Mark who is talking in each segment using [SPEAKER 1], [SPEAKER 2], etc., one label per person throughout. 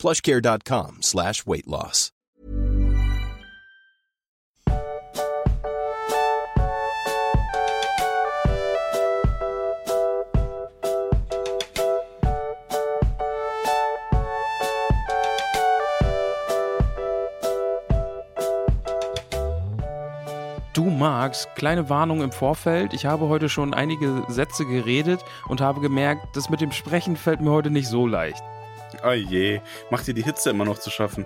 [SPEAKER 1] plushcare.com slash weight loss.
[SPEAKER 2] Du Max, kleine Warnung im Vorfeld. Ich habe heute schon einige Sätze geredet und habe gemerkt, das mit dem Sprechen fällt mir heute nicht so leicht.
[SPEAKER 3] Oh je, macht dir die Hitze immer noch zu schaffen?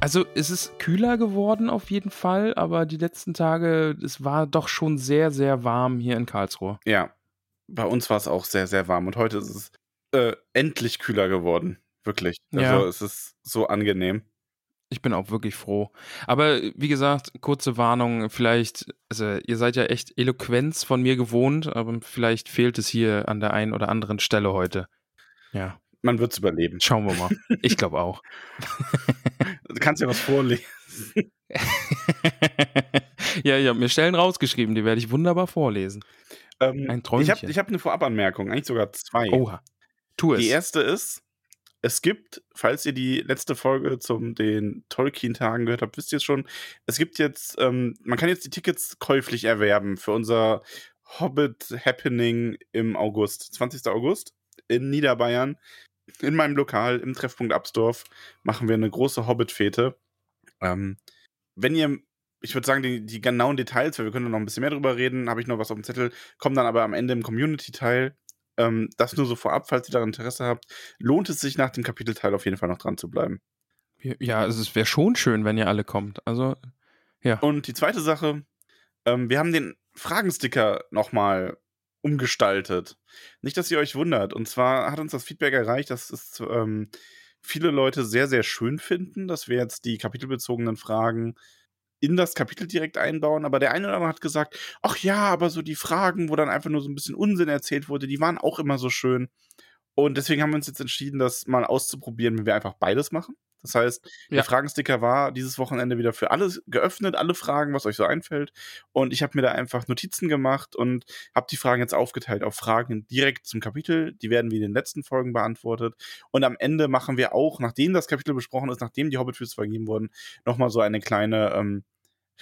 [SPEAKER 2] Also es ist kühler geworden auf jeden Fall, aber die letzten Tage, es war doch schon sehr, sehr warm hier in Karlsruhe.
[SPEAKER 3] Ja, bei uns war es auch sehr, sehr warm und heute ist es äh, endlich kühler geworden. Wirklich. Also
[SPEAKER 2] Ja.
[SPEAKER 3] es ist so angenehm.
[SPEAKER 2] Ich bin auch wirklich froh. Aber wie gesagt, kurze Warnung, vielleicht, also ihr seid ja echt Eloquenz von mir gewohnt, aber vielleicht fehlt es hier an der einen oder anderen Stelle heute. Ja,
[SPEAKER 3] Man wird es überleben.
[SPEAKER 2] schauen wir mal. Ich glaube auch.
[SPEAKER 3] Du kannst ja was vorlesen.
[SPEAKER 2] ja, ich habe mir Stellen rausgeschrieben, die werde ich wunderbar vorlesen.
[SPEAKER 3] Ähm,
[SPEAKER 2] Ein
[SPEAKER 3] ich
[SPEAKER 2] Träumchen.
[SPEAKER 3] habe ich hab eine Vorabanmerkung, eigentlich sogar zwei.
[SPEAKER 2] Oha. Tu es.
[SPEAKER 3] Die erste ist, es gibt, falls ihr die letzte Folge zum den Tolkien-Tagen gehört habt, wisst ihr es schon, es gibt jetzt, ähm, man kann jetzt die Tickets käuflich erwerben für unser Hobbit-Happening im August, 20. August in Niederbayern. In meinem Lokal im Treffpunkt Absdorf machen wir eine große Hobbit-Fete. Ähm, wenn ihr, ich würde sagen, die, die genauen Details, weil wir können noch ein bisschen mehr drüber reden, habe ich noch was auf dem Zettel, kommen dann aber am Ende im Community-Teil. Ähm, das nur so vorab, falls ihr daran Interesse habt, lohnt es sich nach dem Kapitelteil auf jeden Fall noch dran zu bleiben.
[SPEAKER 2] Ja, also es wäre schon schön, wenn ihr alle kommt. Also, ja.
[SPEAKER 3] Und die zweite Sache, ähm, wir haben den Fragensticker nochmal umgestaltet. Nicht, dass ihr euch wundert. Und zwar hat uns das Feedback erreicht, dass es ähm, viele Leute sehr, sehr schön finden, dass wir jetzt die kapitelbezogenen Fragen in das Kapitel direkt einbauen. Aber der eine oder andere hat gesagt, ach ja, aber so die Fragen, wo dann einfach nur so ein bisschen Unsinn erzählt wurde, die waren auch immer so schön. Und deswegen haben wir uns jetzt entschieden, das mal auszuprobieren, wenn wir einfach beides machen. Das heißt,
[SPEAKER 2] Ja.
[SPEAKER 3] der Fragensticker war dieses Wochenende wieder für alles geöffnet, alle Fragen, was euch so einfällt. Und ich habe mir da einfach Notizen gemacht und habe die Fragen jetzt aufgeteilt auf Fragen direkt zum Kapitel. Die werden wie in den letzten Folgen beantwortet. Und am Ende machen wir auch, nachdem das Kapitel besprochen ist, nachdem die Hobbit-Füße vergeben wurden, nochmal so eine kleine ähm,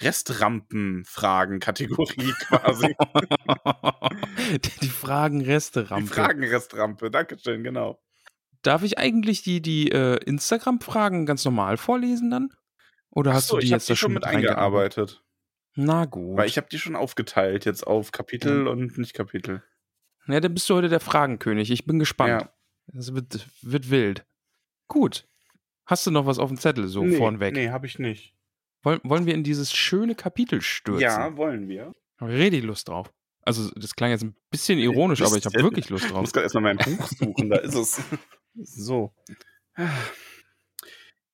[SPEAKER 3] Restrampen-Fragen-Kategorie quasi.
[SPEAKER 2] die, die Fragen-Reste-Rampe.
[SPEAKER 3] Die Fragenrestrampe, Dankeschön, genau.
[SPEAKER 2] Darf ich eigentlich die, die äh, Instagram-Fragen ganz normal vorlesen dann? Oder hast
[SPEAKER 3] Achso,
[SPEAKER 2] du die
[SPEAKER 3] ich
[SPEAKER 2] jetzt
[SPEAKER 3] die schon mit eingearbeitet.
[SPEAKER 2] Na gut.
[SPEAKER 3] Weil ich habe die schon aufgeteilt jetzt auf Kapitel und nicht Kapitel.
[SPEAKER 2] ja, dann bist du heute der Fragenkönig. Ich bin gespannt.
[SPEAKER 3] Ja.
[SPEAKER 2] Es wird, wird wild. Gut. Hast du noch was auf dem Zettel so
[SPEAKER 3] nee,
[SPEAKER 2] vornweg?
[SPEAKER 3] Nee, habe ich nicht.
[SPEAKER 2] Wollen, wollen wir in dieses schöne Kapitel stürzen?
[SPEAKER 3] Ja, wollen wir.
[SPEAKER 2] Habe ich richtig Lust drauf. Also, das klang jetzt ein bisschen ironisch, aber ich habe wirklich Lust
[SPEAKER 3] Ich
[SPEAKER 2] drauf.
[SPEAKER 3] muss gerade erstmal mein Buch suchen, da ist es. So.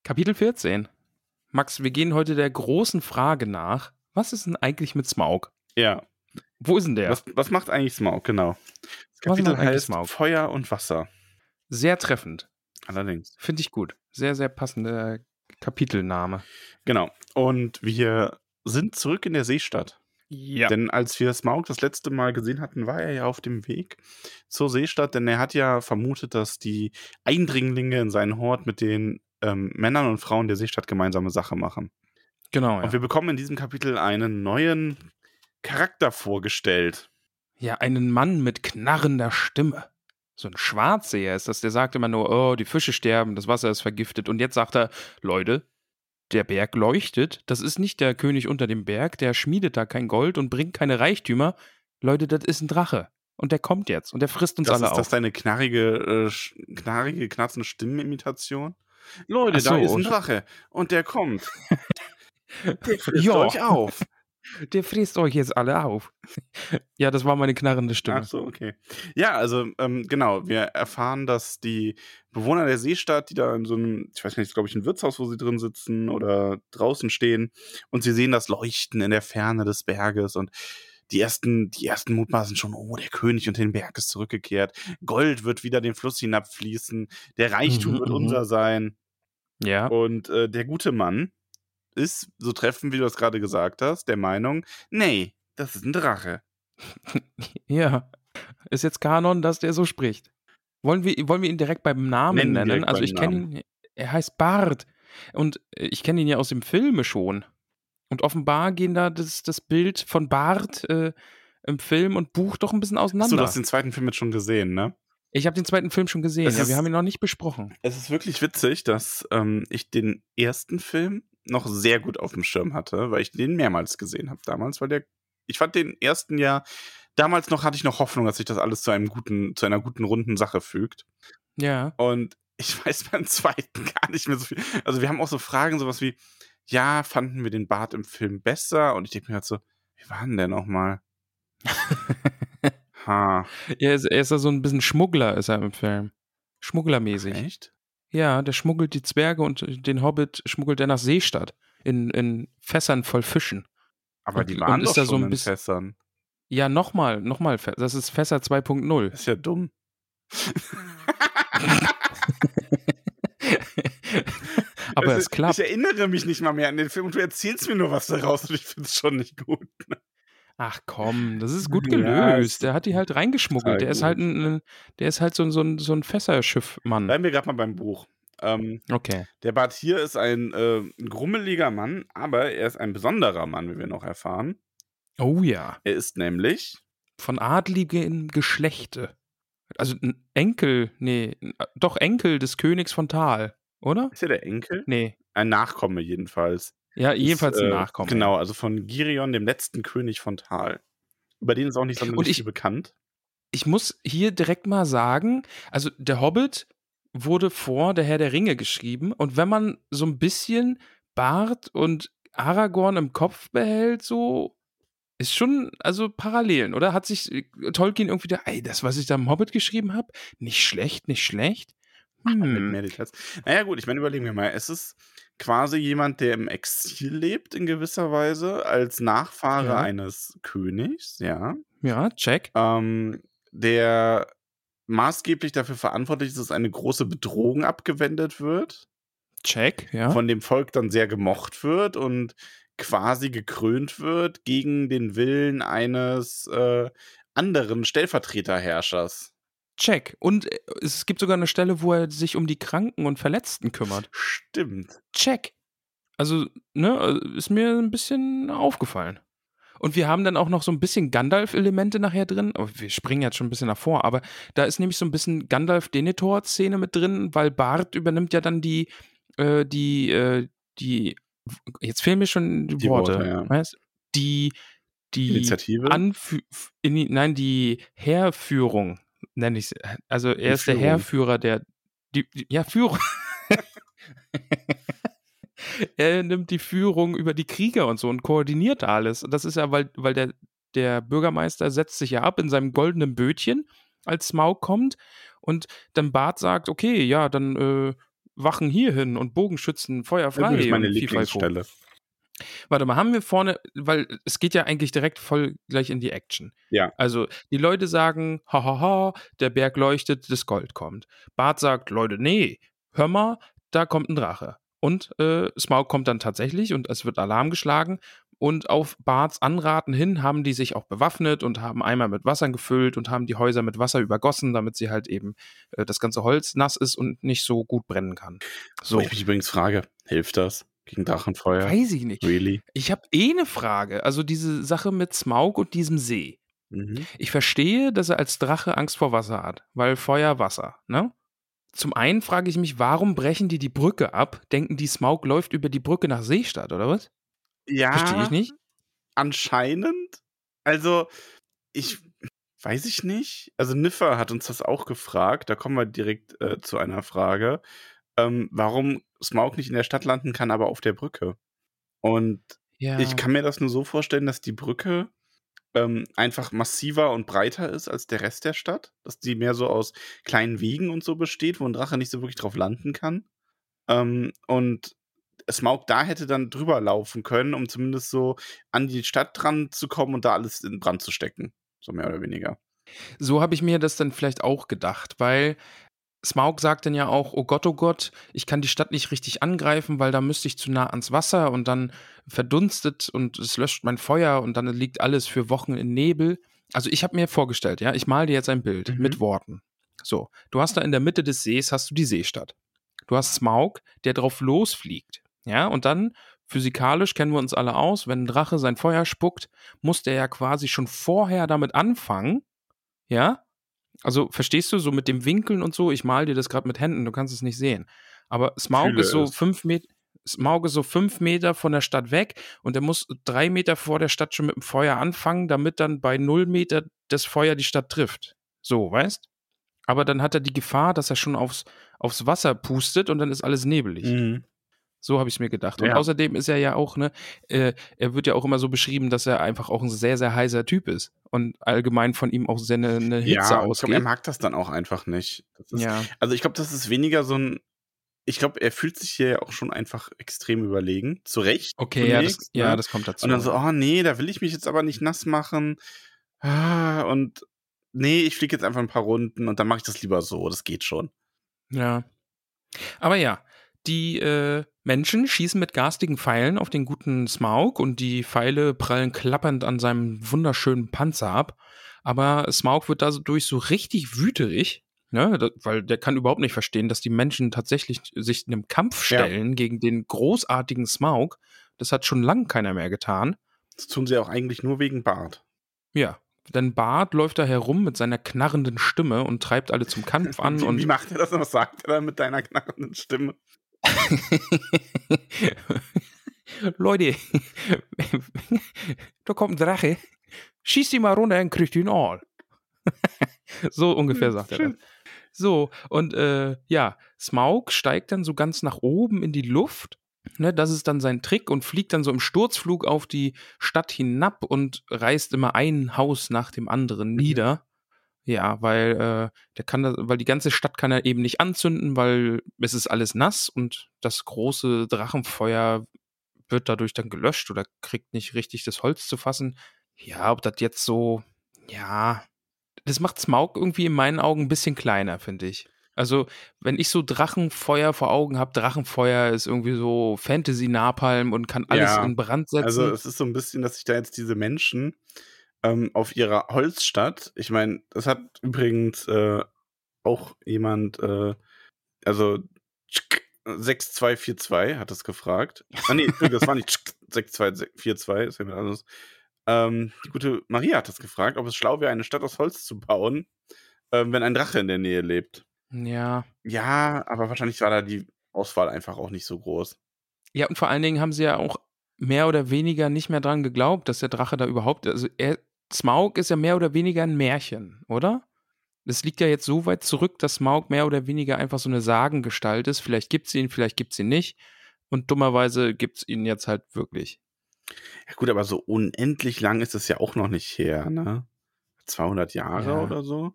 [SPEAKER 2] Kapitel 14. Max, wir gehen heute der großen Frage nach. Was ist denn eigentlich mit Smaug?
[SPEAKER 3] Ja.
[SPEAKER 2] Wo ist denn der?
[SPEAKER 3] Was, was macht eigentlich Smaug? Genau. Das Kapitel heißt
[SPEAKER 2] Smaug?
[SPEAKER 3] Feuer und Wasser.
[SPEAKER 2] Sehr treffend.
[SPEAKER 3] Allerdings.
[SPEAKER 2] Finde ich gut. Sehr, sehr passender Kapitelname.
[SPEAKER 3] Genau. Und wir sind zurück in der Seestadt.
[SPEAKER 2] Ja.
[SPEAKER 3] Denn als wir Smaug das letzte Mal gesehen hatten, war er ja auf dem Weg zur Seestadt, denn er hat ja vermutet, dass die Eindringlinge in seinen Hort mit den ähm, Männern und Frauen der Seestadt gemeinsame Sache machen.
[SPEAKER 2] genau. Ja.
[SPEAKER 3] Und wir bekommen in diesem Kapitel einen neuen Charakter vorgestellt.
[SPEAKER 2] ja, einen Mann mit knarrender Stimme. So ein Schwarzseher ist das, der sagt immer nur, oh, die Fische sterben, das Wasser ist vergiftet. Und jetzt sagt er, Leute, der Berg leuchtet, das ist nicht der König unter dem Berg, der schmiedet da kein Gold und bringt keine Reichtümer. Leute, das ist ein Drache. Und der kommt jetzt und der frisst uns
[SPEAKER 3] Das
[SPEAKER 2] alle
[SPEAKER 3] ist das
[SPEAKER 2] auf.
[SPEAKER 3] deine knarrige, äh, knarrige, knarzende Stimmenimitation? Leute,
[SPEAKER 2] so,
[SPEAKER 3] da ist ein Drache und der kommt. Der frisst euch auf.
[SPEAKER 2] Der frisst euch jetzt alle auf. ja, das war meine knarrende Stimme.
[SPEAKER 3] Ach so, okay. Ja, also ähm, genau, wir erfahren, dass die Bewohner der Seestadt, die da in so einem, ich weiß nicht, glaube ich, ein Wirtshaus, wo sie drin sitzen oder draußen stehen und sie sehen das Leuchten in der Ferne des Berges und die ersten, die ersten mutmaßen schon, oh, der König unter den Berg ist zurückgekehrt. Gold wird wieder den Fluss hinabfließen. Der Reichtum
[SPEAKER 2] Mhm,
[SPEAKER 3] wird
[SPEAKER 2] mhm.
[SPEAKER 3] unser sein.
[SPEAKER 2] Ja.
[SPEAKER 3] Und äh, der gute Mann ist, so treffen, wie du das gerade gesagt hast, der Meinung, nee, das ist ein Drache.
[SPEAKER 2] Ja. Ist jetzt Kanon, dass der so spricht. Wollen wir, wollen wir ihn direkt beim Namen
[SPEAKER 3] Nennen
[SPEAKER 2] nennen? Also ich kenne ihn, er heißt Bart. Und äh, ich kenne ihn ja aus dem Filme schon. Und offenbar gehen da das, das Bild von Bart äh, im Film und Buch doch ein bisschen auseinander.
[SPEAKER 3] du hast den zweiten Film jetzt schon gesehen, ne?
[SPEAKER 2] ich habe den zweiten Film schon gesehen,
[SPEAKER 3] Es
[SPEAKER 2] ja,
[SPEAKER 3] ist-
[SPEAKER 2] wir haben ihn noch nicht besprochen.
[SPEAKER 3] Es ist wirklich witzig, dass ähm, ich den ersten Film noch sehr gut auf dem Schirm hatte, weil ich den mehrmals gesehen habe damals, weil der, ich fand den ersten ja, damals noch hatte ich noch Hoffnung, dass sich das alles zu einem guten, zu einer guten runden Sache fügt.
[SPEAKER 2] Ja.
[SPEAKER 3] Und ich weiß beim zweiten gar nicht mehr so viel. Also wir haben auch so Fragen, sowas wie, ja, fanden wir den Bart im Film besser? Und ich denke mir halt so, wie war denn der nochmal? Ha,
[SPEAKER 2] Er ist, er ist ja so ein bisschen Schmuggler, ist er im Film. Schmugglermäßig.
[SPEAKER 3] echt?
[SPEAKER 2] Ja, der schmuggelt die Zwerge und den Hobbit schmuggelt er nach Seestadt. In, in Fässern voll Fischen.
[SPEAKER 3] Aber
[SPEAKER 2] Und-
[SPEAKER 3] die
[SPEAKER 2] und
[SPEAKER 3] waren
[SPEAKER 2] ist
[SPEAKER 3] doch
[SPEAKER 2] da so ein
[SPEAKER 3] in
[SPEAKER 2] bisschen-
[SPEAKER 3] Fässern.
[SPEAKER 2] Ja, nochmal, nochmal. Das ist Fässer 2.0.
[SPEAKER 3] Das ist ja dumm.
[SPEAKER 2] Aber
[SPEAKER 3] Also,
[SPEAKER 2] es klappt.
[SPEAKER 3] Ich erinnere mich nicht mal mehr an den Film und du erzählst mir nur was daraus und ich finde es schon nicht gut.
[SPEAKER 2] Ach komm, das ist gut
[SPEAKER 3] Ja,
[SPEAKER 2] gelöst.
[SPEAKER 3] ist
[SPEAKER 2] der hat die halt reingeschmuggelt. Der ist halt ein, der ist halt so, ein- so ein, so ein Fässerschiffmann.
[SPEAKER 3] Bleiben wir gerade mal beim Buch. Ähm,
[SPEAKER 2] Okay.
[SPEAKER 3] der Bart hier ist ein, äh, grummeliger Mann, aber er ist ein besonderer Mann, wie wir noch erfahren.
[SPEAKER 2] Oh ja.
[SPEAKER 3] Er ist nämlich
[SPEAKER 2] Von adligen Geschlechte. Also ein Enkel, nee, n- doch Enkel des Königs von Tal, oder?
[SPEAKER 3] ist er der Enkel?
[SPEAKER 2] Nee.
[SPEAKER 3] Ein Nachkomme jedenfalls.
[SPEAKER 2] Ja, jedenfalls
[SPEAKER 3] ist,
[SPEAKER 2] ein
[SPEAKER 3] äh,
[SPEAKER 2] Nachkommen.
[SPEAKER 3] Genau, also von Girion, dem letzten König von Tal. Über den ist auch nicht sonderlich
[SPEAKER 2] ich-
[SPEAKER 3] viel bekannt.
[SPEAKER 2] ich muss hier direkt mal sagen, also der Hobbit wurde vor der Herr der Ringe geschrieben und wenn man so ein bisschen Bart und Aragorn im Kopf behält, so ist schon, also Parallelen, oder? Hat sich äh, Tolkien irgendwie da, ey, das, was ich da im Hobbit geschrieben habe, nicht schlecht, nicht schlecht.
[SPEAKER 3] Mit
[SPEAKER 2] Hm.
[SPEAKER 3] mehr Details. Naja, gut, ich meine, überlegen wir mal. Es ist quasi jemand, der im Exil lebt, in gewisser Weise, als Nachfahre
[SPEAKER 2] Ja.
[SPEAKER 3] eines Königs, ja.
[SPEAKER 2] Ja, check.
[SPEAKER 3] Ähm, der maßgeblich dafür verantwortlich ist, dass eine große Bedrohung abgewendet wird,
[SPEAKER 2] Check, ja.
[SPEAKER 3] von dem Volk dann sehr gemocht wird und quasi gekrönt wird gegen den Willen eines äh, anderen Stellvertreterherrschers.
[SPEAKER 2] Check. Und äh, es gibt sogar eine Stelle, wo er sich um die Kranken und Verletzten kümmert.
[SPEAKER 3] Stimmt.
[SPEAKER 2] check. Also, ne, äh, ist mir ein bisschen aufgefallen. Und wir haben dann auch noch so ein bisschen Gandalf-Elemente nachher drin. Oh, wir springen jetzt schon ein bisschen davor, aber da ist nämlich so ein bisschen Gandalf-Denethor-Szene mit drin, weil Bart übernimmt ja dann die, äh, die, äh, die, jetzt fehlen mir schon die,
[SPEAKER 3] Die
[SPEAKER 2] Worte.
[SPEAKER 3] Worte, ja.
[SPEAKER 2] Weißt? Die, die
[SPEAKER 3] Initiative?
[SPEAKER 2] Anfü in, nein, die Heerführung, nenne ich Also er
[SPEAKER 3] Die
[SPEAKER 2] ist der
[SPEAKER 3] Führung.
[SPEAKER 2] Heerführer der, die, die ja, Führung. er nimmt die Führung über die Krieger und so und koordiniert alles. Und das ist ja, weil, weil der, der Bürgermeister setzt sich ja ab in seinem goldenen Bötchen, als Smaug kommt. Und dann Bart sagt, okay, ja, dann äh, Wachen hierhin und Bogenschützen, Feuer frei.
[SPEAKER 3] Das ist meine. Lieblingsstelle.
[SPEAKER 2] Warte mal, haben wir vorne, weil es geht ja eigentlich direkt voll gleich in die Action.
[SPEAKER 3] Ja.
[SPEAKER 2] Also die Leute sagen, hahaha, der Berg leuchtet, das Gold kommt. Bart sagt, Leute, nee, hör mal, da kommt ein Drache. Und äh, Smaug kommt dann tatsächlich und es wird Alarm geschlagen. Und auf Barts Anraten hin haben die sich auch bewaffnet und haben Eimer mit Wasser gefüllt und haben die Häuser mit Wasser übergossen, damit sie halt eben äh, das ganze Holz nass ist und nicht so gut brennen kann.
[SPEAKER 3] So. Ich mich übrigens frage, hilft das gegen Drachenfeuer?
[SPEAKER 2] weiß ich nicht.
[SPEAKER 3] Really?
[SPEAKER 2] Ich habe eh eine Frage. Also diese Sache mit Smaug und diesem See.
[SPEAKER 3] Mhm.
[SPEAKER 2] Ich verstehe, dass er als Drache Angst vor Wasser hat, weil Feuer, Wasser, ne? Zum einen frage ich mich, warum brechen die die Brücke ab? Denken die, Smaug läuft über die Brücke nach Seestadt, oder was?
[SPEAKER 3] Ja,
[SPEAKER 2] Verstehe ich nicht.
[SPEAKER 3] anscheinend. Also, ich weiß ich nicht. Also, Niffer hat uns das auch gefragt. Da kommen wir direkt äh, zu einer Frage. Ähm, warum Smaug nicht in der Stadt landen kann, aber auf der Brücke. Und
[SPEAKER 2] Ja.
[SPEAKER 3] Ich kann mir das nur so vorstellen, dass die Brücke ähm, einfach massiver und breiter ist als der Rest der Stadt. Dass die mehr so aus kleinen Wegen und so besteht, wo ein Drache nicht so wirklich drauf landen kann. Ähm, und Smaug da hätte dann drüber laufen können, um zumindest so an die Stadt dran zu kommen und da alles in Brand zu stecken. So mehr oder weniger.
[SPEAKER 2] So habe ich mir das dann vielleicht auch gedacht, weil Smaug sagt dann ja auch, oh Gott, oh Gott, ich kann die Stadt nicht richtig angreifen, weil da müsste ich zu nah ans Wasser und dann verdunstet und es löscht mein Feuer und dann liegt alles für Wochen in Nebel. Also ich habe mir vorgestellt, ja, ich male dir jetzt ein Bild
[SPEAKER 3] Mhm.
[SPEAKER 2] mit Worten. So, du hast da in der Mitte des Sees hast du die Seestadt. Du hast Smaug, der drauf losfliegt. Ja, und dann physikalisch kennen wir uns alle aus, wenn ein Drache sein Feuer spuckt, muss der ja quasi schon vorher damit anfangen, ja? Also verstehst du, so mit dem Winkeln und so, ich mal dir das gerade mit Händen, du kannst es nicht sehen. Aber Smaug ist so
[SPEAKER 3] es.
[SPEAKER 2] fünf Meter. Smaug ist so fünf Meter von der Stadt weg und er muss drei Meter vor der Stadt schon mit dem Feuer anfangen, damit dann bei null Meter das Feuer die Stadt trifft. So, weißt? Aber dann hat er die Gefahr, dass er schon aufs, aufs Wasser pustet und dann ist alles nebelig.
[SPEAKER 3] Mhm.
[SPEAKER 2] So habe ich es mir gedacht. Und
[SPEAKER 3] Ja.
[SPEAKER 2] außerdem ist er ja auch, ne, äh, er wird ja auch immer so beschrieben, dass er einfach auch ein sehr, sehr heißer Typ ist. Und allgemein von ihm auch sehr eine, eine Hitze
[SPEAKER 3] Ja, und ich glaube,
[SPEAKER 2] ausgeht.
[SPEAKER 3] er mag das dann auch einfach nicht. Ist,
[SPEAKER 2] ja.
[SPEAKER 3] Also ich glaube, das ist weniger so ein. Ich glaube, er fühlt sich hier ja auch schon einfach extrem überlegen. Zu Recht.
[SPEAKER 2] Okay, ja das,
[SPEAKER 3] zunächst,
[SPEAKER 2] ja,
[SPEAKER 3] ne?
[SPEAKER 2] das kommt dazu.
[SPEAKER 3] Und dann so, oh nee, da will ich mich jetzt aber nicht nass machen. Ah, Und nee, ich fliege jetzt einfach ein paar Runden und dann mache ich das lieber so. Das geht schon.
[SPEAKER 2] Ja. Aber ja, die äh, Menschen schießen mit garstigen Pfeilen auf den guten Smaug und die Pfeile prallen klappernd an seinem wunderschönen Panzer ab. Aber Smaug wird dadurch so richtig wüterig, ne, da, weil der kann überhaupt nicht verstehen, dass die Menschen tatsächlich sich in einem Kampf
[SPEAKER 3] Ja.
[SPEAKER 2] stellen gegen den großartigen Smaug. Das hat schon lange keiner mehr getan.
[SPEAKER 3] Das tun sie auch eigentlich nur wegen Bart.
[SPEAKER 2] Ja, denn Bart läuft da herum mit seiner knarrenden Stimme und treibt alle zum Kampf an
[SPEAKER 3] wie,
[SPEAKER 2] und
[SPEAKER 3] wie macht er das? Was sagt er da mit deiner knarrenden Stimme?
[SPEAKER 2] Leute, da kommt ein Drache. Schießt ihn mal runter und kriegt ihn all. so ungefähr sagt er das. So, und äh, ja, Smaug steigt dann so ganz nach oben in die Luft. Ne, das ist dann sein Trick und fliegt dann so im Sturzflug auf die Stadt hinab und reißt immer ein Haus nach dem anderen nieder. Ja, weil äh, der kann das, weil die ganze Stadt kann er eben nicht anzünden, weil es ist alles nass und das große Drachenfeuer wird dadurch dann gelöscht oder kriegt nicht richtig das Holz zu fassen. Ja, ob das jetzt so, ja, das macht Smaug irgendwie in meinen Augen ein bisschen kleiner, finde ich. Also, wenn ich so Drachenfeuer vor Augen habe, Drachenfeuer ist irgendwie so Fantasy-Napalm und kann alles
[SPEAKER 3] Ja,
[SPEAKER 2] in Brand setzen.
[SPEAKER 3] Also es ist so ein bisschen, dass sich da jetzt diese Menschen ähm, auf ihrer Holzstadt, ich meine, das hat übrigens äh, auch jemand, äh, also 6242 hat das gefragt. Ah nee, das war nicht 6242, das ist ja anders. Ähm, die gute Maria hat das gefragt, ob es schlau wäre, eine Stadt aus Holz zu bauen, ähm, wenn ein Drache in der Nähe lebt.
[SPEAKER 2] ja.
[SPEAKER 3] Ja, aber wahrscheinlich war da die Auswahl einfach auch nicht so groß.
[SPEAKER 2] Ja, und vor allen Dingen haben sie ja auch mehr oder weniger nicht mehr dran geglaubt, dass der Drache da überhaupt, also er, Smaug ist ja mehr oder weniger ein Märchen, oder? Das liegt ja jetzt so weit zurück, dass Smaug mehr oder weniger einfach so eine Sagengestalt ist. Vielleicht gibt es ihn, vielleicht gibt es ihn nicht. Und dummerweise gibt es ihn jetzt halt wirklich.
[SPEAKER 3] Ja gut, aber so unendlich lang ist es ja auch noch nicht her, ne? 200 Jahre
[SPEAKER 2] Ja.
[SPEAKER 3] oder so?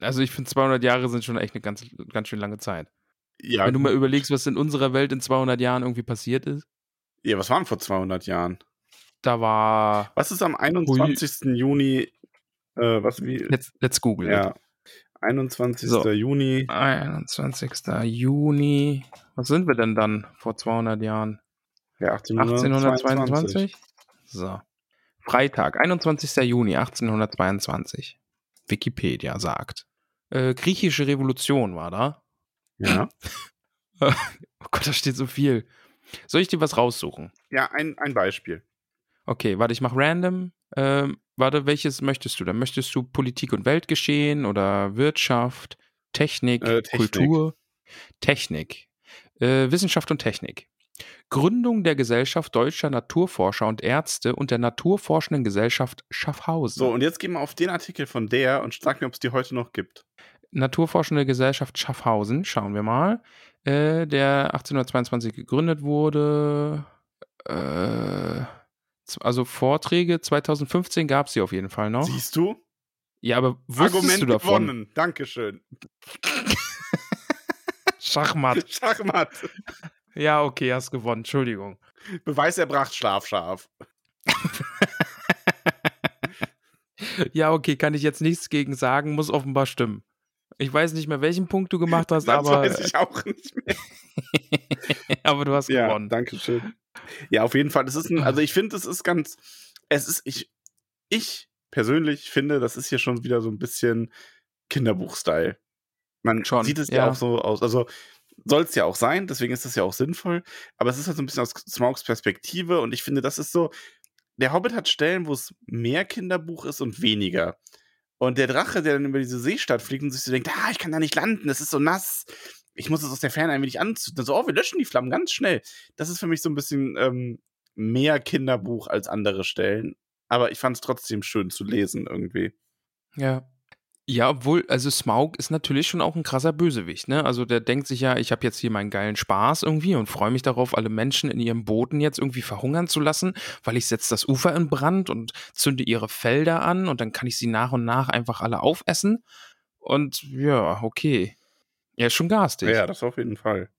[SPEAKER 2] Also ich finde 200 Jahre sind schon echt eine ganz, ganz schön lange Zeit.
[SPEAKER 3] Ja,
[SPEAKER 2] Wenn du mal überlegst, was in unserer Welt in 200 Jahren irgendwie passiert ist.
[SPEAKER 3] ja, was waren vor 200 Jahren?
[SPEAKER 2] Da war,
[SPEAKER 3] Was ist am 21. Juni, äh, was wie,
[SPEAKER 2] let's, let's google. it.
[SPEAKER 3] ja, 21.
[SPEAKER 2] So.
[SPEAKER 3] Juni,
[SPEAKER 2] 21. Juni. Was sind wir denn dann vor 200 Jahren?
[SPEAKER 3] ja, 1822.
[SPEAKER 2] 1822? So. Freitag, 21. Juni 1822. Wikipedia sagt. Äh, griechische Revolution war da.
[SPEAKER 3] Ja,
[SPEAKER 2] Oh Gott, da steht so viel. Soll ich dir was raussuchen?
[SPEAKER 3] ja ein, ein Beispiel.
[SPEAKER 2] Okay, warte, ich mach random. Ähm, warte, welches möchtest du? Dann möchtest du Politik und Weltgeschehen oder Wirtschaft, Technik,
[SPEAKER 3] Äh, Technik.
[SPEAKER 2] Kultur, Technik, äh, Wissenschaft und Technik. Gründung der Gesellschaft Deutscher Naturforscher und Ärzte und der Naturforschenden Gesellschaft Schaffhausen.
[SPEAKER 3] So, und jetzt gehen wir auf den Artikel von der und sag mir, ob es die heute noch gibt.
[SPEAKER 2] Naturforschende Gesellschaft Schaffhausen, schauen wir mal. Äh, der 1822 gegründet wurde. Äh, Also Vorträge 2015 gab es sie auf jeden Fall noch.
[SPEAKER 3] Siehst du?
[SPEAKER 2] Ja, aber wusstest
[SPEAKER 3] Argument
[SPEAKER 2] du davon?
[SPEAKER 3] gewonnen. Dankeschön.
[SPEAKER 2] Schachmatt.
[SPEAKER 3] Schachmatt.
[SPEAKER 2] Ja, okay, hast gewonnen. Entschuldigung.
[SPEAKER 3] Beweis erbracht, schlafscharf.
[SPEAKER 2] Ja, okay, kann ich jetzt nichts gegen sagen, muss offenbar stimmen. Ich weiß nicht mehr, welchen Punkt du gemacht hast,
[SPEAKER 3] Das
[SPEAKER 2] aber,
[SPEAKER 3] weiß ich auch nicht mehr.
[SPEAKER 2] aber du hast
[SPEAKER 3] Ja,
[SPEAKER 2] gewonnen.
[SPEAKER 3] danke schön. Ja, auf jeden Fall. Das ist ein, also ich finde, es ist ganz, es ist, ich, ich persönlich finde, das ist hier schon wieder so ein bisschen Kinderbuch-Style. Man
[SPEAKER 2] Schon,
[SPEAKER 3] sieht es ja.
[SPEAKER 2] ja.
[SPEAKER 3] auch so aus, also soll es ja auch sein, deswegen ist das ja auch sinnvoll, aber es ist halt so ein bisschen aus Smaugs Perspektive und ich finde, das ist so, der Hobbit hat Stellen, wo es mehr Kinderbuch ist und weniger. Und der Drache, der dann über diese Seestadt fliegt und sich so denkt, ah, ich kann da nicht landen, es ist so nass. Ich muss es aus der Ferne ein wenig anzünden. So, oh, wir löschen die Flammen ganz schnell. Das ist für mich so ein bisschen ähm, mehr Kinderbuch als andere Stellen. Aber ich fand es trotzdem schön zu lesen irgendwie.
[SPEAKER 2] Ja. Ja, obwohl, also Smaug ist natürlich schon auch ein krasser Bösewicht, ne? Also der denkt sich ja, ich habe jetzt hier meinen geilen Spaß irgendwie und freue mich darauf, alle Menschen in ihren Booten jetzt irgendwie verhungern zu lassen, weil ich setze das Ufer in Brand und zünde ihre Felder an und dann kann ich sie nach und nach einfach alle aufessen. Und ja, okay. Er ist schon garstig.
[SPEAKER 3] Ja, das auf jeden Fall.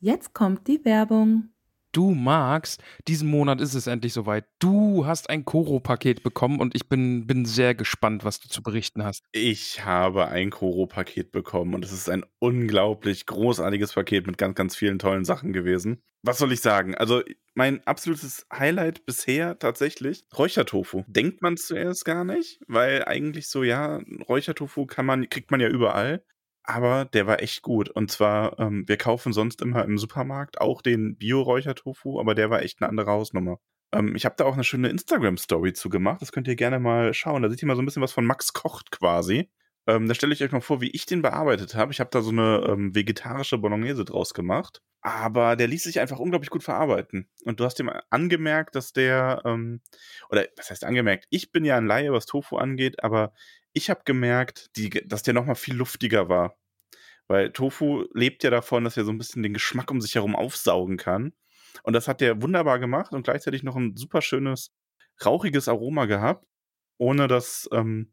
[SPEAKER 4] Jetzt kommt die Werbung.
[SPEAKER 2] Du magst, diesen Monat ist es endlich soweit. Du hast ein Koro-Paket bekommen und ich bin, bin sehr gespannt, was du zu berichten hast.
[SPEAKER 3] Ich habe ein Koro-Paket bekommen und es ist ein unglaublich großartiges Paket mit ganz, ganz vielen tollen Sachen gewesen. Was soll ich sagen? Also, mein absolutes Highlight bisher tatsächlich Räuchertofu. Denkt man zuerst gar nicht, weil eigentlich so, ja, Räuchertofu kann man, kriegt man ja überall. Aber der war echt gut. Und zwar, ähm, wir kaufen sonst immer im Supermarkt auch den Bio-Räuchertofu, aber der war echt eine andere Hausnummer. Ähm, ich habe da auch eine schöne Instagram-Story zu gemacht. Das könnt ihr gerne mal schauen. Da seht ihr mal so ein bisschen was von Max kocht quasi. Ähm, da stelle ich euch mal vor, wie ich den bearbeitet habe. Ich habe da so eine ähm, vegetarische Bolognese draus gemacht. Aber der ließ sich einfach unglaublich gut verarbeiten. Und du hast ihm angemerkt, dass der, ähm, oder was heißt angemerkt? Ich bin ja ein Laie, was Tofu angeht, aber ich habe gemerkt, die, dass der nochmal viel luftiger war. Weil Tofu lebt ja davon, dass er so ein bisschen den Geschmack um sich herum aufsaugen kann. Und das hat der wunderbar gemacht und gleichzeitig noch ein super schönes, rauchiges Aroma gehabt, ohne dass, ähm,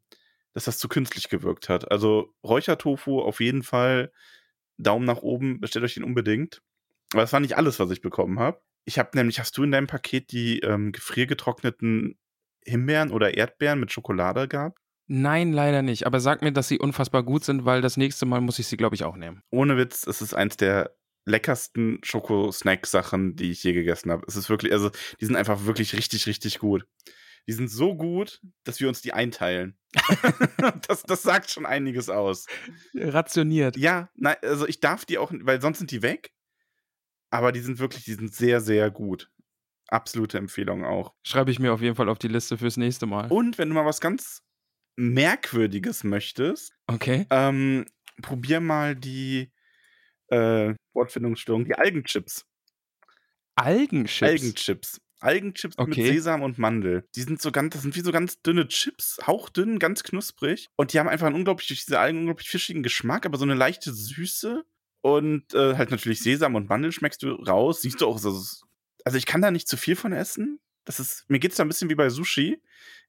[SPEAKER 3] dass das zu künstlich gewirkt hat. Also Räuchertofu auf jeden Fall Daumen nach oben, bestellt euch den unbedingt. Aber das war nicht alles, was ich bekommen habe. Ich habe nämlich, hast du in deinem Paket die ähm, gefriergetrockneten Himbeeren oder Erdbeeren mit Schokolade gehabt?
[SPEAKER 2] Nein, leider nicht. Aber sag mir, dass sie unfassbar gut sind, weil das nächste Mal muss ich sie, glaube ich, auch nehmen.
[SPEAKER 3] Ohne Witz, es ist eins der leckersten Schoko-Snack-Sachen, die ich je gegessen habe. Es ist wirklich, also, die sind einfach wirklich richtig, richtig gut. Die sind so gut, dass wir uns die einteilen. das, das sagt schon einiges aus.
[SPEAKER 2] Rationiert.
[SPEAKER 3] Ja, nein, also ich darf die auch, weil sonst sind die weg. Aber die sind wirklich, die sind sehr, sehr gut. Absolute Empfehlung auch.
[SPEAKER 2] Schreibe ich mir auf jeden Fall auf die Liste fürs nächste Mal.
[SPEAKER 3] Und wenn du mal was ganz Merkwürdiges möchtest,
[SPEAKER 2] Okay.
[SPEAKER 3] ähm, probier mal die äh, Wortfindungsstörung, die Algenchips.
[SPEAKER 2] Algenchips.
[SPEAKER 3] Algenchips. Algenchips mit
[SPEAKER 2] Okay.
[SPEAKER 3] Sesam und Mandel. Die sind so ganz, das sind wie so ganz dünne Chips, hauchdünn, ganz knusprig. Und die haben einfach einen unglaublich, durch diese Algen, unglaublich fischigen Geschmack, aber so eine leichte Süße. Und äh, halt natürlich Sesam und Mandel schmeckst du raus. Siehst du auch, also, also ich kann da nicht zu viel von essen. Das ist, mir geht's da ein bisschen wie bei Sushi.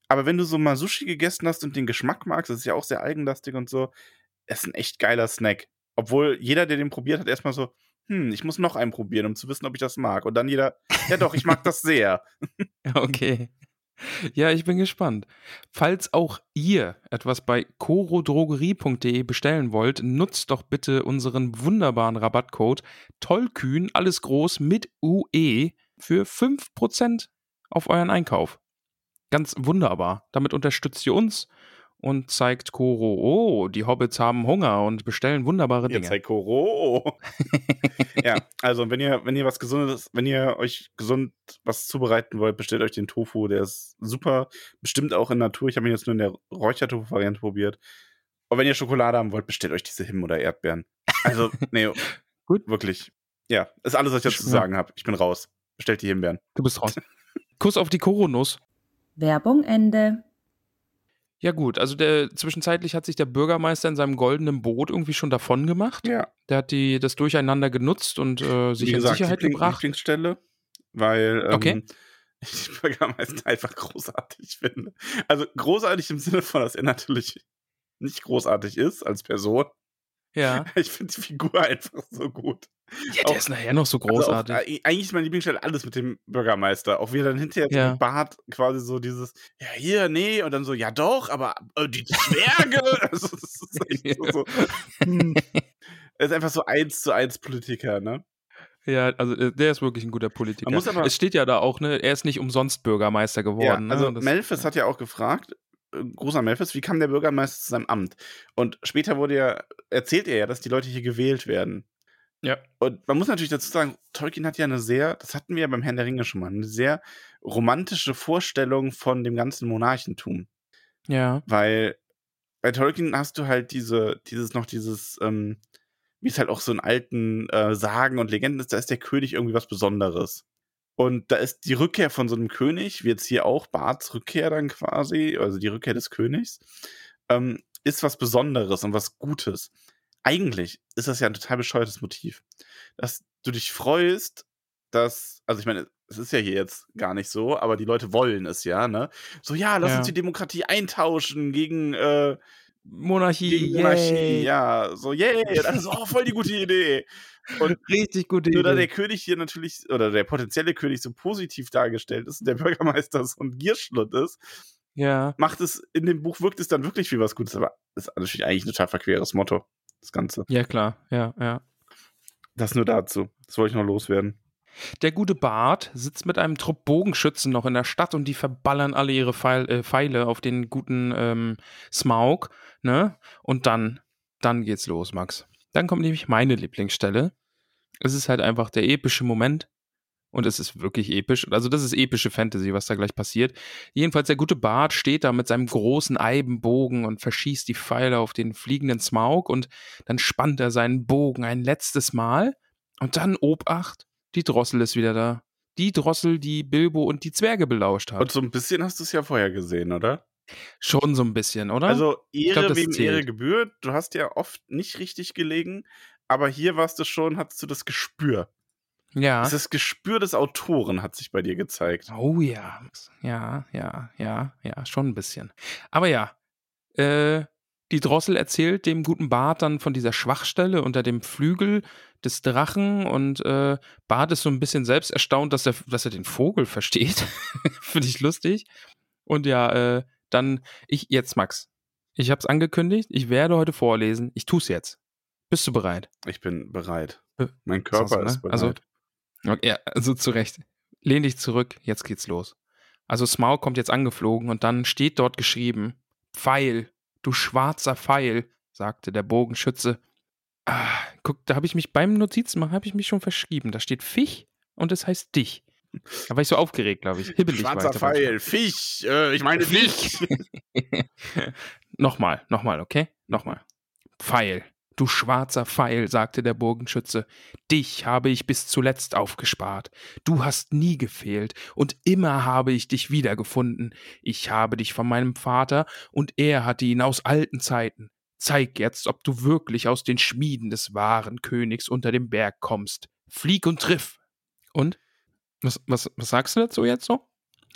[SPEAKER 3] Aber wenn du so mal Sushi gegessen hast und den Geschmack magst, das ist ja auch sehr algenlastig und so, ist ein echt geiler Snack. Obwohl jeder, der den probiert, hat erstmal so, hm, ich muss noch einen probieren, um zu wissen, ob ich das mag. Und dann jeder, ja doch, ich mag das sehr.
[SPEAKER 2] Okay. Ja, ich bin gespannt. Falls auch ihr etwas bei corodrogerie.de bestellen wollt, nutzt doch bitte unseren wunderbaren Rabattcode Tollkühn, alles groß mit UE für 5% auf euren Einkauf. Ganz wunderbar. Damit unterstützt ihr uns und zeigt Koro, oh, die Hobbits haben Hunger und bestellen wunderbare
[SPEAKER 3] Ihr
[SPEAKER 2] Dinge.
[SPEAKER 3] zeigt Koro. ja, also wenn ihr, wenn ihr was Gesundes, wenn ihr euch gesund was zubereiten wollt, bestellt euch den Tofu. Der ist super. Bestimmt auch in Natur. Ich habe ihn jetzt nur in der Räuchertofu-Variante probiert. Und wenn ihr Schokolade haben wollt, bestellt euch diese Himbeeren oder Erdbeeren. Also, nee,
[SPEAKER 2] Gut.
[SPEAKER 3] wirklich. Ja, ist alles, was ich dazu zu sagen habe. Ich bin raus. Bestellt die Himbeeren.
[SPEAKER 2] Du bist raus. Kuss auf die Koronuss.
[SPEAKER 4] Werbung Ende.
[SPEAKER 2] Ja gut, also der zwischenzeitlich hat sich der Bürgermeister in seinem goldenen Boot irgendwie schon davon gemacht.
[SPEAKER 3] Ja,
[SPEAKER 2] Der hat die das Durcheinander genutzt und äh, sich
[SPEAKER 3] wie
[SPEAKER 2] in
[SPEAKER 3] gesagt,
[SPEAKER 2] Sicherheit
[SPEAKER 3] Liebling-
[SPEAKER 2] gebracht.
[SPEAKER 3] Lieblingsstelle, weil ähm,
[SPEAKER 2] Okay.
[SPEAKER 3] ich den Bürgermeister einfach großartig finde. Also großartig im Sinne von, dass er natürlich nicht großartig ist als Person.
[SPEAKER 2] Ja.
[SPEAKER 3] Ich finde die Figur einfach so gut.
[SPEAKER 2] Ja, der
[SPEAKER 3] Auch-
[SPEAKER 2] ist nachher noch so
[SPEAKER 3] Also auch,
[SPEAKER 2] großartig.
[SPEAKER 3] eigentlich ist meine Lieblingsstelle alles mit dem Bürgermeister. Auch wie er dann hinterher so
[SPEAKER 2] Ja.
[SPEAKER 3] mit Bart quasi so dieses, ja, hier, nee, und dann so, ja doch, aber äh, die Zwerge. also, das ist echt so. so hm. Er ist einfach so eins zu eins Politiker, ne?
[SPEAKER 2] Ja, also äh, der ist wirklich ein guter Politiker.
[SPEAKER 3] Man muss aber-
[SPEAKER 2] es steht ja da auch, ne, er ist nicht umsonst Bürgermeister geworden.
[SPEAKER 3] ja, also
[SPEAKER 2] ne? Das-
[SPEAKER 3] Melfis hat ja auch gefragt, großer Melfis, wie kam der Bürgermeister zu seinem Amt? Und später wurde ja, erzählt er ja, dass die Leute hier gewählt werden.
[SPEAKER 2] Ja.
[SPEAKER 3] Und man muss natürlich dazu sagen, Tolkien hat ja eine sehr, das hatten wir ja beim Herrn der Ringe schon mal, eine sehr romantische Vorstellung von dem ganzen Monarchentum.
[SPEAKER 2] Ja,
[SPEAKER 3] Weil bei Tolkien hast du halt diese, dieses noch dieses, ähm, wie es halt auch so in alten äh, Sagen und Legenden ist, da ist der König irgendwie was Besonderes. Und da ist die Rückkehr von so einem König, wie jetzt hier auch Barts Rückkehr dann quasi, also die Rückkehr des Königs, ähm, ist was Besonderes und was Gutes. Eigentlich ist das ja ein total bescheuertes Motiv. Dass du dich freust, dass, also ich meine, es ist ja hier jetzt gar nicht so, aber die Leute wollen es ja, ne? So, ja, lass
[SPEAKER 2] Ja.
[SPEAKER 3] uns die Demokratie eintauschen gegen, äh,
[SPEAKER 2] Monarchie,
[SPEAKER 3] Monarchie,
[SPEAKER 2] yay.
[SPEAKER 3] ja, so, yay, das ist auch voll die gute Idee. Und
[SPEAKER 2] Richtig gute
[SPEAKER 3] nur da der
[SPEAKER 2] Idee.
[SPEAKER 3] König hier natürlich, oder der potenzielle König so positiv dargestellt ist und der Bürgermeister so ein Gierschlund ist,
[SPEAKER 2] Ja,
[SPEAKER 3] macht es, in dem Buch wirkt es dann wirklich wie was Gutes, aber ist natürlich eigentlich ein total verqueres Motto, das Ganze.
[SPEAKER 2] ja klar, ja, ja.
[SPEAKER 3] Das nur dazu. Das wollte ich noch loswerden.
[SPEAKER 2] Der gute Bart sitzt mit einem Trupp Bogenschützen noch in der Stadt und die verballern alle ihre Pfeil, äh, Pfeile auf den guten ähm, Smaug, ne? Und dann, dann geht's los, Max. Dann kommt nämlich meine Lieblingsstelle. Es ist halt einfach der epische Moment. Und es ist wirklich episch. Also, das ist epische Fantasy, was da gleich passiert. Jedenfalls, der gute Bart steht da mit seinem großen Eibenbogen und verschießt die Pfeile auf den fliegenden Smaug und dann spannt er seinen Bogen ein letztes Mal. Und dann, Obacht, die Drossel ist wieder da. Die Drossel, die Bilbo und die Zwerge belauscht hat.
[SPEAKER 3] Und so ein bisschen hast du es ja vorher gesehen, oder?
[SPEAKER 2] Schon so ein bisschen, oder?
[SPEAKER 3] Also Ehre
[SPEAKER 2] glaub,
[SPEAKER 3] wegen
[SPEAKER 2] zählt.
[SPEAKER 3] Ehre gebührt. Du hast ja oft nicht richtig gelegen, aber hier warst du schon, hattest du das Gespür.
[SPEAKER 2] ja.
[SPEAKER 3] Das Gespür des Autoren hat sich bei dir gezeigt.
[SPEAKER 2] Oh ja. Ja, ja, ja, ja, schon ein bisschen. Aber ja, äh, die Drossel erzählt dem guten Bart dann von dieser Schwachstelle unter dem Flügel des Drachen und äh, Bart ist so ein bisschen selbst erstaunt, dass er, dass er den Vogel versteht. Finde ich lustig. Und ja, äh, dann, ich, jetzt Max, ich habe es angekündigt, ich werde heute vorlesen, ich tu's jetzt. Bist du bereit?
[SPEAKER 3] Ich bin bereit.
[SPEAKER 2] Äh,
[SPEAKER 3] Mein Körper
[SPEAKER 2] du, ne?
[SPEAKER 3] ist bereit.
[SPEAKER 2] Also- Okay, ja, also zu Recht. Lehn dich zurück, jetzt geht's los. Also Smaug kommt jetzt angeflogen und dann steht dort geschrieben: Pfeil, du schwarzer Pfeil, sagte der Bogenschütze. Ah, guck, da habe ich mich beim Notizen machen, habe ich mich schon verschrieben. Da steht Fisch und es heißt dich. Da war ich so aufgeregt, glaube ich. Hibbelig war
[SPEAKER 3] Schwarzer. Pfeil, Fisch, äh, ich meine Fisch.
[SPEAKER 2] nochmal, nochmal, okay? Nochmal. Pfeil, du schwarzer Pfeil, sagte der Bogenschütze, dich habe ich bis zuletzt aufgespart. Du hast nie gefehlt, und immer habe ich dich wiedergefunden. Ich habe dich von meinem Vater, und er hatte ihn aus alten Zeiten. Zeig jetzt, ob du wirklich aus den Schmieden des wahren Königs unter dem Berg kommst. Flieg und triff. Und? Was, was, was sagst du dazu jetzt so?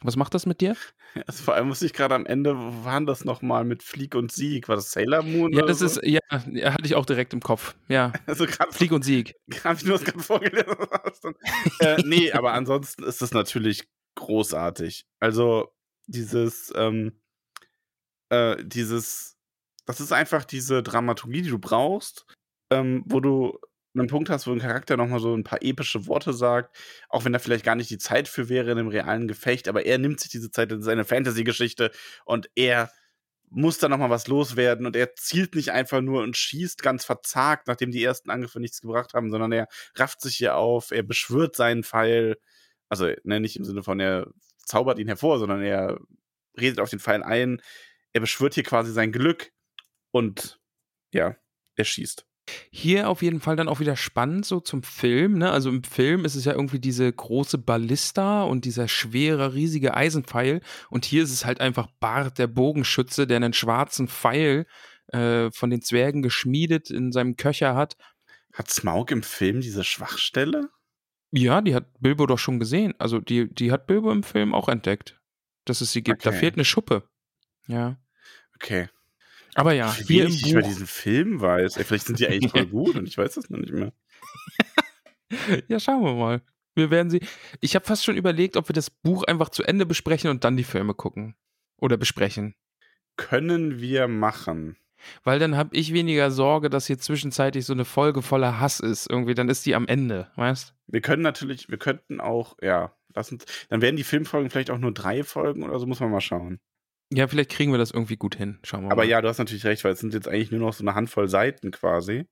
[SPEAKER 2] Was macht das mit dir?
[SPEAKER 3] Also vor allem muss ich gerade am Ende, wo waren das nochmal mit Flieg und Sieg? War das Sailor Moon?
[SPEAKER 2] Ja, das
[SPEAKER 3] so?
[SPEAKER 2] ist, ja, hatte ich auch direkt im Kopf. Ja,
[SPEAKER 3] Also gerade
[SPEAKER 2] Flieg und Sieg.
[SPEAKER 3] Habe ich nur das gerade vorgelesen. äh, nee, aber ansonsten ist das natürlich großartig. Also dieses, ähm, äh, dieses, das ist einfach diese Dramaturgie, die du brauchst, ähm, wo du einen Punkt hast, wo ein Charakter nochmal so ein paar epische Worte sagt, auch wenn da vielleicht gar nicht die Zeit für wäre in einem realen Gefecht, aber er nimmt sich diese Zeit, das ist eine Fantasy-Geschichte und er muss da nochmal was loswerden und er zielt nicht einfach nur und schießt ganz verzagt, nachdem die ersten Angriffe nichts gebracht haben, sondern er rafft sich hier auf, er beschwört seinen Pfeil, also ne, nicht im Sinne von er zaubert ihn hervor, sondern er redet auf den Pfeil ein, er beschwört hier quasi sein Glück und ja, er schießt.
[SPEAKER 2] Hier auf jeden Fall dann auch wieder spannend so zum Film. Ne? Also im Film ist es ja irgendwie diese große Ballista und dieser schwere, riesige Eisenpfeil. Und hier ist es halt einfach Bart, der Bogenschütze, der einen schwarzen Pfeil äh, von den Zwergen geschmiedet in seinem Köcher hat.
[SPEAKER 3] Hat Smaug im Film diese Schwachstelle?
[SPEAKER 2] Ja, die hat Bilbo doch schon gesehen. Also die, die hat Bilbo im Film auch entdeckt, dass es sie gibt. Da
[SPEAKER 3] Okay.
[SPEAKER 2] fehlt eine Schuppe. Ja.
[SPEAKER 3] Okay.
[SPEAKER 2] Aber ja,
[SPEAKER 3] Wie ich über
[SPEAKER 2] Buch.
[SPEAKER 3] diesen Film weiß. Ey, vielleicht sind die eigentlich voll gut und ich weiß das noch nicht mehr.
[SPEAKER 2] Ja, schauen wir mal. Wir werden sie. Ich habe fast schon überlegt, ob wir das Buch einfach zu Ende besprechen und dann die Filme gucken. Oder besprechen.
[SPEAKER 3] Können wir machen.
[SPEAKER 2] Weil dann habe ich weniger Sorge, dass hier zwischenzeitlich so eine Folge voller Hass ist. Irgendwie, dann ist die am Ende, weißt
[SPEAKER 3] Wir können natürlich, wir könnten auch, ja, lass uns, dann werden die Filmfolgen vielleicht auch nur drei Folgen oder so, muss man mal schauen.
[SPEAKER 2] Ja, vielleicht kriegen wir das irgendwie gut hin. Schauen wir mal.
[SPEAKER 3] Aber ja, du hast natürlich recht, weil es sind jetzt eigentlich nur noch so eine Handvoll Seiten quasi.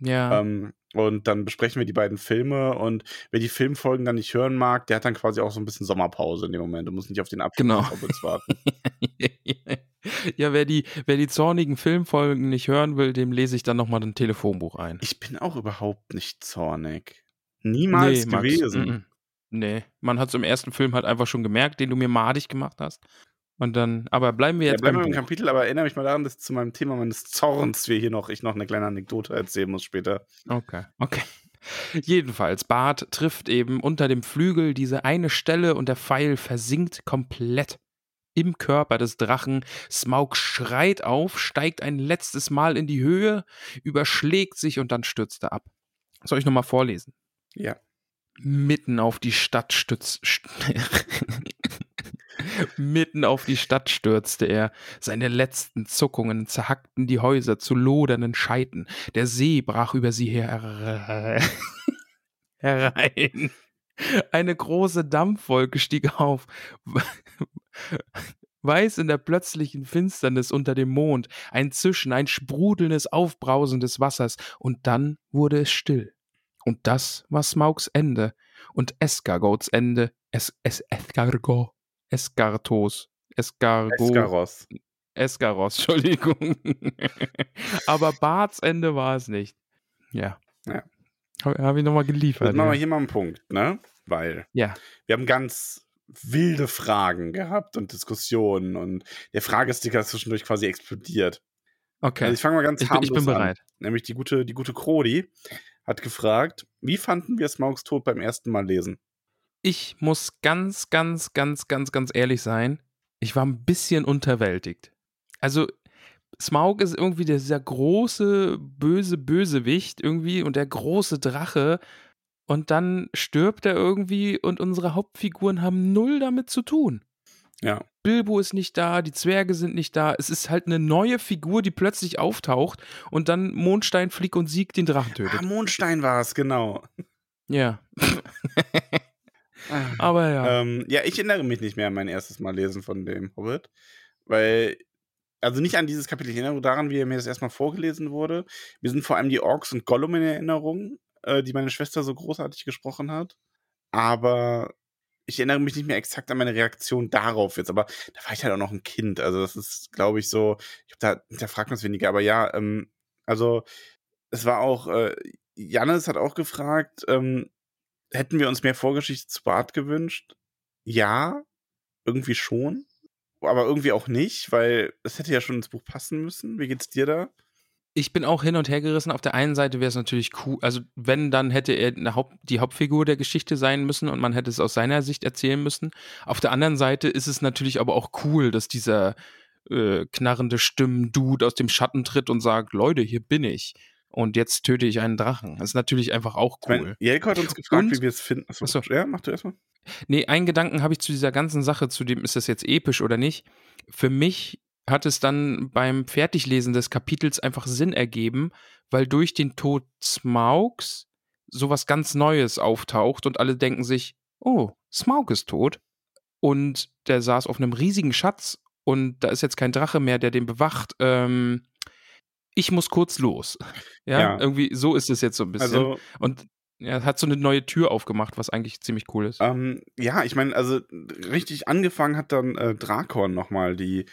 [SPEAKER 2] Ja.
[SPEAKER 3] Ähm, und dann besprechen wir die beiden Filme und wer die Filmfolgen dann nicht hören mag, der hat dann quasi auch so ein bisschen Sommerpause in dem Moment. Du musst nicht auf den Abschluss
[SPEAKER 2] Genau.
[SPEAKER 3] warten.
[SPEAKER 2] ja, wer die, wer die zornigen Filmfolgen nicht hören will, dem lese ich dann nochmal ein Telefonbuch ein.
[SPEAKER 3] Ich bin auch überhaupt nicht zornig. Niemals
[SPEAKER 2] Max,
[SPEAKER 3] gewesen.
[SPEAKER 2] mm, mm. Nee, man hat es im ersten Film halt einfach schon gemerkt, den du mir madig gemacht hast. Und dann, aber bleiben wir
[SPEAKER 3] Ja,
[SPEAKER 2] jetzt
[SPEAKER 3] bleiben wir
[SPEAKER 2] beim
[SPEAKER 3] im. Kapitel, aber erinnere mich mal daran, dass zu meinem Thema meines Zorns wir hier noch, ich noch eine kleine Anekdote erzählen muss später.
[SPEAKER 2] Okay, okay. Jedenfalls, Bart trifft eben unter dem Flügel diese eine Stelle und der Pfeil versinkt komplett im Körper des Drachen. Smaug schreit auf, steigt ein letztes Mal in die Höhe, überschlägt sich und dann stürzt er ab. Soll ich nochmal vorlesen?
[SPEAKER 3] Ja.
[SPEAKER 2] Mitten auf die Stadt stützt. Mitten auf die Stadt stürzte er. Seine letzten Zuckungen zerhackten die Häuser zu lodernden Scheiten. Der See brach über sie her herein. Eine große Dampfwolke stieg auf. Weiß in der plötzlichen Finsternis unter dem Mond, ein Zischen, ein sprudelndes Aufbrausen des Wassers, und dann wurde es still. Und das war Smaugs Ende und Escargots Ende. Es, es, Escargot. Escartos. Escargot.
[SPEAKER 3] Escaros.
[SPEAKER 2] Escaros, Entschuldigung. Aber Barts Ende war es nicht. Ja.
[SPEAKER 3] Ja.
[SPEAKER 2] Habe hab ich nochmal geliefert.
[SPEAKER 3] Jetzt machen wir hier mal einen Punkt, ne? Weil
[SPEAKER 2] ja.
[SPEAKER 3] wir haben ganz wilde Fragen gehabt und Diskussionen und der Fragesticker ist zwischendurch quasi explodiert.
[SPEAKER 2] Okay.
[SPEAKER 3] Also ich fange mal ganz
[SPEAKER 2] ich, bin, ich bin
[SPEAKER 3] harmlos
[SPEAKER 2] bereit.
[SPEAKER 3] An. Nämlich die gute, die gute Krodi hat gefragt, wie fanden wir Smaugs Tod beim ersten Mal lesen?
[SPEAKER 2] Ich muss ganz, ganz, ganz, ganz, ganz ehrlich sein. Ich war ein bisschen unterwältigt. Also, Smaug ist irgendwie dieser große, böse Bösewicht irgendwie und der große Drache. Und dann stirbt er irgendwie und unsere Hauptfiguren haben null damit zu tun.
[SPEAKER 3] Ja.
[SPEAKER 2] Bilbo ist nicht da, die Zwerge sind nicht da. Es ist halt eine neue Figur, die plötzlich auftaucht und dann Mondstein, Flieg und Sieg den Drachen tötet.
[SPEAKER 3] Ah, Mondstein war es, genau.
[SPEAKER 2] Ja. Aber ja.
[SPEAKER 3] Ähm, ja, ich erinnere mich nicht mehr an mein erstes Mal lesen von dem Hobbit, weil, also nicht an dieses Kapitel, ich erinnere daran, wie mir das erstmal vorgelesen wurde. Mir sind vor allem die Orks und Gollum in Erinnerung, äh, die meine Schwester so großartig gesprochen hat. Aber ich erinnere mich nicht mehr exakt an meine Reaktion darauf jetzt, aber da war ich halt auch noch ein Kind. Also, das ist, glaube ich, so, ich glaube, da, da fragt man es weniger, aber ja, ähm, also, es war auch, äh, Jannis hat auch gefragt, ähm, hätten wir uns mehr Vorgeschichte zu Bart gewünscht? Ja, irgendwie schon. Aber irgendwie auch nicht, weil es hätte ja schon ins Buch passen müssen. Wie geht's dir da?
[SPEAKER 2] Ich bin auch hin und her gerissen. Auf der einen Seite wäre es natürlich cool, also wenn, dann hätte er Haupt, die Hauptfigur der Geschichte sein müssen und man hätte es aus seiner Sicht erzählen müssen. Auf der anderen Seite ist es natürlich aber auch cool, dass dieser äh, knarrende Stimmen-Dude aus dem Schatten tritt und sagt, Leute, hier bin ich. Und jetzt töte ich einen Drachen. Das ist natürlich einfach auch cool.
[SPEAKER 3] Jelko hat uns gefragt,
[SPEAKER 2] Und-
[SPEAKER 3] wie wir es finden. Achso,
[SPEAKER 2] Achso.
[SPEAKER 3] ja, mach du erstmal.
[SPEAKER 2] Nee, einen Gedanken habe ich zu dieser ganzen Sache, zu dem ist das jetzt episch oder nicht. Für mich hat es dann beim Fertiglesen des Kapitels einfach Sinn ergeben, weil durch den Tod Smaugs sowas ganz Neues auftaucht und alle denken sich, oh, Smaug ist tot. Und der saß auf einem riesigen Schatz und da ist jetzt kein Drache mehr, der den bewacht. Ähm, ich muss kurz los. Ja,
[SPEAKER 3] Ja.
[SPEAKER 2] irgendwie so ist es jetzt so ein bisschen.
[SPEAKER 3] Also,
[SPEAKER 2] und er hat so eine neue Tür aufgemacht, was eigentlich ziemlich cool ist.
[SPEAKER 3] ähm, ja, ich meine, also richtig angefangen hat dann äh, Drakon nochmal die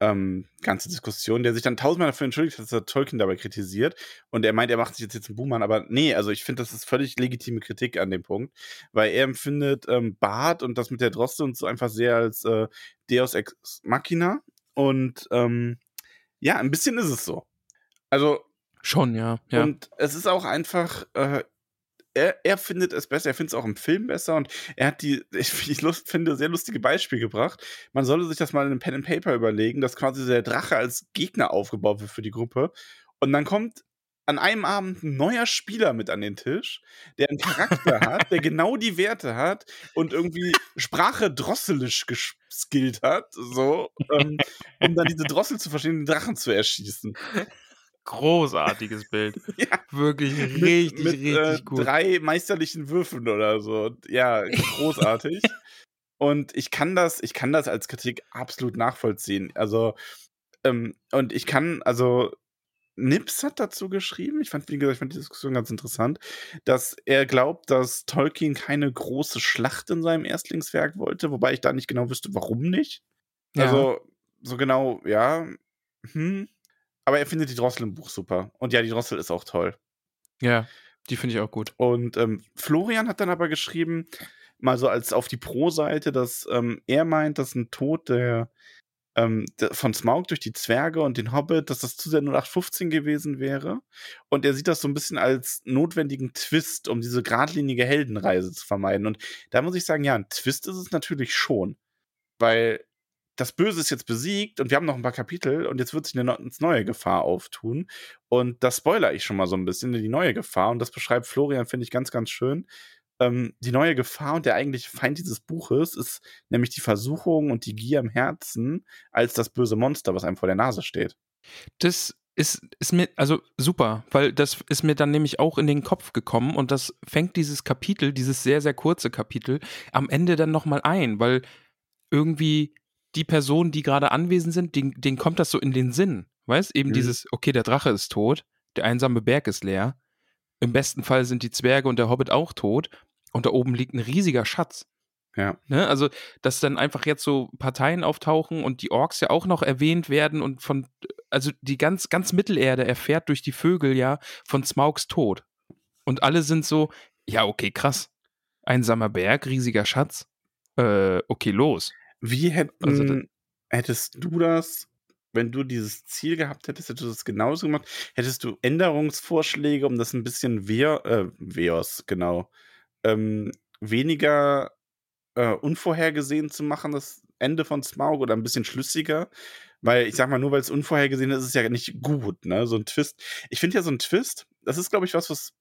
[SPEAKER 3] ähm, ganze Diskussion, der sich dann tausendmal dafür entschuldigt hat, dass er Tolkien dabei kritisiert. Und er meint, er macht sich jetzt, jetzt einen Buhmann, aber nee, also ich finde, das ist völlig legitime Kritik an dem Punkt, weil er empfindet ähm, Bart und das mit der Droste und so einfach sehr als äh, Deus Ex Machina. Und ähm, ja, ein bisschen ist es so. Also,
[SPEAKER 2] Schon, ja. ja.
[SPEAKER 3] und es ist auch einfach, äh, er, er findet es besser, er findet es auch im Film besser und er hat die, ich, ich lust, finde, sehr lustige Beispiele gebracht. Man sollte sich das mal in einem Pen and Paper überlegen, dass quasi der Drache als Gegner aufgebaut wird für die Gruppe. Und dann kommt an einem Abend ein neuer Spieler mit an den Tisch, der einen Charakter hat, der genau die Werte hat und irgendwie Sprache drosselisch geskillt hat, so, ähm, um dann diese Drossel zu verstehen, den Drachen zu erschießen.
[SPEAKER 2] Großartiges Bild.
[SPEAKER 3] Ja.
[SPEAKER 2] Wirklich richtig,
[SPEAKER 3] mit,
[SPEAKER 2] richtig
[SPEAKER 3] äh,
[SPEAKER 2] gut.
[SPEAKER 3] drei meisterlichen Würfen oder so. Ja, großartig. und ich kann das, ich kann das als Kritik absolut nachvollziehen. Also, ähm, und ich kann, also, Nips hat dazu geschrieben, ich fand, wie gesagt, ich fand die Diskussion ganz interessant, dass er glaubt, dass Tolkien keine große Schlacht in seinem Erstlingswerk wollte, wobei ich da nicht genau wüsste, warum nicht.
[SPEAKER 2] Ja.
[SPEAKER 3] Also, so genau, ja. Hm. Aber er findet die Drossel im Buch super. Und ja, die Drossel ist auch toll.
[SPEAKER 2] Ja, die finde ich auch gut.
[SPEAKER 3] Und ähm, Florian hat dann aber geschrieben, mal so als auf die Pro-Seite, dass ähm, er meint, dass ein Tod der, ähm, der von Smaug durch die Zwerge und den Hobbit, dass das zu sehr 0815 gewesen wäre. Und er sieht das so ein bisschen als notwendigen Twist, um diese geradlinige Heldenreise zu vermeiden. Und da muss ich sagen, ja, ein Twist ist es natürlich schon. Weil das Böse ist jetzt besiegt und wir haben noch ein paar Kapitel und jetzt wird sich eine neue Gefahr auftun. Und das spoiler ich schon mal so ein bisschen, die neue Gefahr. Und das beschreibt Florian, finde ich, ganz, ganz schön. Ähm, die neue Gefahr und der eigentliche Feind dieses Buches ist nämlich die Versuchung und die Gier im Herzen als das böse Monster, was einem vor der Nase steht.
[SPEAKER 2] Das ist, ist mir, also super, weil das ist mir dann nämlich auch in den Kopf gekommen und das fängt dieses Kapitel, dieses sehr, sehr kurze Kapitel, am Ende dann nochmal ein, weil irgendwie die Personen, die gerade anwesend sind, denen, denen kommt das so in den Sinn. Weißt? Eben
[SPEAKER 3] Mhm.
[SPEAKER 2] dieses, okay, der Drache ist tot, der einsame Berg ist leer. Im besten Fall sind die Zwerge und der Hobbit auch tot und da oben liegt ein riesiger Schatz.
[SPEAKER 3] Ja.
[SPEAKER 2] Ne? Also, dass dann einfach jetzt so Parteien auftauchen und die Orks ja auch noch erwähnt werden und von, also die ganz, ganz Mittelerde erfährt durch die Vögel ja von Smaugs Tod. Und alle sind so, ja, okay, krass. Einsamer Berg, riesiger Schatz. Äh, okay, los.
[SPEAKER 3] Wie hätten,
[SPEAKER 2] Also da-
[SPEAKER 3] hättest du das, wenn du dieses Ziel gehabt hättest, hättest du das genauso gemacht? Hättest du Änderungsvorschläge, um das ein bisschen wehr, äh, Weos, genau, ähm, weniger äh, unvorhergesehen zu machen, das Ende von Smaug oder ein bisschen schlüssiger? Weil ich sag mal, nur weil es unvorhergesehen ist, ist es ja nicht gut, ne? So ein Twist. Ich finde ja so ein Twist, das ist, glaube ich, was, was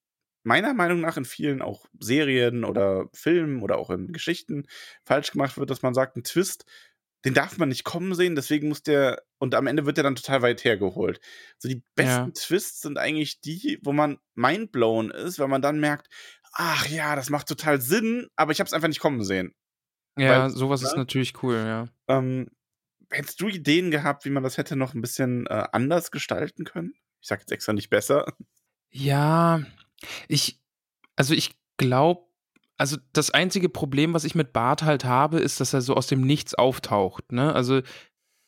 [SPEAKER 3] meiner Meinung nach in vielen auch Serien oder Filmen oder auch in Geschichten falsch gemacht wird, dass man sagt, ein Twist, den darf man nicht kommen sehen, deswegen muss der, und am Ende wird der dann total weit hergeholt. So die besten
[SPEAKER 2] Ja.
[SPEAKER 3] Twists sind eigentlich die, wo man mindblown ist, weil man dann merkt, ach ja, das macht total Sinn, aber ich habe es einfach nicht kommen sehen.
[SPEAKER 2] Ja,
[SPEAKER 3] Weil-
[SPEAKER 2] sowas ist
[SPEAKER 3] ne?
[SPEAKER 2] natürlich cool, ja.
[SPEAKER 3] Ähm, hättest du Ideen gehabt, wie man das hätte noch ein bisschen äh, anders gestalten können? Ich sag jetzt extra nicht besser.
[SPEAKER 2] Ja, ich, also ich glaube, also das einzige Problem, was ich mit Bart halt habe, ist, dass er so aus dem Nichts auftaucht, ne? Also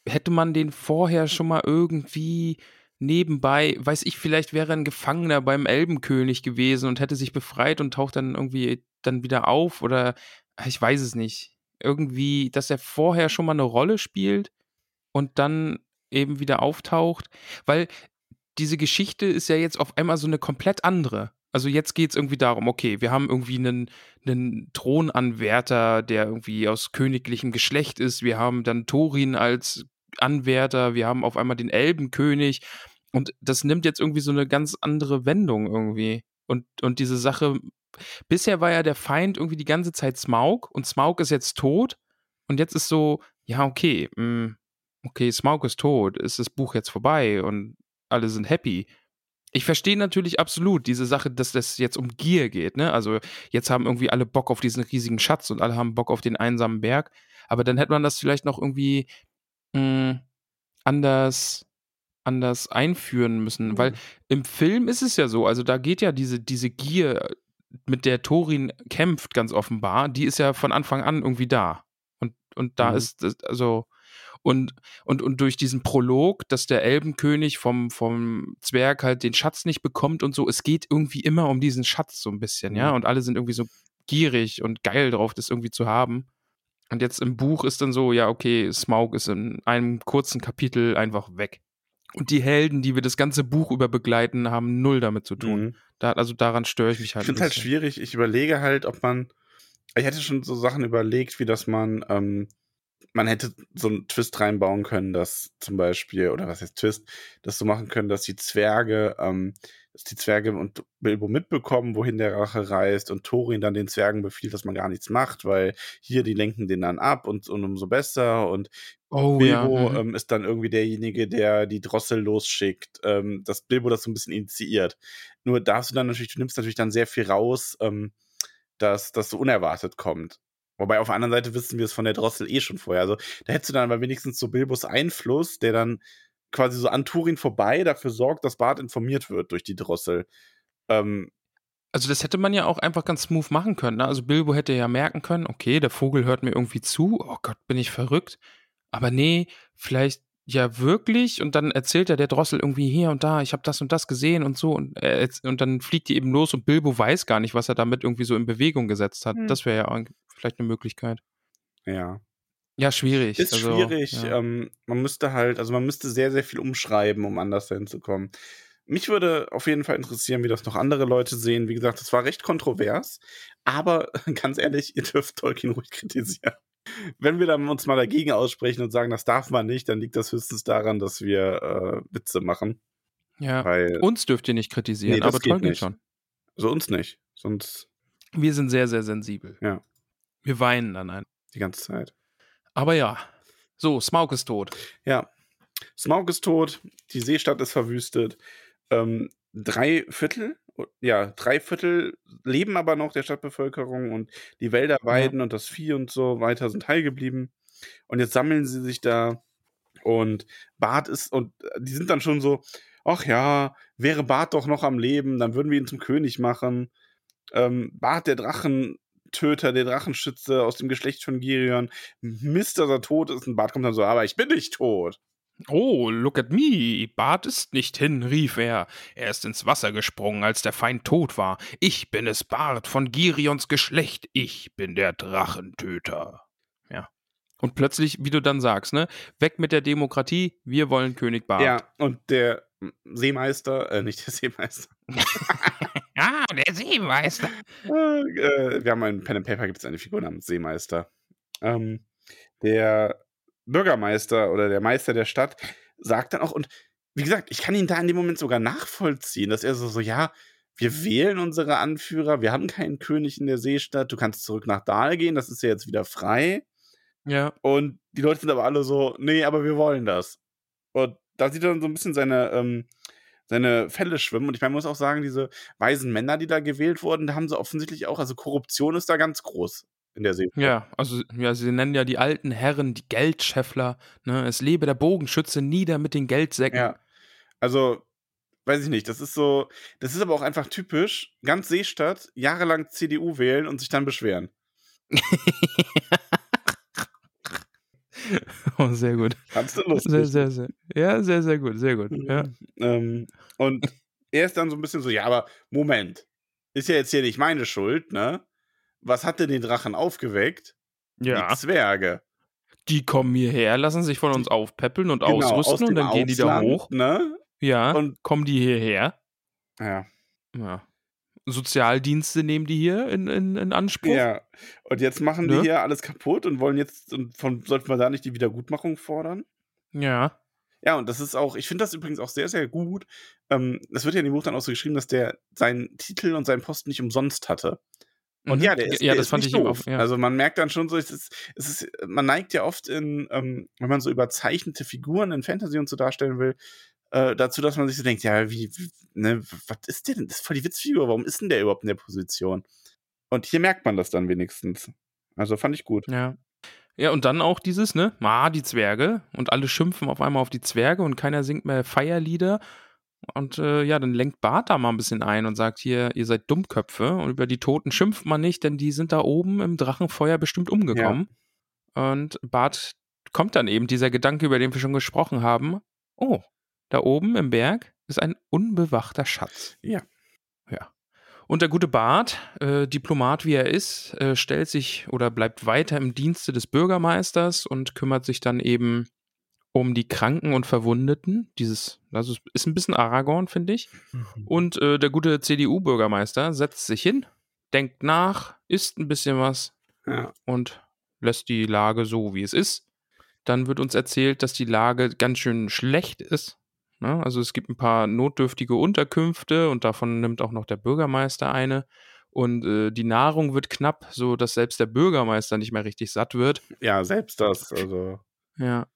[SPEAKER 2] hätte man den vorher schon mal irgendwie nebenbei, weiß ich, vielleicht wäre ein Gefangener beim Elbenkönig gewesen und hätte sich befreit und taucht dann irgendwie dann wieder auf oder ah, ich weiß es nicht. Irgendwie, dass er vorher schon mal eine Rolle spielt und dann eben wieder auftaucht, weil diese Geschichte ist ja jetzt auf einmal so eine komplett andere. Also jetzt geht es irgendwie darum, okay, wir haben irgendwie einen, einen Thronanwärter, der irgendwie aus königlichem Geschlecht ist. Wir haben dann Thorin als Anwärter, wir haben auf einmal den Elbenkönig. Und das nimmt jetzt irgendwie so eine ganz andere Wendung irgendwie. Und, und diese Sache, bisher war ja der Feind irgendwie die ganze Zeit Smaug und Smaug ist jetzt tot. Und jetzt ist so, ja, okay, mh, okay, Smaug ist tot, ist das Buch jetzt vorbei und alle sind happy. Ich verstehe natürlich absolut diese Sache, dass das jetzt um Gier geht, ne? Also jetzt haben irgendwie alle Bock auf diesen riesigen Schatz und alle haben Bock auf den einsamen Berg. Aber dann hätte man das vielleicht noch irgendwie mh, anders, anders einführen müssen. Weil im Film ist es ja so, also da geht ja diese, diese Gier, mit der Thorin kämpft, ganz offenbar, die ist ja von Anfang an irgendwie da. Und, und da
[SPEAKER 3] Mhm.
[SPEAKER 2] ist, also, und, und, und durch diesen Prolog, dass der Elbenkönig vom, vom Zwerg halt den Schatz nicht bekommt und so, es geht irgendwie immer um diesen Schatz so ein bisschen, ja.
[SPEAKER 3] Mhm.
[SPEAKER 2] Und alle sind irgendwie so gierig und geil drauf, das irgendwie zu haben. Und jetzt im Buch ist dann so, ja, okay, Smaug ist in einem kurzen Kapitel einfach weg. Und die Helden, die wir das ganze Buch über begleiten, haben null damit zu tun.
[SPEAKER 3] Mhm.
[SPEAKER 2] Da, also daran störe ich mich halt.
[SPEAKER 3] Ich finde
[SPEAKER 2] ein
[SPEAKER 3] halt schwierig. Ich überlege halt, ob man. Ich hätte schon so Sachen überlegt, wie dass man. Ähm, man hätte so einen Twist reinbauen können, dass zum Beispiel, oder was heißt Twist, das so machen können, dass die Zwerge, ähm, dass die Zwerge und Bilbo mitbekommen, wohin der Rache reist und Thorin dann den Zwergen befiehlt, dass man gar nichts macht, weil hier, die lenken den dann ab und, und umso besser und
[SPEAKER 2] Oh
[SPEAKER 3] Bilbo
[SPEAKER 2] ja. mhm.
[SPEAKER 3] ähm, ist dann irgendwie derjenige, der die Drossel losschickt, ähm, dass Bilbo das so ein bisschen initiiert. Nur darfst du dann natürlich, du nimmst natürlich dann sehr viel raus, ähm, dass das so unerwartet kommt. Wobei auf der anderen Seite wissen wir es von der Drossel eh schon vorher. Also da hättest du dann aber wenigstens so Bilbos Einfluss, der dann quasi so an Turin vorbei dafür sorgt, dass Bart informiert wird durch die Drossel. Ähm,
[SPEAKER 2] Also das hätte man ja auch einfach ganz smooth machen können. Ne? Also Bilbo hätte ja merken können, okay, der Vogel hört mir irgendwie zu. Oh Gott, bin ich verrückt. Aber nee, vielleicht ja wirklich. Und dann erzählt er der Drossel irgendwie hier und da, ich habe das und das gesehen und so. Und, erz- und dann fliegt die eben los und Bilbo weiß gar nicht, was er damit irgendwie so in Bewegung gesetzt hat.
[SPEAKER 3] Hm.
[SPEAKER 2] Das wäre ja auch vielleicht eine Möglichkeit.
[SPEAKER 3] ja.
[SPEAKER 2] Ja, schwierig.
[SPEAKER 3] Ist
[SPEAKER 2] also,
[SPEAKER 3] schwierig.
[SPEAKER 2] Ja.
[SPEAKER 3] Ähm, man müsste halt, also man müsste sehr, sehr viel umschreiben, um anders dahin zu kommen. Mich würde auf jeden Fall interessieren, wie das noch andere Leute sehen. Wie gesagt, das war recht kontrovers, aber ganz ehrlich, ihr dürft Tolkien ruhig kritisieren. Wenn wir dann uns mal dagegen aussprechen und sagen, das darf man nicht, dann liegt das höchstens daran, dass wir äh, Witze machen.
[SPEAKER 2] ja.
[SPEAKER 3] Weil,
[SPEAKER 2] Uns dürft ihr nicht kritisieren,
[SPEAKER 3] Nee,
[SPEAKER 2] aber Tolkien
[SPEAKER 3] nicht.
[SPEAKER 2] schon.
[SPEAKER 3] also uns nicht. Sonst
[SPEAKER 2] Wir sind sehr, sehr sensibel.
[SPEAKER 3] Ja.
[SPEAKER 2] Wir weinen dann ein.
[SPEAKER 3] die ganze Zeit.
[SPEAKER 2] Aber ja. So, Smaug ist tot.
[SPEAKER 3] Ja. Smaug ist tot, die Seestadt ist verwüstet. Ähm, drei Viertel, ja, drei Viertel leben aber noch der Stadtbevölkerung und die Wälder weiden und das Vieh und so weiter sind heil geblieben. Und jetzt sammeln sie sich da und Bart ist, und die sind dann schon so, ach ja, wäre Bart doch noch am Leben, dann würden wir ihn zum König machen. Ähm, Bart, der Drachentöter, der Drachenschütze aus dem Geschlecht von Girion, Mist, dass er tot ist. Und Bart kommt dann so, aber ich bin nicht tot.
[SPEAKER 2] Oh, look at me. Bart ist nicht hin, rief er. Er ist ins Wasser gesprungen, als der Feind tot war. Ich bin es, Bart von Girions Geschlecht. Ich bin der Drachentöter. Ja. Und plötzlich, wie du dann sagst, ne? Weg mit der Demokratie, wir wollen König Bart.
[SPEAKER 3] Ja, und der Seemeister, äh, nicht der Seemeister.
[SPEAKER 2] Ah, der Seemeister.
[SPEAKER 3] äh, wir haben ein Pen and Paper, gibt es eine Figur namens Seemeister. Ähm, der Bürgermeister oder der Meister der Stadt sagt dann auch, und wie gesagt, ich kann ihn da in dem Moment sogar nachvollziehen, dass er so, so, ja, wir wählen unsere Anführer, wir haben keinen König in der Seestadt, du kannst zurück nach Dahl gehen, das ist ja jetzt wieder frei.
[SPEAKER 2] Ja.
[SPEAKER 3] Und die Leute sind aber alle so, nee, aber wir wollen das. Und da sieht er dann so ein bisschen seine, ähm, seine Fälle schwimmen. Und ich meine, man muss auch sagen, diese weisen Männer, die da gewählt wurden, da haben sie offensichtlich auch, also Korruption ist da ganz groß in der See.
[SPEAKER 2] Ja, also ja, sie nennen ja die alten Herren die Geldscheffler. Ne? Es lebe der Bogenschütze nieder mit den Geldsäcken.
[SPEAKER 3] Ja. Also, weiß ich nicht, das ist so, das ist aber auch einfach typisch, ganz Seestadt, jahrelang CDU wählen und sich dann beschweren.
[SPEAKER 2] oh, sehr gut.
[SPEAKER 3] Ganz lustig.
[SPEAKER 2] Sehr, sehr, sehr. Ja, sehr, sehr gut, sehr gut. Ja.
[SPEAKER 3] Ähm, und er ist dann so ein bisschen so, ja, aber Moment, ist ja jetzt hier nicht meine Schuld, ne? Was hat denn den Drachen aufgeweckt?
[SPEAKER 2] ja.
[SPEAKER 3] Die Zwerge.
[SPEAKER 2] Die kommen hierher, lassen sich von uns aufpäppeln und
[SPEAKER 3] Genau, aus
[SPEAKER 2] ausrüsten und
[SPEAKER 3] dem
[SPEAKER 2] dann gehen die da
[SPEAKER 3] Ausland,
[SPEAKER 2] hoch.
[SPEAKER 3] Ne?
[SPEAKER 2] Ja.
[SPEAKER 3] Und-
[SPEAKER 2] kommen die hierher.
[SPEAKER 3] Ja.
[SPEAKER 2] Ja. Sozialdienste nehmen die hier in, in, in Anspruch.
[SPEAKER 3] ja. Und jetzt machen
[SPEAKER 2] Ne?
[SPEAKER 3] die hier alles kaputt und wollen jetzt, und von, sollten wir da nicht die Wiedergutmachung fordern?
[SPEAKER 2] Ja.
[SPEAKER 3] Ja, und das ist auch, ich finde das übrigens auch sehr, sehr gut. Ähm, das wird ja in dem Buch dann auch so geschrieben, dass der seinen Titel und seinen Posten nicht umsonst hatte. Und
[SPEAKER 2] Mhm.
[SPEAKER 3] ja, der ist,
[SPEAKER 2] ja,
[SPEAKER 3] der
[SPEAKER 2] das
[SPEAKER 3] ist
[SPEAKER 2] fand
[SPEAKER 3] nicht
[SPEAKER 2] ich
[SPEAKER 3] doof.
[SPEAKER 2] auch. Ja.
[SPEAKER 3] Also man merkt dann schon so, es ist, es ist, man neigt ja oft in, ähm, wenn man so überzeichnete Figuren in Fantasy und so darstellen will, äh, dazu, dass man sich so denkt, ja, wie, wie ne, was ist der denn? Das ist voll die Witzfigur, warum ist denn der überhaupt in der Position? Und hier merkt man das dann wenigstens. Also fand ich gut.
[SPEAKER 2] Ja. Ja, und dann auch dieses, ne? Ah, die Zwerge. Und alle schimpfen auf einmal auf die Zwerge und keiner singt mehr Feierlieder. Und äh, ja, dann lenkt Bart da mal ein bisschen ein und sagt hier, ihr seid Dummköpfe und über die Toten schimpft man nicht, denn die sind da oben im Drachenfeuer bestimmt umgekommen. Und Bart kommt dann eben dieser Gedanke, über den wir schon gesprochen haben. Oh, da oben im Berg ist ein unbewachter Schatz.
[SPEAKER 3] Ja.
[SPEAKER 2] Ja. Und der gute Bart, äh, Diplomat wie er ist, äh, stellt sich oder bleibt weiter im Dienste des Bürgermeisters und kümmert sich dann eben um die Kranken und Verwundeten. Dieses, also ist ein bisschen Aragorn, finde ich. Und äh, der gute CDU-Bürgermeister setzt sich hin, denkt nach, isst ein bisschen was
[SPEAKER 3] Ja.
[SPEAKER 2] und lässt die Lage so, wie es ist. Dann wird uns erzählt, dass die Lage ganz schön schlecht ist. Ne? Also es gibt ein paar notdürftige Unterkünfte und davon nimmt auch noch der Bürgermeister eine. Und äh, die Nahrung wird knapp, so dass selbst der Bürgermeister nicht mehr richtig satt wird.
[SPEAKER 3] ja, selbst das. Also,
[SPEAKER 2] Ja.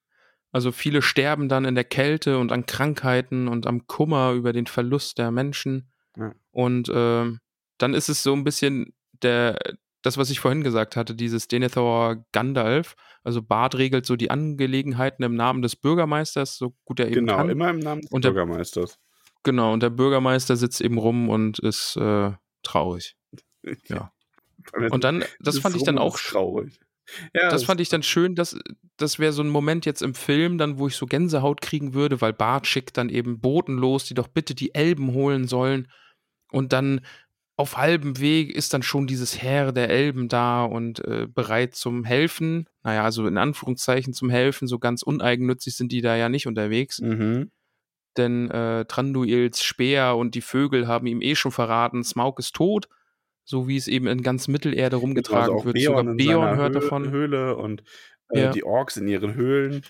[SPEAKER 2] Also viele sterben dann in der Kälte und an Krankheiten und am Kummer über den Verlust der Menschen.
[SPEAKER 3] Ja.
[SPEAKER 2] Und ähm, dann ist es so ein bisschen der, das, was ich vorhin gesagt hatte, dieses Denethor Gandalf. Also Bart regelt so die Angelegenheiten im Namen des Bürgermeisters, so gut er eben
[SPEAKER 3] genau,
[SPEAKER 2] kann.
[SPEAKER 3] immer im Namen des
[SPEAKER 2] Und der-
[SPEAKER 3] Bürgermeisters.
[SPEAKER 2] Genau, und der Bürgermeister sitzt eben rum und ist äh, traurig. Ja. Und dann, das fand ich dann auch
[SPEAKER 3] traurig. Ja,
[SPEAKER 2] das fand ich dann schön, dass das wäre so ein Moment jetzt im Film, dann wo ich so Gänsehaut kriegen würde, weil Bart schickt dann eben Boten los, die doch bitte die Elben holen sollen. Und dann auf halbem Weg ist dann schon dieses Heer der Elben da und äh, bereit zum Helfen. Naja, also in Anführungszeichen zum Helfen, so ganz uneigennützig sind die da ja nicht unterwegs.
[SPEAKER 3] Mhm.
[SPEAKER 2] Denn äh, Tranduils Speer und die Vögel haben ihm eh schon verraten, Smaug ist tot. So wie es eben in ganz Mittelerde rumgetragen
[SPEAKER 3] Also
[SPEAKER 2] wird.
[SPEAKER 3] Beorn
[SPEAKER 2] Sogar Beorn hört
[SPEAKER 3] Höh-
[SPEAKER 2] davon.
[SPEAKER 3] Höhle und äh,
[SPEAKER 2] Ja.
[SPEAKER 3] die Orks in ihren Höhlen.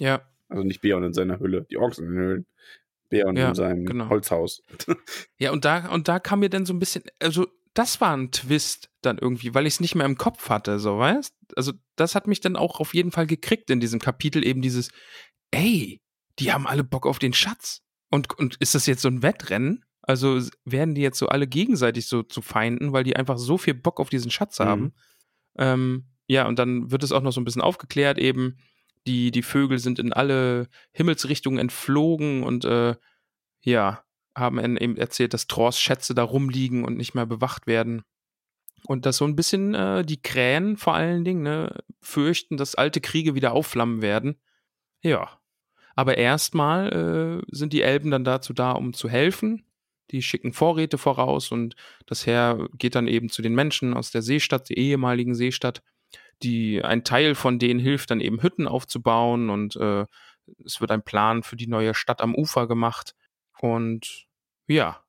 [SPEAKER 2] Ja,
[SPEAKER 3] Also nicht Beorn in seiner Höhle, die Orks in den Höhlen. Beorn
[SPEAKER 2] Ja,
[SPEAKER 3] in seinem
[SPEAKER 2] genau.
[SPEAKER 3] Holzhaus.
[SPEAKER 2] Ja, und da, und da kam mir dann so ein bisschen, also das war ein Twist dann irgendwie, weil ich es nicht mehr im Kopf hatte, so, weißt? Also das hat mich dann auch auf jeden Fall gekriegt in diesem Kapitel, eben dieses, ey, die haben alle Bock auf den Schatz. Und, und ist das jetzt so ein Wettrennen? Also werden die jetzt so alle gegenseitig so zu Feinden, weil die einfach so viel Bock auf diesen Schatz
[SPEAKER 3] Mhm.
[SPEAKER 2] haben? Ähm, ja, und dann wird es auch noch so ein bisschen aufgeklärt eben, die, die Vögel sind in alle Himmelsrichtungen entflogen und äh, ja, haben en- eben erzählt, dass Trors Schätze da rumliegen und nicht mehr bewacht werden. Und dass so ein bisschen äh, die Krähen vor allen Dingen ne, fürchten, dass alte Kriege wieder aufflammen werden. Ja. Aber erstmal äh, sind die Elben dann dazu da, um zu helfen. Die schicken Vorräte voraus und das Heer geht dann eben zu den Menschen aus der Seestadt, der ehemaligen Seestadt. Die, ein Teil von denen hilft dann eben Hütten aufzubauen und äh, es wird ein Plan für die neue Stadt am Ufer gemacht. Und ja,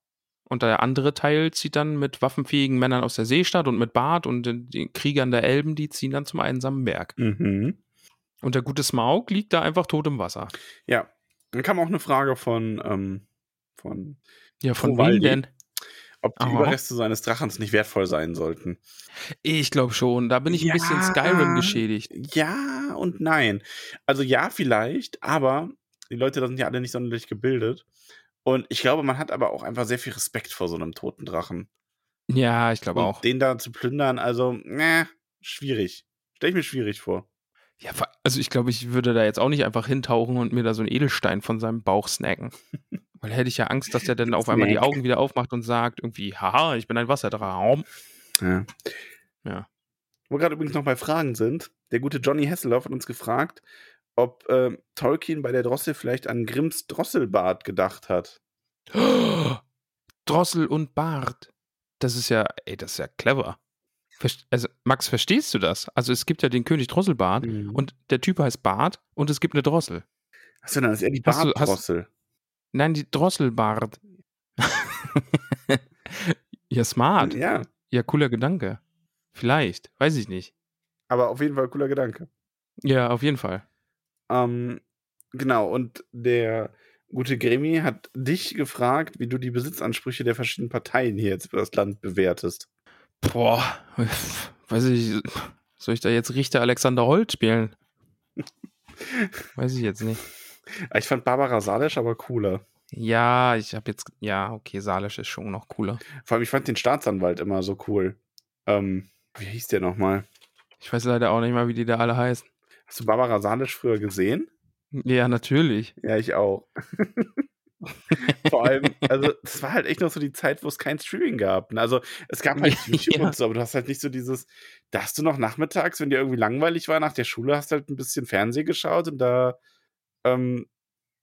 [SPEAKER 2] und der andere Teil zieht dann mit waffenfähigen Männern aus der Seestadt und mit Bart und den, den Kriegern der Elben, die ziehen dann zum einsamen Berg.
[SPEAKER 3] Mhm.
[SPEAKER 2] Und der gute Smaug liegt da einfach tot im Wasser.
[SPEAKER 3] Ja. Dann kam auch eine Frage von, ähm, von
[SPEAKER 2] Ja, von wem
[SPEAKER 3] Trovaldi.
[SPEAKER 2] denn?
[SPEAKER 3] Ob die
[SPEAKER 2] Aha.
[SPEAKER 3] Überreste seines Drachens nicht wertvoll sein sollten.
[SPEAKER 2] Ich glaube schon. Da bin ich ein
[SPEAKER 3] Ja.
[SPEAKER 2] bisschen Skyrim geschädigt.
[SPEAKER 3] Ja und nein. Also ja, vielleicht, aber die Leute da sind ja alle nicht sonderlich gebildet. Und ich glaube, man hat aber auch einfach sehr viel Respekt vor so einem toten Drachen.
[SPEAKER 2] Ja, ich glaube auch.
[SPEAKER 3] den da zu plündern, also, ne, schwierig. Stell ich mir schwierig vor.
[SPEAKER 2] Ja, also ich glaube, ich würde da jetzt auch nicht einfach hintauchen und mir da so einen Edelstein von seinem Bauch snacken. Weil hätte ich ja Angst, dass der dann auf einmal die. Augen wieder aufmacht und sagt irgendwie, haha, ich bin ein Wasserdrachen.
[SPEAKER 3] Ja.
[SPEAKER 2] Ja.
[SPEAKER 3] Wo wir gerade übrigens noch bei Fragen sind, der gute Johnny Hasselhoff hat uns gefragt, ob ähm, Tolkien bei der Drossel vielleicht an Grimms Drosselbart gedacht hat.
[SPEAKER 2] Drossel und Bart. Das ist ja, ey, das ist ja clever. Also, Max, verstehst du das? Also, es gibt ja den König Drosselbart
[SPEAKER 3] Mhm.
[SPEAKER 2] und der Typ heißt Bart und es gibt eine Drossel.
[SPEAKER 3] Achso, dann ist er die Bartdrossel.
[SPEAKER 2] Nein, die Drosselbart. ja, smart.
[SPEAKER 3] Ja,
[SPEAKER 2] Ja, cooler Gedanke. Vielleicht, weiß ich nicht.
[SPEAKER 3] aber auf jeden Fall cooler Gedanke.
[SPEAKER 2] Ja, auf jeden Fall.
[SPEAKER 3] Ähm, genau, und der gute Gremi hat dich gefragt, wie du die Besitzansprüche der verschiedenen Parteien hier jetzt für das Land bewertest.
[SPEAKER 2] Boah, weiß ich, soll ich da jetzt Richter Alexander Holt spielen? Weiß ich jetzt nicht.
[SPEAKER 3] Ich fand Barbara Salisch aber cooler.
[SPEAKER 2] Ja, ich habe jetzt, ja, okay, Salisch ist schon noch cooler.
[SPEAKER 3] Vor allem, ich fand den Staatsanwalt immer so cool. Ähm, wie hieß der nochmal?
[SPEAKER 2] Ich weiß leider auch nicht mal, wie die da alle heißen.
[SPEAKER 3] Hast du Barbara Salisch früher gesehen?
[SPEAKER 2] Ja, natürlich.
[SPEAKER 3] Ja, ich auch. Vor allem, also es war halt echt noch so die Zeit, wo es kein Streaming gab. ne? Also es gab halt YouTube
[SPEAKER 2] ja.
[SPEAKER 3] und so, aber du hast halt nicht so dieses, da hast du noch nachmittags, wenn dir irgendwie langweilig war nach der Schule, hast halt ein bisschen Fernsehen geschaut und da ähm,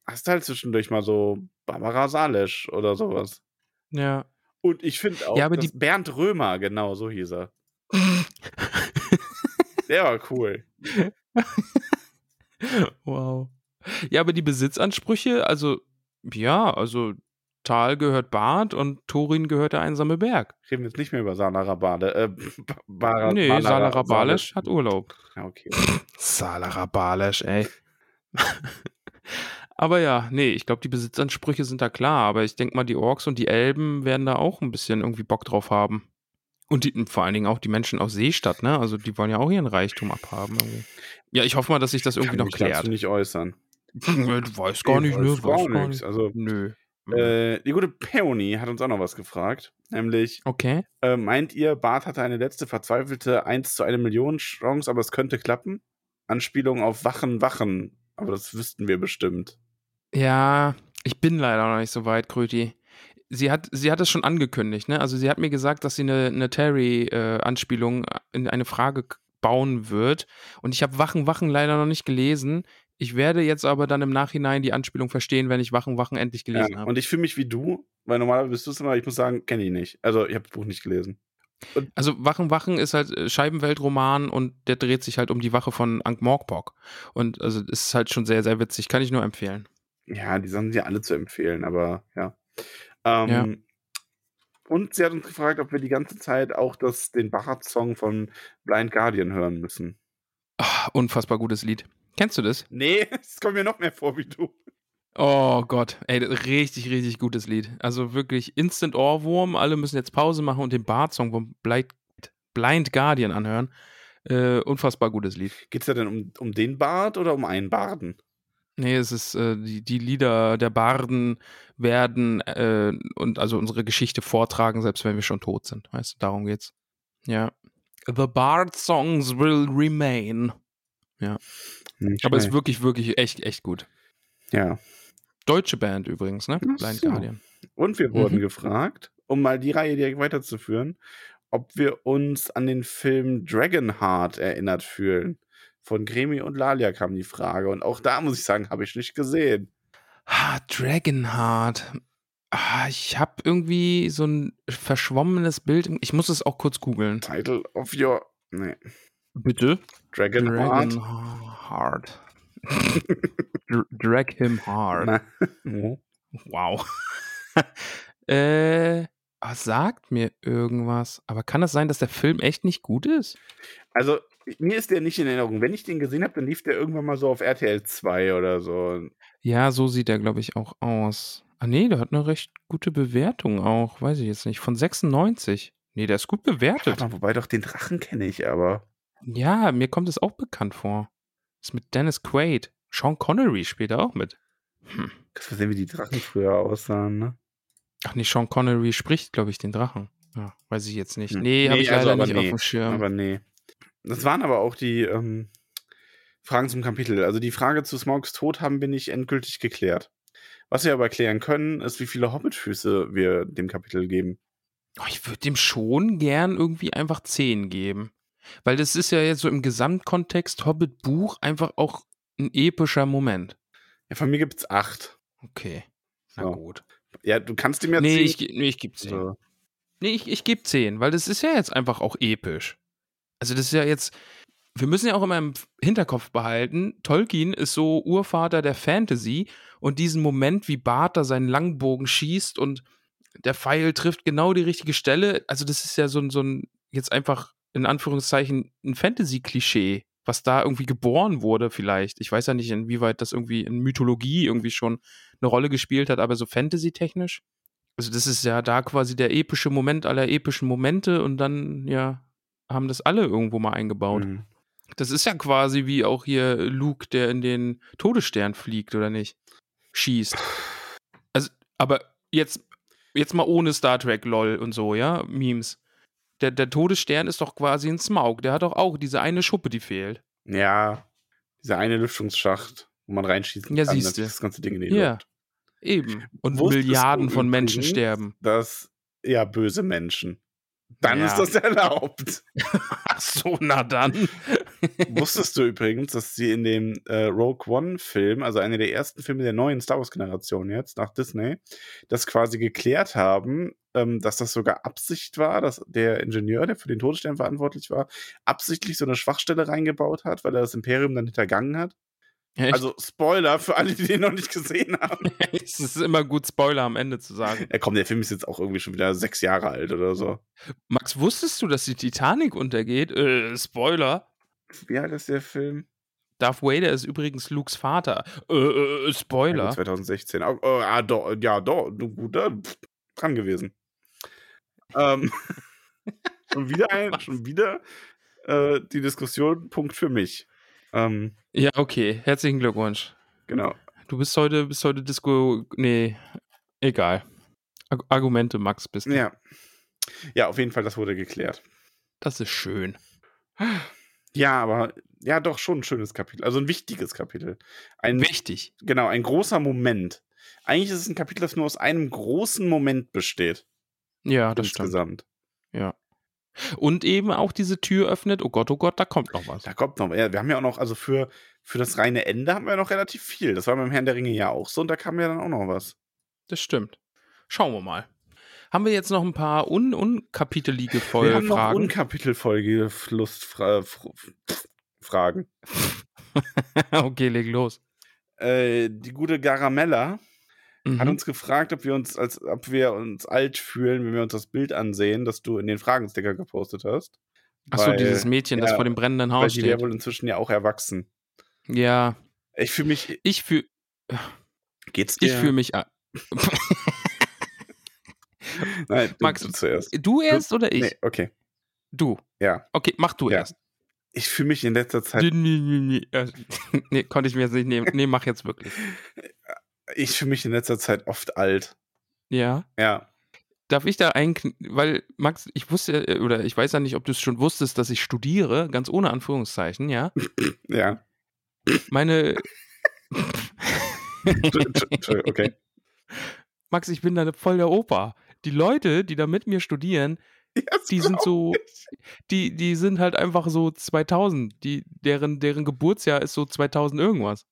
[SPEAKER 3] hast du halt zwischendurch mal so Barbara Salisch oder sowas.
[SPEAKER 2] Ja.
[SPEAKER 3] Und ich finde auch,
[SPEAKER 2] Ja, aber die-
[SPEAKER 3] Bernd Römer, genau, so hieß er. Der war cool.
[SPEAKER 2] wow. Ja, aber die Besitzansprüche, also, ja, also Tal gehört Bart und Thorin gehört der einsame Berg.
[SPEAKER 3] Reden wir jetzt nicht mehr über Salarabade. Äh, Bar
[SPEAKER 2] Nee, Salarabalesch hat Urlaub.
[SPEAKER 3] Ja, okay.
[SPEAKER 2] Salarabalesch, ey. aber ja, nee, ich glaube, die Besitzansprüche sind da klar, aber ich denke mal, die Orks und die Elben werden da auch ein bisschen irgendwie Bock drauf haben. Und die, vor allen Dingen auch die Menschen aus Seestadt, ne? Also die wollen ja auch ihren Reichtum abhaben. Irgendwie. Ja, ich hoffe mal, dass sich das irgendwie
[SPEAKER 3] Kann
[SPEAKER 2] noch
[SPEAKER 3] mich
[SPEAKER 2] klärt.
[SPEAKER 3] nicht äußern.
[SPEAKER 2] Du weißt gar nicht, ne?
[SPEAKER 3] gar
[SPEAKER 2] gar
[SPEAKER 3] nichts.
[SPEAKER 2] nicht.
[SPEAKER 3] Also,
[SPEAKER 2] Nö.
[SPEAKER 3] äh, die gute Peony hat uns auch noch was gefragt. Nämlich,
[SPEAKER 2] Okay.
[SPEAKER 3] äh, meint ihr, Bart hatte eine letzte verzweifelte 1 zu 1 Million Chance, aber es könnte klappen? Anspielung auf Wachen, Wachen. Aber das wüssten wir bestimmt.
[SPEAKER 2] Ja, ich bin leider noch nicht so weit, Kröti. Sie hat, sie hat es schon angekündigt, ne? Also sie hat mir gesagt, dass sie eine, eine Terry-Anspielung in eine Frage bauen wird. Und ich habe Wachen, Wachen leider noch nicht gelesen. Ich werde jetzt aber dann im Nachhinein die Anspielung verstehen, wenn ich Wachen, Wachen endlich gelesen
[SPEAKER 3] Ja,
[SPEAKER 2] habe.
[SPEAKER 3] und ich fühle mich wie du, weil normalerweise bist du es immer, ich muss sagen, kenne ich nicht. Also, ich habe das Buch nicht gelesen.
[SPEAKER 2] Also Wachen, Wachen ist halt äh, Scheibenweltroman und der dreht sich halt um die Wache von Ankh-Morpork. Und also es ist halt schon sehr, sehr witzig. Kann ich nur empfehlen.
[SPEAKER 3] Ja, die sind ja alle zu empfehlen, aber ja. Ähm,
[SPEAKER 2] Ja.
[SPEAKER 3] Und sie hat uns gefragt, ob wir die ganze Zeit auch das, den Bart-Song von Blind Guardian hören müssen.
[SPEAKER 2] Ah, unfassbar gutes Lied. Kennst du das?
[SPEAKER 3] Nee, es kommt mir noch mehr vor wie du.
[SPEAKER 2] Oh Gott, ey, richtig, richtig gutes Lied. Also wirklich Instant Ohrwurm. Alle müssen jetzt Pause machen und den Bart-Song von Blind, Blind Guardian anhören. Äh, unfassbar gutes Lied.
[SPEAKER 3] Geht es da denn um, um den Bart oder um einen Barden?
[SPEAKER 2] Nee, es ist, äh, die, die Lieder der Barden werden äh, und also unsere Geschichte vortragen, selbst wenn wir schon tot sind. Weißt du, darum geht's. Ja. The Bard Songs will remain.
[SPEAKER 3] Nicht
[SPEAKER 2] Aber ist wirklich, wirklich echt, echt gut.
[SPEAKER 3] Ja.
[SPEAKER 2] Deutsche Band übrigens, ne?
[SPEAKER 3] Ach
[SPEAKER 2] Blind
[SPEAKER 3] so.
[SPEAKER 2] Guardian.
[SPEAKER 3] Und wir wurden
[SPEAKER 2] Mhm.
[SPEAKER 3] gefragt, um mal die Reihe direkt weiterzuführen, ob wir uns an den Film Dragonheart erinnert fühlen. Von Gremi und Lalia kam die Frage. Und auch da muss ich sagen, habe ich nicht gesehen.
[SPEAKER 2] Ah, Dragonheart. Ah, ich habe irgendwie so ein verschwommenes Bild. Ich muss es auch kurz googeln.
[SPEAKER 3] Title of your. Nee.
[SPEAKER 2] Bitte?
[SPEAKER 3] Dragonheart.
[SPEAKER 2] Dragonheart. Dr- Drag him hard.
[SPEAKER 3] Oh.
[SPEAKER 2] Wow. äh, ah, sagt mir irgendwas. Aber kann es sein, dass der Film echt nicht gut ist?
[SPEAKER 3] Also, mir ist der nicht in Erinnerung. Wenn ich den gesehen habe, dann lief der irgendwann mal so auf RTL 2 oder so.
[SPEAKER 2] Ja, so sieht er, glaube ich, auch aus. Ah, nee, der hat eine recht gute Bewertung auch. Weiß ich jetzt nicht. Von 96. Nee, der ist gut bewertet.
[SPEAKER 3] Mal, wobei doch den Drachen kenne ich aber.
[SPEAKER 2] Ja, mir kommt es auch bekannt vor. ist mit Dennis Quaid. Sean Connery spielt er auch mit. Hm.
[SPEAKER 3] Kannst du sehen, wie die Drachen früher aussahen, ne?
[SPEAKER 2] Ach nee, Sean Connery spricht, glaube ich, den Drachen. Ja, weiß ich jetzt nicht.
[SPEAKER 3] Hm.
[SPEAKER 2] Nee, habe
[SPEAKER 3] Nee,
[SPEAKER 2] ich
[SPEAKER 3] also
[SPEAKER 2] leider
[SPEAKER 3] aber
[SPEAKER 2] nicht
[SPEAKER 3] nee.
[SPEAKER 2] auf dem Schirm.
[SPEAKER 3] Aber nee. Das waren aber auch die ähm, Fragen zum Kapitel. Also die Frage zu Smogs Tod haben wir nicht endgültig geklärt. Was wir aber klären können, ist, wie viele Hobbitfüße wir dem Kapitel geben.
[SPEAKER 2] Oh, ich würde dem schon gern irgendwie einfach 10 geben. Weil das ist ja jetzt so im Gesamtkontext Hobbit-Buch einfach auch ein epischer Moment.
[SPEAKER 3] Ja, von mir gibt's acht.
[SPEAKER 2] Okay. Na
[SPEAKER 3] So.
[SPEAKER 2] gut.
[SPEAKER 3] Ja, du kannst ihm ja
[SPEAKER 2] nee,
[SPEAKER 3] zehn-
[SPEAKER 2] ich, nee, ich gebe 10.
[SPEAKER 3] so.
[SPEAKER 2] Nee, ich, ich gebe 10, weil das ist ja jetzt einfach auch episch. Also das ist ja jetzt, wir müssen ja auch immer im Hinterkopf behalten, Tolkien ist so Urvater der Fantasy und diesen Moment, wie Bart da seinen Langbogen schießt und der Pfeil trifft genau die richtige Stelle, also das ist ja so ein, so ein jetzt einfach in Anführungszeichen ein Fantasy-Klischee, was da irgendwie geboren wurde vielleicht. Ich weiß ja nicht, inwieweit das irgendwie in Mythologie irgendwie schon eine Rolle gespielt hat, aber so Fantasy-technisch. Also das ist ja da quasi der epische Moment aller epischen Momente und dann, ja, haben das alle irgendwo mal eingebaut.
[SPEAKER 3] Mhm.
[SPEAKER 2] Das ist ja quasi wie auch hier Luke, der in den Todesstern fliegt, oder nicht? Schießt. Also, aber jetzt, jetzt mal ohne Star Trek, LOL und so, ja, Memes. Der, der Todesstern ist doch quasi ein Smaug. Der hat doch auch diese eine Schuppe, die fehlt.
[SPEAKER 3] Ja, dieser eine Lüftungsschacht, wo man reinschießen
[SPEAKER 2] Ja,
[SPEAKER 3] kann,
[SPEAKER 2] siehste.
[SPEAKER 3] das ganze Ding in die
[SPEAKER 2] Ja.
[SPEAKER 3] Luft.
[SPEAKER 2] Eben. Und
[SPEAKER 3] Wusstest
[SPEAKER 2] Milliarden von Menschen sterben.
[SPEAKER 3] dass ja böse Menschen. Dann
[SPEAKER 2] Ja.
[SPEAKER 3] ist das erlaubt.
[SPEAKER 2] Ach so, na dann.
[SPEAKER 3] Wusstest du übrigens, dass sie in dem äh, Rogue One-Film, also einer der ersten Filme der neuen Star Wars-Generation jetzt, nach Disney, das quasi geklärt haben, ähm, dass das sogar Absicht war, dass der Ingenieur, der für den Todesstern verantwortlich war, absichtlich so eine Schwachstelle reingebaut hat, weil er das Imperium dann hintergangen hat?
[SPEAKER 2] Echt?
[SPEAKER 3] Also Spoiler für alle, die den noch nicht gesehen haben.
[SPEAKER 2] es ist immer gut, Spoiler am Ende zu sagen.
[SPEAKER 3] Ja, komm, der Film ist jetzt auch irgendwie schon wieder sechs Jahre alt oder so.
[SPEAKER 2] Max, wusstest du, dass die Titanic untergeht? Äh, Spoiler.
[SPEAKER 3] Wie alt ist der Film?
[SPEAKER 2] Darth Vader ist übrigens Lukes Vater. Äh, äh,
[SPEAKER 3] Ja,
[SPEAKER 2] Spoiler.
[SPEAKER 3] gut, 2016. Oh, oh, ah, doch, ja, doch, du gut da, pff, dran gewesen. Ähm, schon wieder ein, schon wieder äh, die Diskussion, Punkt für mich. Ähm,
[SPEAKER 2] Ja, okay. Herzlichen Glückwunsch.
[SPEAKER 3] genau.
[SPEAKER 2] Du bist heute, bist heute Disco. Nee, egal. Ar Argumente, Max, bist du.
[SPEAKER 3] Ja. Ja, auf jeden Fall, das wurde geklärt.
[SPEAKER 2] Das ist schön.
[SPEAKER 3] Ja, aber ja, doch schon ein schönes Kapitel. Also ein wichtiges Kapitel. Ein,
[SPEAKER 2] Wichtig.
[SPEAKER 3] genau, ein großer Moment. Eigentlich ist es ein Kapitel, das nur aus einem großen Moment besteht.
[SPEAKER 2] Ja, das stimmt.
[SPEAKER 3] insgesamt.
[SPEAKER 2] Ja. Und eben auch diese Tür öffnet. Oh Gott, oh Gott, da kommt noch was.
[SPEAKER 3] Da kommt noch, ja, wir haben ja auch noch, also für, für das reine Ende haben wir noch relativ viel. Das war beim Herrn der Ringe ja auch so und da kam ja dann auch noch was.
[SPEAKER 2] Das stimmt. Schauen wir mal. Haben wir jetzt noch ein paar un unkapitelige
[SPEAKER 3] wir haben noch
[SPEAKER 2] Fragen?
[SPEAKER 3] Unkapitelfolge Lustfragen.
[SPEAKER 2] okay, leg los.
[SPEAKER 3] Äh, die gute Garamella hat
[SPEAKER 2] Mhm.
[SPEAKER 3] uns gefragt, ob wir uns als ob wir uns alt fühlen, wenn wir uns das Bild ansehen, das du in den Fragensticker gepostet hast.
[SPEAKER 2] Achso,
[SPEAKER 3] weil-
[SPEAKER 2] dieses Mädchen, das
[SPEAKER 3] ja,
[SPEAKER 2] vor dem brennenden
[SPEAKER 3] Weil
[SPEAKER 2] Haus
[SPEAKER 3] die
[SPEAKER 2] steht.
[SPEAKER 3] wäre wohl inzwischen ja auch erwachsen.
[SPEAKER 2] Ja,
[SPEAKER 3] Ich fühle mich.
[SPEAKER 2] ich fühle
[SPEAKER 3] Geht's dir?
[SPEAKER 2] ich fühl mich.
[SPEAKER 3] Nein, du,
[SPEAKER 2] Max,
[SPEAKER 3] du zuerst.
[SPEAKER 2] Du erst oder ich?
[SPEAKER 3] Nee, okay.
[SPEAKER 2] Du.
[SPEAKER 3] Ja.
[SPEAKER 2] Okay, mach du
[SPEAKER 3] Ja.
[SPEAKER 2] erst.
[SPEAKER 3] Ich fühle mich in letzter Zeit.
[SPEAKER 2] Äh, nee, konnte ich mir jetzt nicht nehmen. Nee, mach jetzt wirklich.
[SPEAKER 3] Ich fühle mich in letzter Zeit oft alt.
[SPEAKER 2] Ja.
[SPEAKER 3] Ja.
[SPEAKER 2] Darf ich da ein, weil Max, ich wusste äh, oder ich weiß ja nicht, ob du es schon wusstest, dass ich studiere, ganz ohne Anführungszeichen, ja.
[SPEAKER 3] Ja.
[SPEAKER 2] Meine
[SPEAKER 3] okay.
[SPEAKER 2] Max, ich bin da voll der Opa. Die Leute, die da mit mir studieren,
[SPEAKER 3] das
[SPEAKER 2] die sind so, die, die sind halt einfach so 2000. Die, deren, deren Geburtsjahr ist so 2000 irgendwas.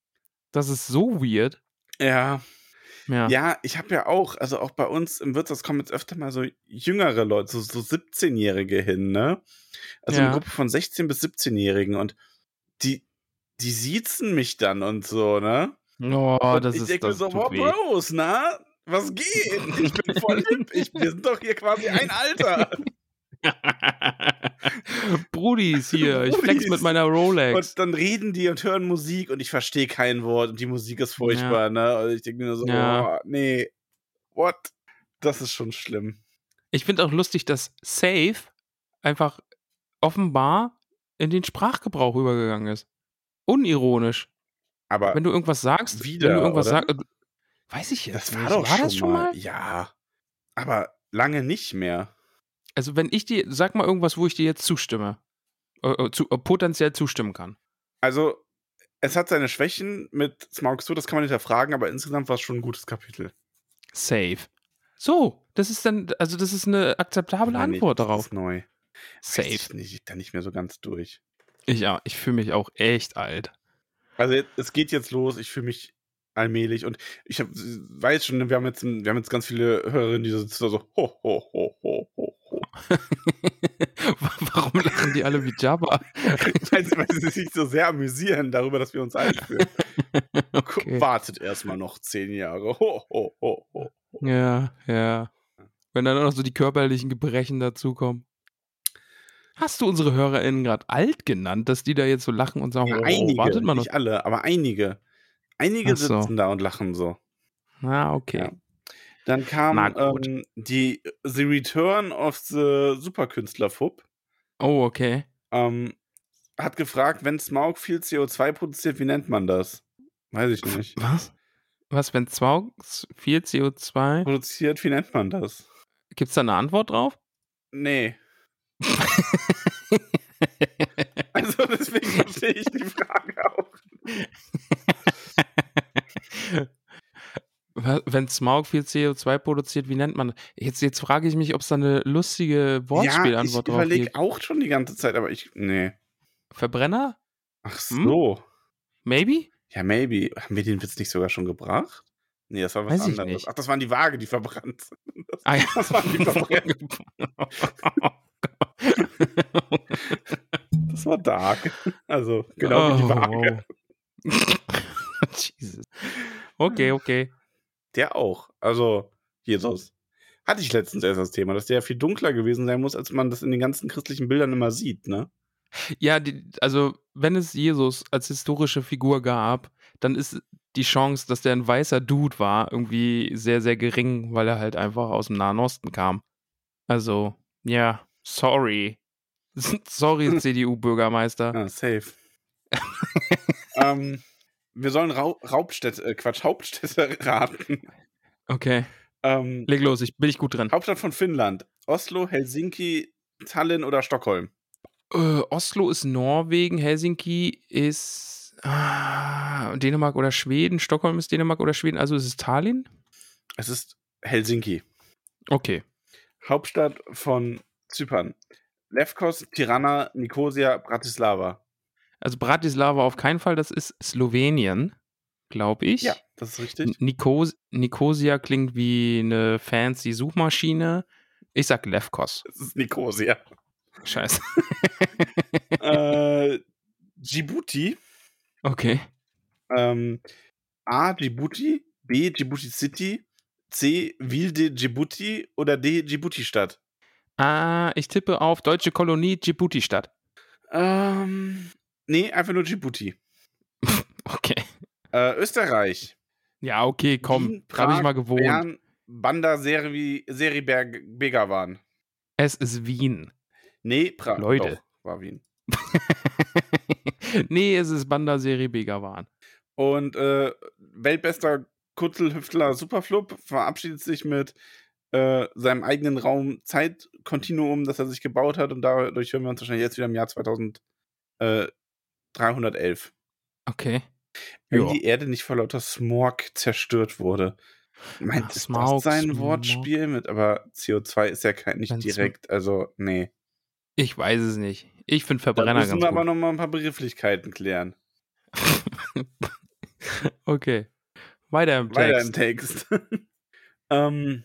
[SPEAKER 2] Das ist so weird.
[SPEAKER 3] Ja.
[SPEAKER 2] Ja.
[SPEAKER 3] Ja, ich habe ja auch, also auch bei uns im Wirtshaus kommen jetzt öfter mal so jüngere Leute, so, so 17-Jährige hin, ne? Also
[SPEAKER 2] Ja.
[SPEAKER 3] eine Gruppe von 16- bis 17-Jährigen und die, die siezen mich dann und so, ne?
[SPEAKER 2] Oh,
[SPEAKER 3] und
[SPEAKER 2] das
[SPEAKER 3] ich
[SPEAKER 2] ist
[SPEAKER 3] denke mir
[SPEAKER 2] das
[SPEAKER 3] so,
[SPEAKER 2] tut
[SPEAKER 3] wow,
[SPEAKER 2] weh.
[SPEAKER 3] Bros, na? Was geht? Ich bin voll hip. Ich, wir sind doch hier quasi ein Alter.
[SPEAKER 2] Brudis hier, ich flex mit meiner Rolex.
[SPEAKER 3] Und dann reden die und hören Musik und ich verstehe kein Wort und die Musik ist furchtbar, ne? Und ich denke mir so,
[SPEAKER 2] Ja.
[SPEAKER 3] oh, nee, what? Das ist schon schlimm.
[SPEAKER 2] Ich finde auch lustig, dass Safe einfach offenbar in den Sprachgebrauch übergegangen ist. Unironisch.
[SPEAKER 3] Aber
[SPEAKER 2] Wenn du irgendwas sagst,
[SPEAKER 3] Wieder,
[SPEAKER 2] wenn du irgendwas
[SPEAKER 3] oder?
[SPEAKER 2] sagst, äh, weiß ich jetzt
[SPEAKER 3] das war
[SPEAKER 2] nicht.
[SPEAKER 3] doch
[SPEAKER 2] war
[SPEAKER 3] schon,
[SPEAKER 2] das schon mal?
[SPEAKER 3] Ja. Aber lange nicht mehr.
[SPEAKER 2] Also wenn ich dir, sag mal irgendwas, wo ich dir jetzt zustimme, äh, äh, zu, äh, potenziell zustimmen kann.
[SPEAKER 3] Also, es hat seine Schwächen mit Smaug so, das kann man hinterfragen, aber insgesamt war es schon ein gutes Kapitel.
[SPEAKER 2] Safe. So, das ist dann, also das ist eine akzeptable
[SPEAKER 3] Nein,
[SPEAKER 2] Antwort
[SPEAKER 3] das
[SPEAKER 2] darauf.
[SPEAKER 3] Ist neu. Weiß
[SPEAKER 2] Safe.
[SPEAKER 3] Ich nicht, ich da nicht mehr so ganz durch.
[SPEAKER 2] Ich, ja, ich fühle mich auch echt alt.
[SPEAKER 3] Also es geht jetzt los, ich fühle mich allmählich und ich hab, weiß schon, wir haben jetzt wir haben jetzt ganz viele Hörerinnen, die sitzen da so ho ho ho ho ho ho.
[SPEAKER 2] Warum lachen die alle wie Jabba?
[SPEAKER 3] weil, sie- weil sie sich so sehr amüsieren darüber, dass wir uns einführen.
[SPEAKER 2] Okay.
[SPEAKER 3] Wartet erstmal noch zehn Jahre. Ho ho ho ho.
[SPEAKER 2] Ja, ja. Wenn dann auch noch so die körperlichen Gebrechen dazukommen. Hast du unsere HörerInnen gerade alt genannt, dass die da jetzt so lachen und sagen,
[SPEAKER 3] Ja,
[SPEAKER 2] oh,
[SPEAKER 3] einige,
[SPEAKER 2] wartet mal noch.
[SPEAKER 3] nicht alle, aber einige. Einige
[SPEAKER 2] so.
[SPEAKER 3] sitzen da und lachen so.
[SPEAKER 2] Ah, okay.
[SPEAKER 3] Ja. Dann kam ähm, die The Return of the Superkünstler Fub.
[SPEAKER 2] Oh, okay.
[SPEAKER 3] Ähm, hat gefragt, wenn Smaug viel CO2 produziert, wie nennt man das? Weiß ich nicht.
[SPEAKER 2] Was? Was, wenn Zwaugs viel CO2?
[SPEAKER 3] Produziert, wie nennt man das?
[SPEAKER 2] Gibt es da eine Antwort drauf?
[SPEAKER 3] Nee. Also deswegen verstehe ich die Frage auch.
[SPEAKER 2] Wenn Smaug viel CO2 produziert, wie nennt man Jetzt, jetzt frage ich mich, ob es da eine lustige
[SPEAKER 3] Ja, ich
[SPEAKER 2] Wortspielantwort drauf
[SPEAKER 3] überlege
[SPEAKER 2] gibt.
[SPEAKER 3] auch schon die ganze Zeit, aber ich. Nee.
[SPEAKER 2] Verbrenner?
[SPEAKER 3] Ach
[SPEAKER 2] Hm?
[SPEAKER 3] so.
[SPEAKER 2] Maybe?
[SPEAKER 3] Ja, maybe. Haben wir den Witz nicht sogar schon gebracht? Nee, das war was
[SPEAKER 2] Weiß ich
[SPEAKER 3] anderes.
[SPEAKER 2] nicht.
[SPEAKER 3] Ach, das waren die Waage, die verbrannt sind. Das,
[SPEAKER 2] Ah, ja.
[SPEAKER 3] das waren die Verbrennen. Das war dark. Also, genau wie die
[SPEAKER 2] Oh,
[SPEAKER 3] Waage.
[SPEAKER 2] wow. Jesus. Okay, okay.
[SPEAKER 3] Der auch. Also, Jesus. Hatte ich letztens erst das Thema, dass der viel dunkler gewesen sein muss, als man das in den ganzen christlichen Bildern immer sieht, ne?
[SPEAKER 2] Ja, die, also wenn es Jesus als historische Figur gab, dann ist die Chance, dass der ein weißer Dude war, irgendwie sehr, sehr gering, weil er halt einfach aus dem Nahen Osten kam. Also, ja, sorry. sorry, CDU-Bürgermeister.
[SPEAKER 3] Ah, safe. ähm, wir sollen Ra Raubstädte, äh, Quatsch, Hauptstädte raten.
[SPEAKER 2] Okay.
[SPEAKER 3] Ähm,
[SPEAKER 2] Leg los, ich bin ich gut drin.
[SPEAKER 3] Hauptstadt von Finnland. Oslo, Helsinki, Tallinn oder Stockholm?
[SPEAKER 2] Äh, Oslo ist Norwegen, Helsinki ist ah, Dänemark oder Schweden, Stockholm ist Dänemark oder Schweden, also ist es Tallinn?
[SPEAKER 3] Es ist Helsinki.
[SPEAKER 2] Okay.
[SPEAKER 3] Hauptstadt von Zypern. Lefkos, Tirana, Nikosia, Bratislava.
[SPEAKER 2] Also Bratislava auf keinen Fall, das ist Slowenien, glaube ich.
[SPEAKER 3] Ja, das ist richtig.
[SPEAKER 2] Nikos Nikosia klingt wie eine fancy Suchmaschine. Ich sag Lefkos.
[SPEAKER 3] Das ist Nikosia.
[SPEAKER 2] Scheiße.
[SPEAKER 3] äh, Djibouti.
[SPEAKER 2] Okay.
[SPEAKER 3] Ähm, A. Djibouti. B. Djibouti City. C. Wilde Djibouti. Oder D. Djibouti-Stadt.
[SPEAKER 2] Ah, ich tippe auf deutsche Kolonie Djibouti-Stadt.
[SPEAKER 3] Ähm, nee, einfach nur Djibouti.
[SPEAKER 2] Okay.
[SPEAKER 3] Äh, Österreich.
[SPEAKER 2] Ja, okay, komm.
[SPEAKER 3] Wien,
[SPEAKER 2] Da habe ich
[SPEAKER 3] Prag,
[SPEAKER 2] mal gewohnt.
[SPEAKER 3] Bern, Banda Seri, Seriberg Begawan.
[SPEAKER 2] Es ist Wien.
[SPEAKER 3] Nee, Prag.
[SPEAKER 2] Leute.
[SPEAKER 3] Doch, war Wien.
[SPEAKER 2] nee, es ist Banda-Serie Begawan.
[SPEAKER 3] Und äh, weltbester Kutzelhüftler Superflub verabschiedet sich mit äh, seinem eigenen Raum Zeitkontinuum, das er sich gebaut hat. Und dadurch hören wir uns wahrscheinlich jetzt wieder im Jahr 2311.
[SPEAKER 2] Okay.
[SPEAKER 3] Wenn
[SPEAKER 2] Ja.
[SPEAKER 3] die Erde nicht vor lauter Smog zerstört wurde. Meint
[SPEAKER 2] Ah,
[SPEAKER 3] ist
[SPEAKER 2] Smaug,
[SPEAKER 3] das sein
[SPEAKER 2] Smog.
[SPEAKER 3] Wortspiel mit, aber CO2 ist ja kein, nicht
[SPEAKER 2] Wenn's-
[SPEAKER 3] direkt, also nee.
[SPEAKER 2] Ich weiß es nicht. Ich finde
[SPEAKER 3] Da
[SPEAKER 2] Verbrenner
[SPEAKER 3] müssen
[SPEAKER 2] ganz
[SPEAKER 3] wir aber
[SPEAKER 2] gut.
[SPEAKER 3] noch mal ein paar Begrifflichkeiten klären.
[SPEAKER 2] okay. Weiter im
[SPEAKER 3] Weiter
[SPEAKER 2] Text.
[SPEAKER 3] im Text. ähm,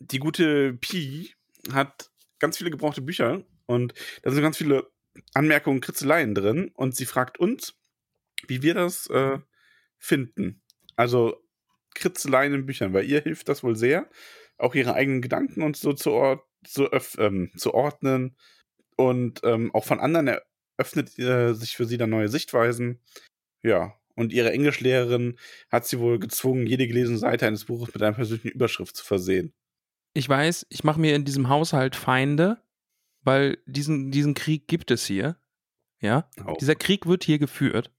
[SPEAKER 3] die gute Pi hat ganz viele gebrauchte Bücher und da sind ganz viele Anmerkungen, Kritzeleien drin und sie fragt uns, wie wir das äh, finden. Also Kritzeleien in Büchern, weil ihr hilft das wohl sehr, auch ihre eigenen Gedanken und so zu, or zu, ähm, zu ordnen und ähm, auch von anderen eröffnet äh, sich für sie dann neue Sichtweisen. Ja, und ihre Englischlehrerin hat sie wohl gezwungen, jede gelesene Seite eines Buches mit einer persönlichen Überschrift zu versehen.
[SPEAKER 2] Ich weiß, ich mache mir in diesem Haushalt Feinde, weil diesen, diesen Krieg gibt es hier. Ja.
[SPEAKER 3] Oh.
[SPEAKER 2] Dieser Krieg wird hier geführt.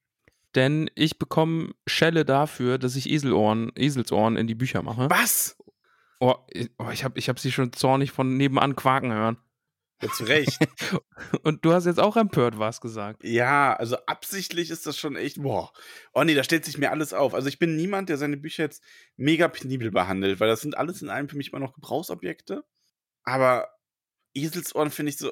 [SPEAKER 2] Denn ich bekomme Schelle dafür, dass ich Eselohren, Eselsohren in die Bücher mache.
[SPEAKER 3] Was?
[SPEAKER 2] Oh, ich- oh, ich habe ich hab sie schon zornig von nebenan quaken hören.
[SPEAKER 3] Ja, zu Recht.
[SPEAKER 2] Und du hast jetzt auch empört was gesagt.
[SPEAKER 3] ja, also absichtlich ist das schon echt, boah. Oh nee, da stellt sich mir alles auf. Also ich bin niemand, der seine Bücher jetzt mega penibel behandelt, weil das sind alles in allem für mich immer noch Gebrauchsobjekte. Aber Eselsohren finde ich so,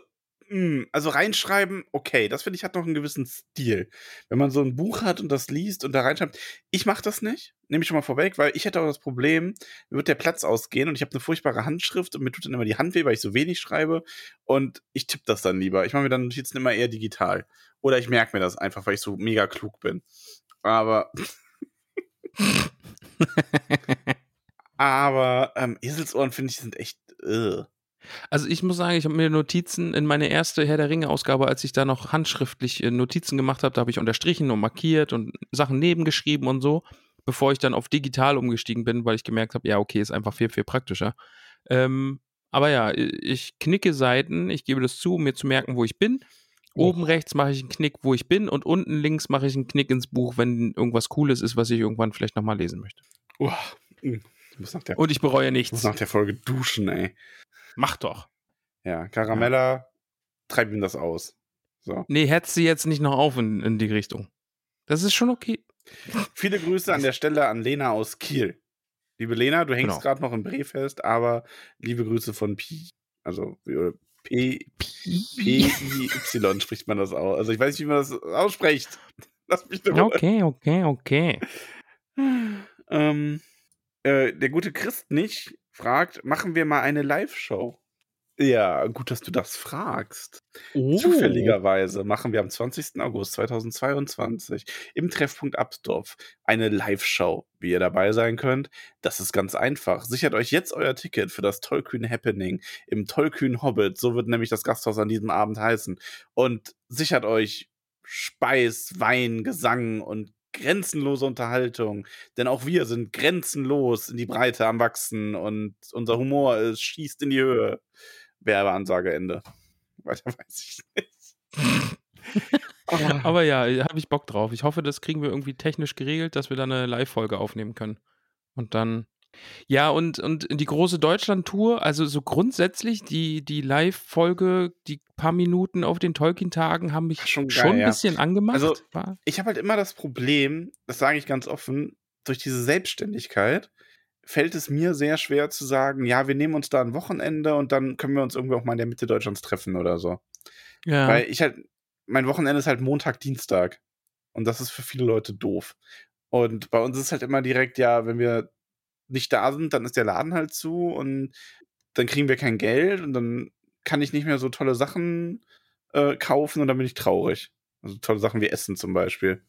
[SPEAKER 3] mm, also reinschreiben, okay, das finde ich hat noch einen gewissen Stil. Wenn man so ein Buch hat und das liest und da reinschreibt, ich mache das nicht, nehme ich schon mal vorweg, weil ich hätte auch das Problem, mir wird der Platz ausgehen und ich habe eine furchtbare Handschrift und mir tut dann immer die Hand weh, weil ich so wenig schreibe und ich tippe das dann lieber. Ich mache mir dann Notizen immer eher digital. Oder ich merke mir das einfach, weil ich so mega klug bin. Aber, aber ähm, Eselsohren finde ich sind echt. Äh.
[SPEAKER 2] Also ich muss sagen, ich habe mir Notizen in meine erste Herr der Ringe-Ausgabe, als ich da noch handschriftlich äh, Notizen gemacht habe, da habe ich unterstrichen und markiert und Sachen nebengeschrieben und so, bevor ich dann auf digital umgestiegen bin, weil ich gemerkt habe, ja, okay, ist einfach viel, viel praktischer. Ähm, aber ja, ich knicke Seiten, ich gebe das zu, um mir zu merken, wo ich bin. Oben rechts mache ich einen Knick, wo ich bin, und unten links mache ich einen Knick ins Buch, wenn irgendwas Cooles ist, was ich irgendwann vielleicht nochmal lesen möchte.
[SPEAKER 3] Mm. ich der,
[SPEAKER 2] Und ich bereue
[SPEAKER 3] ich muss
[SPEAKER 2] nichts.
[SPEAKER 3] nach der Folge duschen, ey.
[SPEAKER 2] Mach doch.
[SPEAKER 3] Ja, Caramella, treib ihm das aus. So.
[SPEAKER 2] Nee, hetz sie jetzt nicht noch auf in, in die Richtung. Das ist schon okay.
[SPEAKER 3] Viele Grüße an der Stelle an Lena aus Kiel. Liebe Lena, du hängst
[SPEAKER 2] Genau.
[SPEAKER 3] gerade noch im Bre fest, aber liebe Grüße von Pi. Also äh, P, P-I-Y spricht man das aus. Also ich weiß nicht, wie man das ausspricht. Lass mich doch
[SPEAKER 2] Okay, okay, okay.
[SPEAKER 3] ähm, äh, Der gute Christ nicht fragt, machen wir mal eine Live-Show? Ja, gut, dass du das fragst.
[SPEAKER 2] Oh.
[SPEAKER 3] Zufälligerweise machen wir am 20. August 2022 im Treffpunkt Absdorf eine Live-Show, wie ihr dabei sein könnt. Das ist ganz einfach. Sichert euch jetzt euer Ticket für das Tollkühn Happening im Tollkühn Hobbit. So wird nämlich das Gasthaus an diesem Abend heißen. Und sichert euch Speis, Wein, Gesang und grenzenlose Unterhaltung. Denn auch wir sind grenzenlos in die Breite am Wachsen und unser Humor ist, schießt in die Höhe. Werbeansage Ende. Weiter weiß ich nicht.
[SPEAKER 2] Aber ja, habe ich Bock drauf. Ich hoffe, das kriegen wir irgendwie technisch geregelt, dass wir da eine Live-Folge aufnehmen können. Und dann. Ja, und, und die große Deutschland-Tour, also so grundsätzlich, die, die Live-Folge, die paar Minuten auf den Tolkien-Tagen haben mich
[SPEAKER 3] Schon
[SPEAKER 2] schon,
[SPEAKER 3] geil,
[SPEAKER 2] ein
[SPEAKER 3] ja.
[SPEAKER 2] bisschen angemacht.
[SPEAKER 3] Also, ich habe halt immer das Problem, das sage ich ganz offen, durch diese Selbstständigkeit fällt es mir sehr schwer zu sagen, ja, wir nehmen uns da ein Wochenende und dann können wir uns irgendwie auch mal in der Mitte Deutschlands treffen oder so.
[SPEAKER 2] ja.
[SPEAKER 3] Weil ich halt, mein Wochenende ist halt Montag, Dienstag. Und das ist für viele Leute doof. Und bei uns ist halt immer direkt, ja, wenn wir nicht da sind, dann ist der Laden halt zu und dann kriegen wir kein Geld und dann kann ich nicht mehr so tolle Sachen äh, kaufen und dann bin ich traurig. Also tolle Sachen wie Essen zum Beispiel.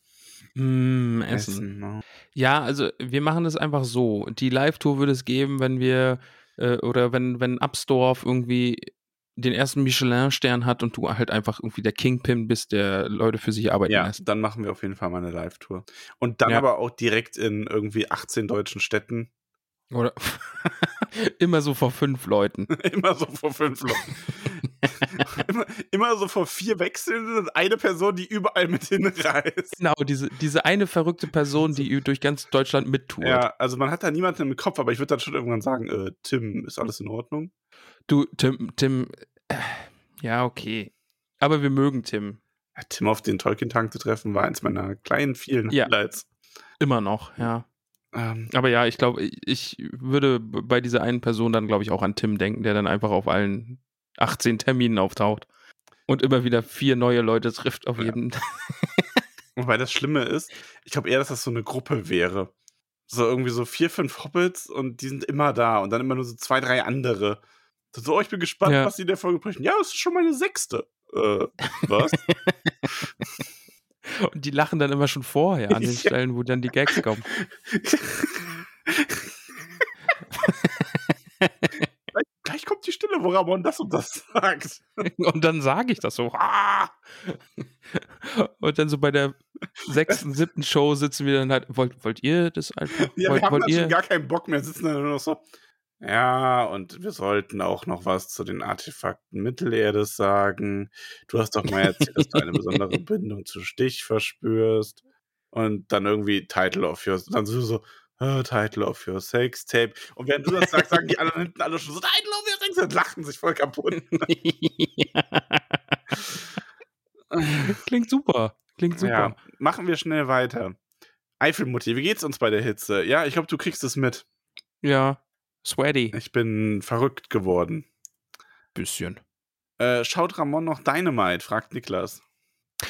[SPEAKER 2] Mm, Essen.
[SPEAKER 3] ne?
[SPEAKER 2] Ja, also wir machen das einfach so. Die Live-Tour würde es geben, wenn wir äh, oder wenn, wenn Absdorf irgendwie den ersten Michelin-Stern hat und du halt einfach irgendwie der Kingpin bist, der Leute für sich arbeiten
[SPEAKER 3] Ja,
[SPEAKER 2] lässt.
[SPEAKER 3] dann machen wir auf jeden Fall mal eine Live-Tour. Und dann
[SPEAKER 2] Ja.
[SPEAKER 3] aber auch direkt in irgendwie 18 deutschen Städten.
[SPEAKER 2] Oder immer so vor fünf Leuten.
[SPEAKER 3] immer so vor fünf Leuten. immer, immer so vor vier Wechselnden und eine Person, die überall mit hinreist.
[SPEAKER 2] Genau, diese, diese eine verrückte Person, die durch ganz Deutschland mittourt.
[SPEAKER 3] Ja, also man hat da niemanden im Kopf, aber ich würde dann schon irgendwann sagen, äh, Tim, ist alles in Ordnung?
[SPEAKER 2] Du, Tim, Tim, äh, ja, okay. Aber wir mögen Tim.
[SPEAKER 3] Ja, Tim auf den Tolkien-Tank zu treffen, war eins meiner kleinen, vielen
[SPEAKER 2] Ja.
[SPEAKER 3] Highlights.
[SPEAKER 2] Immer noch, ja.
[SPEAKER 3] Ähm,
[SPEAKER 2] Aber ja, ich glaube, ich würde bei dieser einen Person dann, glaube ich, auch an Tim denken, der dann einfach auf allen 18 Terminen auftaucht und immer wieder vier neue Leute trifft auf
[SPEAKER 3] Ja.
[SPEAKER 2] jeden.
[SPEAKER 3] wobei das Schlimme ist, ich glaube eher, dass das so eine Gruppe wäre. So irgendwie so vier, fünf Hobbits und die sind immer da und dann immer nur so zwei, drei andere. So, oh, ich bin gespannt,
[SPEAKER 2] Ja.
[SPEAKER 3] was die in der Folge bringen. Ja, das ist schon meine sechste. Äh, was?
[SPEAKER 2] Und die lachen dann immer schon vorher an den
[SPEAKER 3] Ja.
[SPEAKER 2] Stellen, wo dann die Gags kommen.
[SPEAKER 3] gleich, gleich kommt die Stille, wo Ramon das und das sagt.
[SPEAKER 2] Und dann sage ich das so. Und dann so bei der sechsten, siebten Show sitzen wir dann halt. Wollt, wollt ihr das einfach?
[SPEAKER 3] Ja,
[SPEAKER 2] wollt
[SPEAKER 3] wir haben
[SPEAKER 2] wollt
[SPEAKER 3] dann
[SPEAKER 2] ihr?
[SPEAKER 3] gar keinen Bock mehr, sitzen dann nur noch so. Ja, und wir sollten auch noch was zu den Artefakten Mittelerdes sagen. Du hast doch mal erzählt, dass du eine besondere Bindung zu Stich verspürst. Und dann irgendwie Title of Your, dann so, so äh, Title of Your Sex Tape. Und während du das sagst, sagen die anderen hinten alle schon so, Title of Your Sex Tape, lachen sich voll kaputt.
[SPEAKER 2] Klingt super. Klingt super.
[SPEAKER 3] Ja, machen wir schnell weiter. Eifelmutti, wie geht's uns bei der Hitze? Ja, ich glaube, du kriegst es mit.
[SPEAKER 2] Ja. Sweaty.
[SPEAKER 3] Ich bin verrückt geworden.
[SPEAKER 2] Bisschen.
[SPEAKER 3] Äh, schaut Ramon noch Dynamite? fragt Niklas.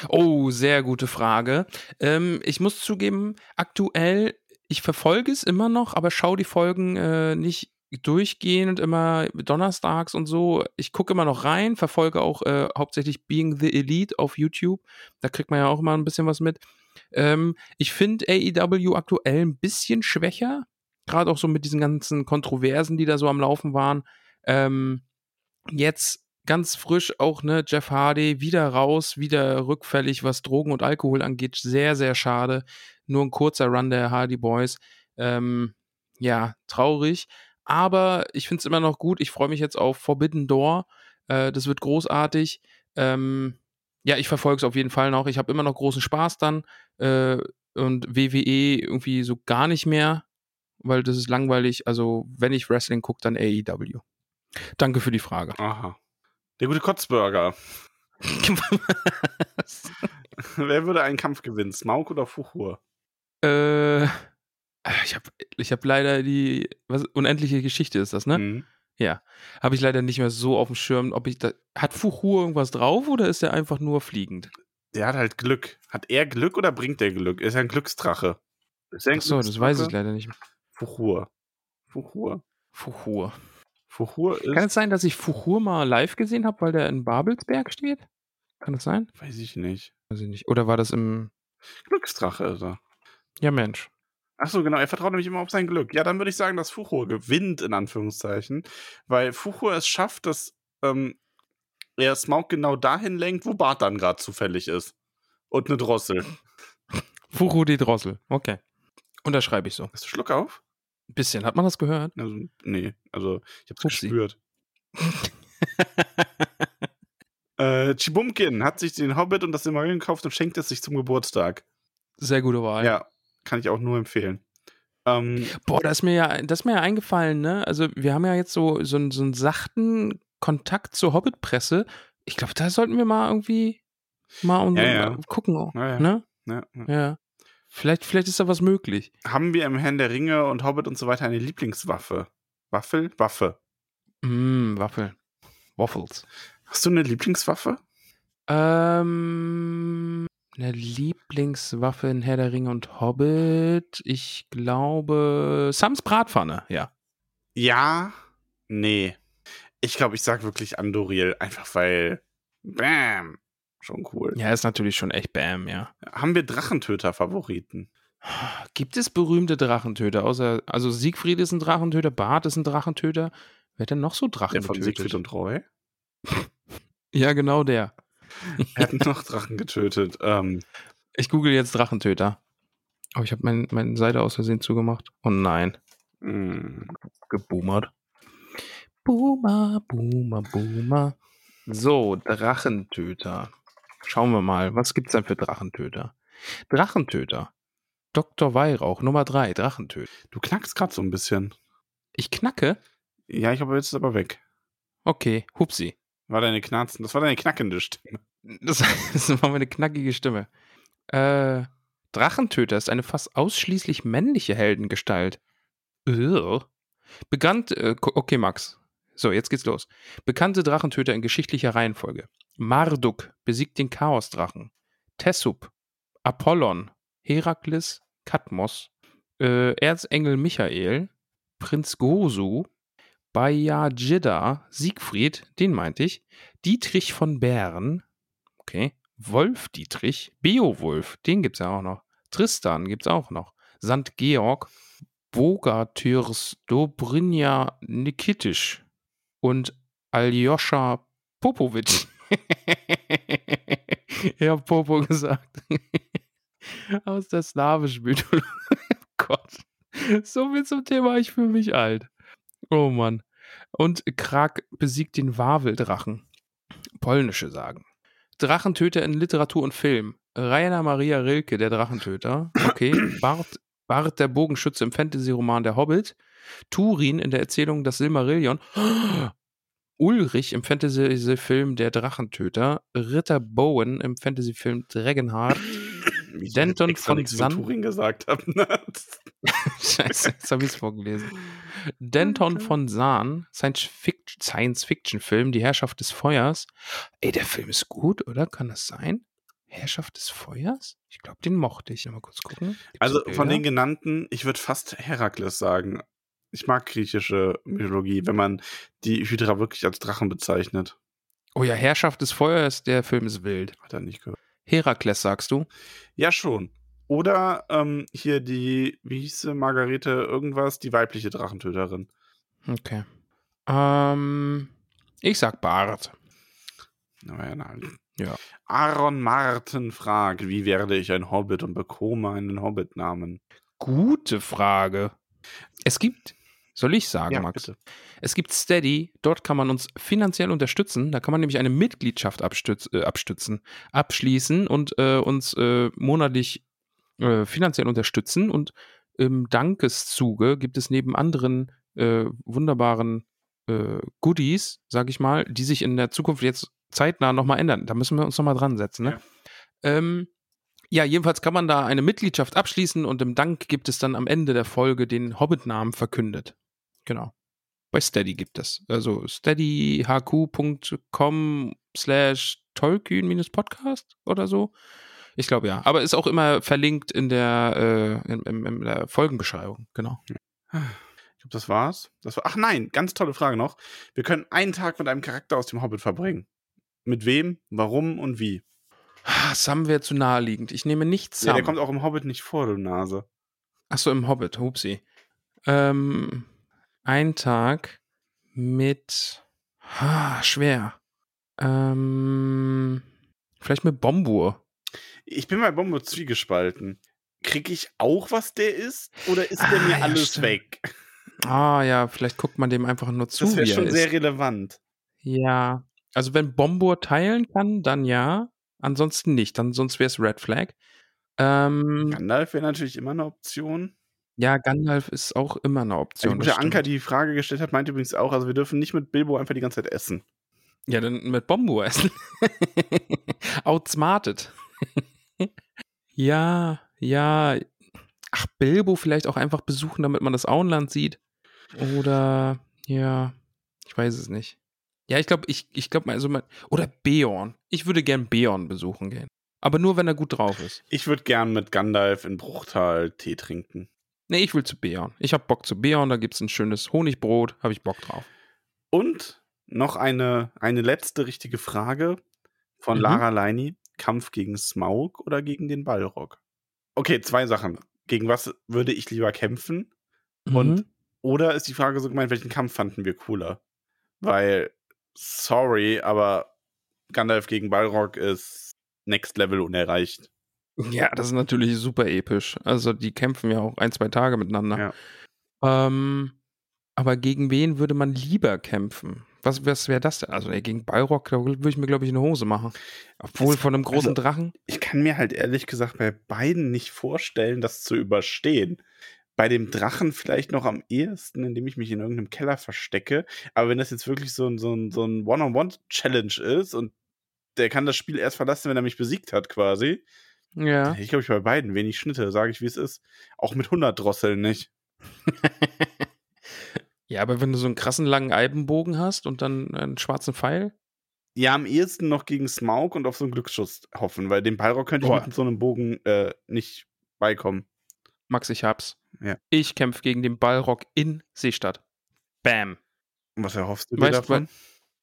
[SPEAKER 2] Oh, sehr gute Frage. Ähm, ich muss zugeben, aktuell, ich verfolge es immer noch, aber schaue die Folgen äh, nicht durchgehend immer donnerstags und so. Ich gucke immer noch rein, verfolge auch äh, hauptsächlich Being the Elite auf YouTube. Da kriegt man ja auch immer ein bisschen was mit. Ähm, ich finde AEW aktuell ein bisschen schwächer, gerade auch so mit diesen ganzen Kontroversen, die da so am Laufen waren. Ähm, jetzt ganz frisch auch, ne, Jeff Hardy wieder raus, wieder rückfällig, was Drogen und Alkohol angeht. Sehr, sehr schade. Nur ein kurzer Run der Hardy Boys. Ähm, ja, traurig. Aber ich finde es immer noch gut. Ich freue mich jetzt auf Forbidden Door. Äh, das wird großartig. Ähm, ja, ich verfolge es auf jeden Fall noch. Ich habe immer noch großen Spaß dann. Äh, und WWE irgendwie so gar nicht mehr, weil das ist langweilig. Also, wenn ich Wrestling gucke, dann AEW. Danke für die Frage.
[SPEAKER 3] Aha. Der gute Kotzburger. Wer würde einen Kampf gewinnen? Smaug oder Fuchur?
[SPEAKER 2] äh, ich habe ich hab leider die was, unendliche Geschichte ist das, ne?
[SPEAKER 3] Mhm.
[SPEAKER 2] Ja. Habe ich leider nicht mehr so auf dem Schirm, ob ich da. Hat Fuchur irgendwas drauf oder ist er einfach nur fliegend?
[SPEAKER 3] Der hat halt Glück. Hat er Glück oder bringt er Glück? Er ist ja ein Glücksdrache. Ist er ein
[SPEAKER 2] Achso, das weiß ich leider nicht.
[SPEAKER 3] Fuchur. Fuchur.
[SPEAKER 2] Fuchur.
[SPEAKER 3] Fuchur ist.
[SPEAKER 2] Kann es sein, dass ich Fuchur mal live gesehen habe, weil der in Babelsberg steht? Kann das sein?
[SPEAKER 3] Weiß ich nicht.
[SPEAKER 2] Weiß ich nicht. Oder war das im.
[SPEAKER 3] Glücksdrache ist er.
[SPEAKER 2] Ja, Mensch.
[SPEAKER 3] Achso, genau, er vertraut nämlich immer auf sein Glück. Ja, dann würde ich sagen, dass Fuchur gewinnt, in Anführungszeichen, weil Fuchur es schafft, dass ähm, er Smaug genau dahin lenkt, wo Bart dann gerade zufällig ist. Und eine Drossel.
[SPEAKER 2] Fuchur die Drossel. Okay. Unterschreibe ich so.
[SPEAKER 3] Hast du Schluck auf?
[SPEAKER 2] Bisschen. Hat man das gehört?
[SPEAKER 3] Also, nee, also ich hab's
[SPEAKER 2] Upsi.
[SPEAKER 3] gespürt. äh, Chibumkin hat sich den Hobbit und das Silmarillion gekauft und schenkt es sich zum Geburtstag.
[SPEAKER 2] Sehr gute Wahl.
[SPEAKER 3] Ja, kann ich auch nur empfehlen. Ähm,
[SPEAKER 2] Boah, da ist mir ja, das ist mir ja eingefallen, ne? Also, wir haben ja jetzt so, so, einen- so einen sachten Kontakt zur Hobbit-Presse. Ich glaube, da sollten wir mal irgendwie mal und,
[SPEAKER 3] Ja, ja.
[SPEAKER 2] gucken.
[SPEAKER 3] Ja.
[SPEAKER 2] Ne?
[SPEAKER 3] ja, ja.
[SPEAKER 2] Vielleicht, vielleicht ist da was möglich.
[SPEAKER 3] Haben wir im Herrn der Ringe und Hobbit und so weiter eine Lieblingswaffe? Waffel? Waffe.
[SPEAKER 2] Mm, Waffeln. Waffles.
[SPEAKER 3] Hast du eine Lieblingswaffe?
[SPEAKER 2] Ähm, eine Lieblingswaffe in Herr der Ringe und Hobbit. Ich glaube, Sams Bratpfanne, ja.
[SPEAKER 3] Ja, nee. Ich glaube, ich sag wirklich Andoril, einfach weil. Bam! Schon cool.
[SPEAKER 2] Ja, ist natürlich schon echt Bam, ja.
[SPEAKER 3] Haben wir Drachentöter-Favoriten?
[SPEAKER 2] Gibt es berühmte Drachentöter? Außer, also Siegfried ist ein Drachentöter, Bart ist ein Drachentöter. Wer hat denn noch so Drachen
[SPEAKER 3] Der von
[SPEAKER 2] getötet?
[SPEAKER 3] Siegfried und Roy?
[SPEAKER 2] ja, genau der.
[SPEAKER 3] Er hat noch Drachen getötet. Ähm,
[SPEAKER 2] Ich google jetzt Drachentöter. Oh, ich habe mein, meine Seite aus Versehen zugemacht. Oh nein.
[SPEAKER 3] mh,
[SPEAKER 2] Geboomert. Boomer, Boomer, Boomer. So, Drachentöter. Schauen wir mal, was gibt's denn für Drachentöter? Drachentöter. Dr. Weihrauch, Nummer 3, Drachentöter.
[SPEAKER 3] du knackst gerade so ein bisschen.
[SPEAKER 2] Ich knacke?
[SPEAKER 3] Ja, ich glaube, jetzt es aber weg.
[SPEAKER 2] Okay, hupsi.
[SPEAKER 3] War deine Knarzen, das war deine knackende Stimme.
[SPEAKER 2] Das, das war meine knackige Stimme. Äh, Drachentöter ist eine fast ausschließlich männliche Heldengestalt. Ugh. Bekannt, äh, okay, Max. So, jetzt geht's los. Bekannte Drachentöter in geschichtlicher Reihenfolge. Marduk besiegt den Chaosdrachen. Tessup, Apollon, Herakles, Katmos, äh, Erzengel Michael, Prinz Gosu, Bayajidda, Siegfried, den meinte ich, Dietrich von Bern, okay, Wolf Dietrich, Beowulf, den gibt's ja auch noch, Tristan gibt's auch noch, St. Georg, Bogatyrs Dobrinja Nikitisch und Aljoscha Popovic. ich hab Popo gesagt. Aus der slawischen Mythologie. Gott. So viel zum Thema, ich fühle mich alt. Oh Mann. Und Krak besiegt den Waveldrachen. Polnische sagen. Drachentöter in Literatur und Film. Rainer Maria Rilke, der Drachentöter. Okay. Bart, Bart der Bogenschütze im Fantasy-Roman Der Hobbit. Turin in der Erzählung Das Silmarillion. Ulrich im Fantasy-Film Der Drachentöter. Ritter Bowen im Fantasy-Film Dragonheart. Denton
[SPEAKER 3] extra
[SPEAKER 2] von
[SPEAKER 3] nichts
[SPEAKER 2] San-
[SPEAKER 3] Turing gesagt habe.
[SPEAKER 2] Scheiße, jetzt habe ich es vorgelesen. Denton
[SPEAKER 3] Okay.
[SPEAKER 2] von Sahn, Science-Fic- Science-Fiction-Film, Die Herrschaft des Feuers. Ey, der Film ist gut, oder? Kann das sein? Herrschaft des Feuers? Ich glaube, den mochte ich. Mal kurz gucken. Gibt's
[SPEAKER 3] Also
[SPEAKER 2] so
[SPEAKER 3] von den genannten, ich würde fast Herakles sagen. Ich mag griechische Mythologie, wenn man die Hydra wirklich als Drachen bezeichnet.
[SPEAKER 2] Oh ja, Herrschaft des Feuers, der Film ist wild.
[SPEAKER 3] Hat er nicht gehört.
[SPEAKER 2] Herakles, sagst du?
[SPEAKER 3] Ja, schon. Oder ähm, hier die, wie hieß sie, Margarete irgendwas, die weibliche Drachentöterin.
[SPEAKER 2] Okay. Ähm, ich sag Bart.
[SPEAKER 3] Na ja, na.
[SPEAKER 2] Ja.
[SPEAKER 3] Aaron Martin fragt, wie werde ich ein Hobbit und bekomme einen Hobbit-Namen?
[SPEAKER 2] Gute Frage. Es gibt, soll ich sagen, Max?
[SPEAKER 3] bitte.
[SPEAKER 2] Es gibt Steady, dort kann man uns finanziell unterstützen. Da kann man nämlich eine Mitgliedschaft abstütz, äh, abstützen, abschließen und äh, uns äh, monatlich äh, finanziell unterstützen. Und im Dankeszuge gibt es neben anderen äh, wunderbaren äh, Goodies, sag ich mal, die sich in der Zukunft jetzt zeitnah nochmal ändern. Da müssen wir uns nochmal dran setzen. Ne? Ähm, ja, jedenfalls kann man da eine Mitgliedschaft abschließen und im Dank gibt es dann am Ende der Folge den Hobbit-Namen verkündet. Genau. Bei Steady gibt es. Also steadyhq.com slash Tolkien-Podcast oder so. Ich glaube ja. Aber ist auch immer verlinkt in der, äh, in, in, in der Folgenbeschreibung. Genau.
[SPEAKER 3] Ich glaube, das war's. Das war, ach nein, ganz tolle Frage noch. Wir können einen Tag mit einem Charakter aus dem Hobbit verbringen. Mit wem, warum und wie?
[SPEAKER 2] Ah, Sam wäre zu naheliegend. Ich nehme nicht
[SPEAKER 3] Ja,
[SPEAKER 2] Sam.
[SPEAKER 3] der kommt auch im Hobbit nicht vor, du Nase.
[SPEAKER 2] Achso, im Hobbit, hupsi. Ähm, ein Tag mit. Ah, schwer. Ähm, vielleicht mit Bombur.
[SPEAKER 3] Ich bin bei Bombo zwiegespalten. Krieg ich auch, was der ist? Oder ist der
[SPEAKER 2] Ah,
[SPEAKER 3] mir
[SPEAKER 2] ja,
[SPEAKER 3] alles
[SPEAKER 2] stimmt.
[SPEAKER 3] weg?
[SPEAKER 2] Ah, ja, vielleicht guckt man dem einfach nur zu,
[SPEAKER 3] Das wäre schon
[SPEAKER 2] ist.
[SPEAKER 3] sehr relevant.
[SPEAKER 2] Ja, also wenn Bombur teilen kann, dann ja. Ansonsten nicht. Dann sonst wäre es Red Flag. Ähm,
[SPEAKER 3] Gandalf wäre natürlich immer eine Option.
[SPEAKER 2] ja, Gandalf ist auch immer eine
[SPEAKER 3] Also
[SPEAKER 2] Option. das
[SPEAKER 3] gute Anker, die die Frage gestellt hat, meint übrigens auch, also wir dürfen nicht mit Bilbo einfach die ganze Zeit essen.
[SPEAKER 2] Ja, dann mit Bombur essen. Outsmarted. ja, ja. Ach, Bilbo vielleicht auch einfach besuchen, damit man das Auenland sieht. Oder, ja, ich weiß es nicht. Ja, ich glaube, ich, ich glaube, also, man- oder Beorn. Ich würde gern Beorn besuchen gehen. Aber nur, wenn er gut drauf ist.
[SPEAKER 3] Ich würde gern mit Gandalf in Bruchtal Tee trinken.
[SPEAKER 2] Nee, ich will zu Beorn. Ich hab Bock zu Beorn, da gibt's ein schönes Honigbrot, habe ich Bock drauf.
[SPEAKER 3] Und noch eine, eine letzte richtige Frage von
[SPEAKER 2] Mhm.
[SPEAKER 3] Lara Leini. Kampf gegen Smaug oder gegen den Balrog? Okay, zwei Sachen. Gegen was würde ich lieber kämpfen? Und
[SPEAKER 2] Mhm.
[SPEAKER 3] oder ist die Frage so gemeint, welchen Kampf fanden wir cooler? Weil, sorry, aber Gandalf gegen Balrog ist Next Level unerreicht.
[SPEAKER 2] Ja, das ist natürlich super episch. Also die kämpfen ja auch ein, zwei Tage miteinander.
[SPEAKER 3] Ja.
[SPEAKER 2] Ähm, aber gegen wen würde man lieber kämpfen? Was, was wäre das denn? Also ey, gegen Balrog da würde ich mir, glaube ich, eine Hose machen. Obwohl
[SPEAKER 3] Das-
[SPEAKER 2] von einem großen
[SPEAKER 3] also-
[SPEAKER 2] Drachen.
[SPEAKER 3] Ich kann mir halt ehrlich gesagt bei beiden nicht vorstellen, das zu überstehen. Bei dem Drachen vielleicht noch am ehesten, indem ich mich in irgendeinem Keller verstecke. Aber wenn das jetzt wirklich so ein, so ein, so ein One-on-One-Challenge ist und der kann das Spiel erst verlassen, wenn er mich besiegt hat, quasi.
[SPEAKER 2] Ja.
[SPEAKER 3] Ich glaube, ich bei beiden wenig Schnitte, sage ich, wie es ist. Auch mit 100 Drosseln nicht.
[SPEAKER 2] ja, aber wenn du so einen krassen langen Eibenbogen hast und dann einen schwarzen Pfeil.
[SPEAKER 3] Ja, am ehesten noch gegen Smaug und auf so einen Glücksschuss hoffen, weil dem Balrog könnte ich
[SPEAKER 2] Boah.
[SPEAKER 3] mit so einem Bogen äh, nicht beikommen.
[SPEAKER 2] Max, ich hab's.
[SPEAKER 3] Ja.
[SPEAKER 2] Ich kämpfe gegen den Balrog in Seestadt. Bam.
[SPEAKER 3] Und was erhoffst du dir
[SPEAKER 2] Weißt
[SPEAKER 3] davon?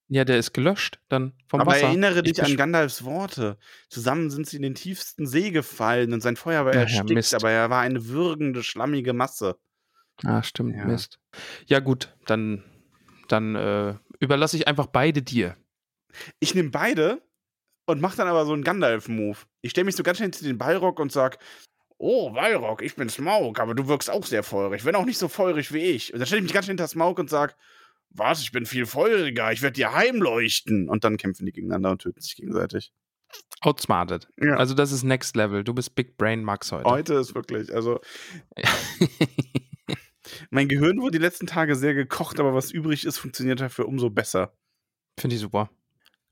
[SPEAKER 2] Ja, der ist gelöscht dann vom
[SPEAKER 3] Aber
[SPEAKER 2] Wasser.
[SPEAKER 3] erinnere
[SPEAKER 2] Ich
[SPEAKER 3] dich an Gandalfs Worte. Zusammen sind sie in den tiefsten See gefallen und sein Feuer war
[SPEAKER 2] Ja,
[SPEAKER 3] erstickt,
[SPEAKER 2] Mist.
[SPEAKER 3] aber er war eine würgende, schlammige Masse.
[SPEAKER 2] Ah, stimmt,
[SPEAKER 3] Ja.
[SPEAKER 2] Mist. Ja, gut, dann, dann äh, überlasse ich einfach beide dir.
[SPEAKER 3] Ich nehme beide und mache dann aber so einen Gandalf-Move. Ich stelle mich so ganz schnell zu den Balrog und sag, oh, Balrog, ich bin Smaug, aber du wirkst auch sehr feurig, wenn auch nicht so feurig wie ich. Und dann stelle ich mich ganz schnell hinter Smaug und sag, was, ich bin viel feuriger, ich werde dir heimleuchten. Und dann kämpfen die gegeneinander und töten sich gegenseitig.
[SPEAKER 2] Outsmarted.
[SPEAKER 3] Ja.
[SPEAKER 2] Also das ist Next Level. Du bist Big Brain Max heute.
[SPEAKER 3] Heute ist wirklich, also mein Gehirn wurde die letzten Tage sehr gekocht, aber was übrig ist, funktioniert dafür umso besser.
[SPEAKER 2] Finde ich super.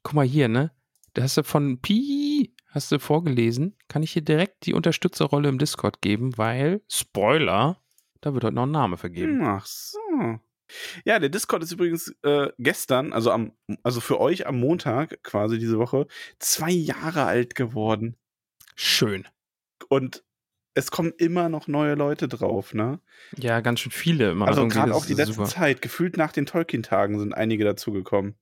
[SPEAKER 2] Guck mal hier, ne? Da hast du von Pi, hast du vorgelesen. Kann ich hier direkt die Unterstützerrolle im Discord geben, weil, Spoiler, da wird heute noch ein Name vergeben.
[SPEAKER 3] Ach so. Ja, der Discord ist übrigens äh, gestern, also am, also für euch am Montag quasi diese Woche, zwei Jahre alt geworden.
[SPEAKER 2] Schön.
[SPEAKER 3] Und es kommen immer noch neue Leute drauf, ne?
[SPEAKER 2] Ja, ganz schön viele immer.
[SPEAKER 3] Also gerade auch die letzte
[SPEAKER 2] super.
[SPEAKER 3] Zeit, gefühlt nach den Tolkien-Tagen sind einige dazugekommen.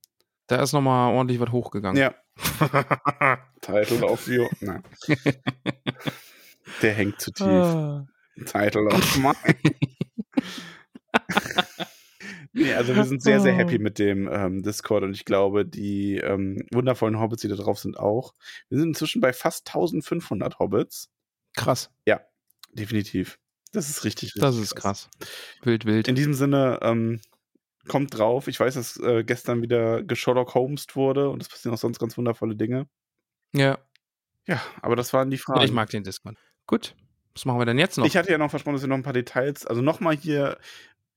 [SPEAKER 2] Da ist nochmal ordentlich was hochgegangen.
[SPEAKER 3] Ja. Title of you. Nein. Der hängt zu tief.
[SPEAKER 2] Ah.
[SPEAKER 3] Title of mine. nee, also wir sind sehr, sehr happy mit dem ähm, Discord und ich glaube, die ähm, wundervollen Hobbits, die da drauf sind, auch. Wir sind inzwischen bei fast 1500 Hobbits.
[SPEAKER 2] Krass.
[SPEAKER 3] Definitiv. Das ist richtig, richtig
[SPEAKER 2] Das ist krass. Wild, wild.
[SPEAKER 3] In diesem Sinne, ähm, kommt drauf. Ich weiß, dass äh, gestern wieder gesherlock Holmesd wurde und es passieren auch sonst ganz wundervolle Dinge.
[SPEAKER 2] Ja,
[SPEAKER 3] Ja, aber das waren die Fragen.
[SPEAKER 2] ich mag den Discord. Gut. Was machen wir denn jetzt noch?
[SPEAKER 3] Ich hatte ja noch versprochen, dass wir noch ein paar Details, also nochmal hier,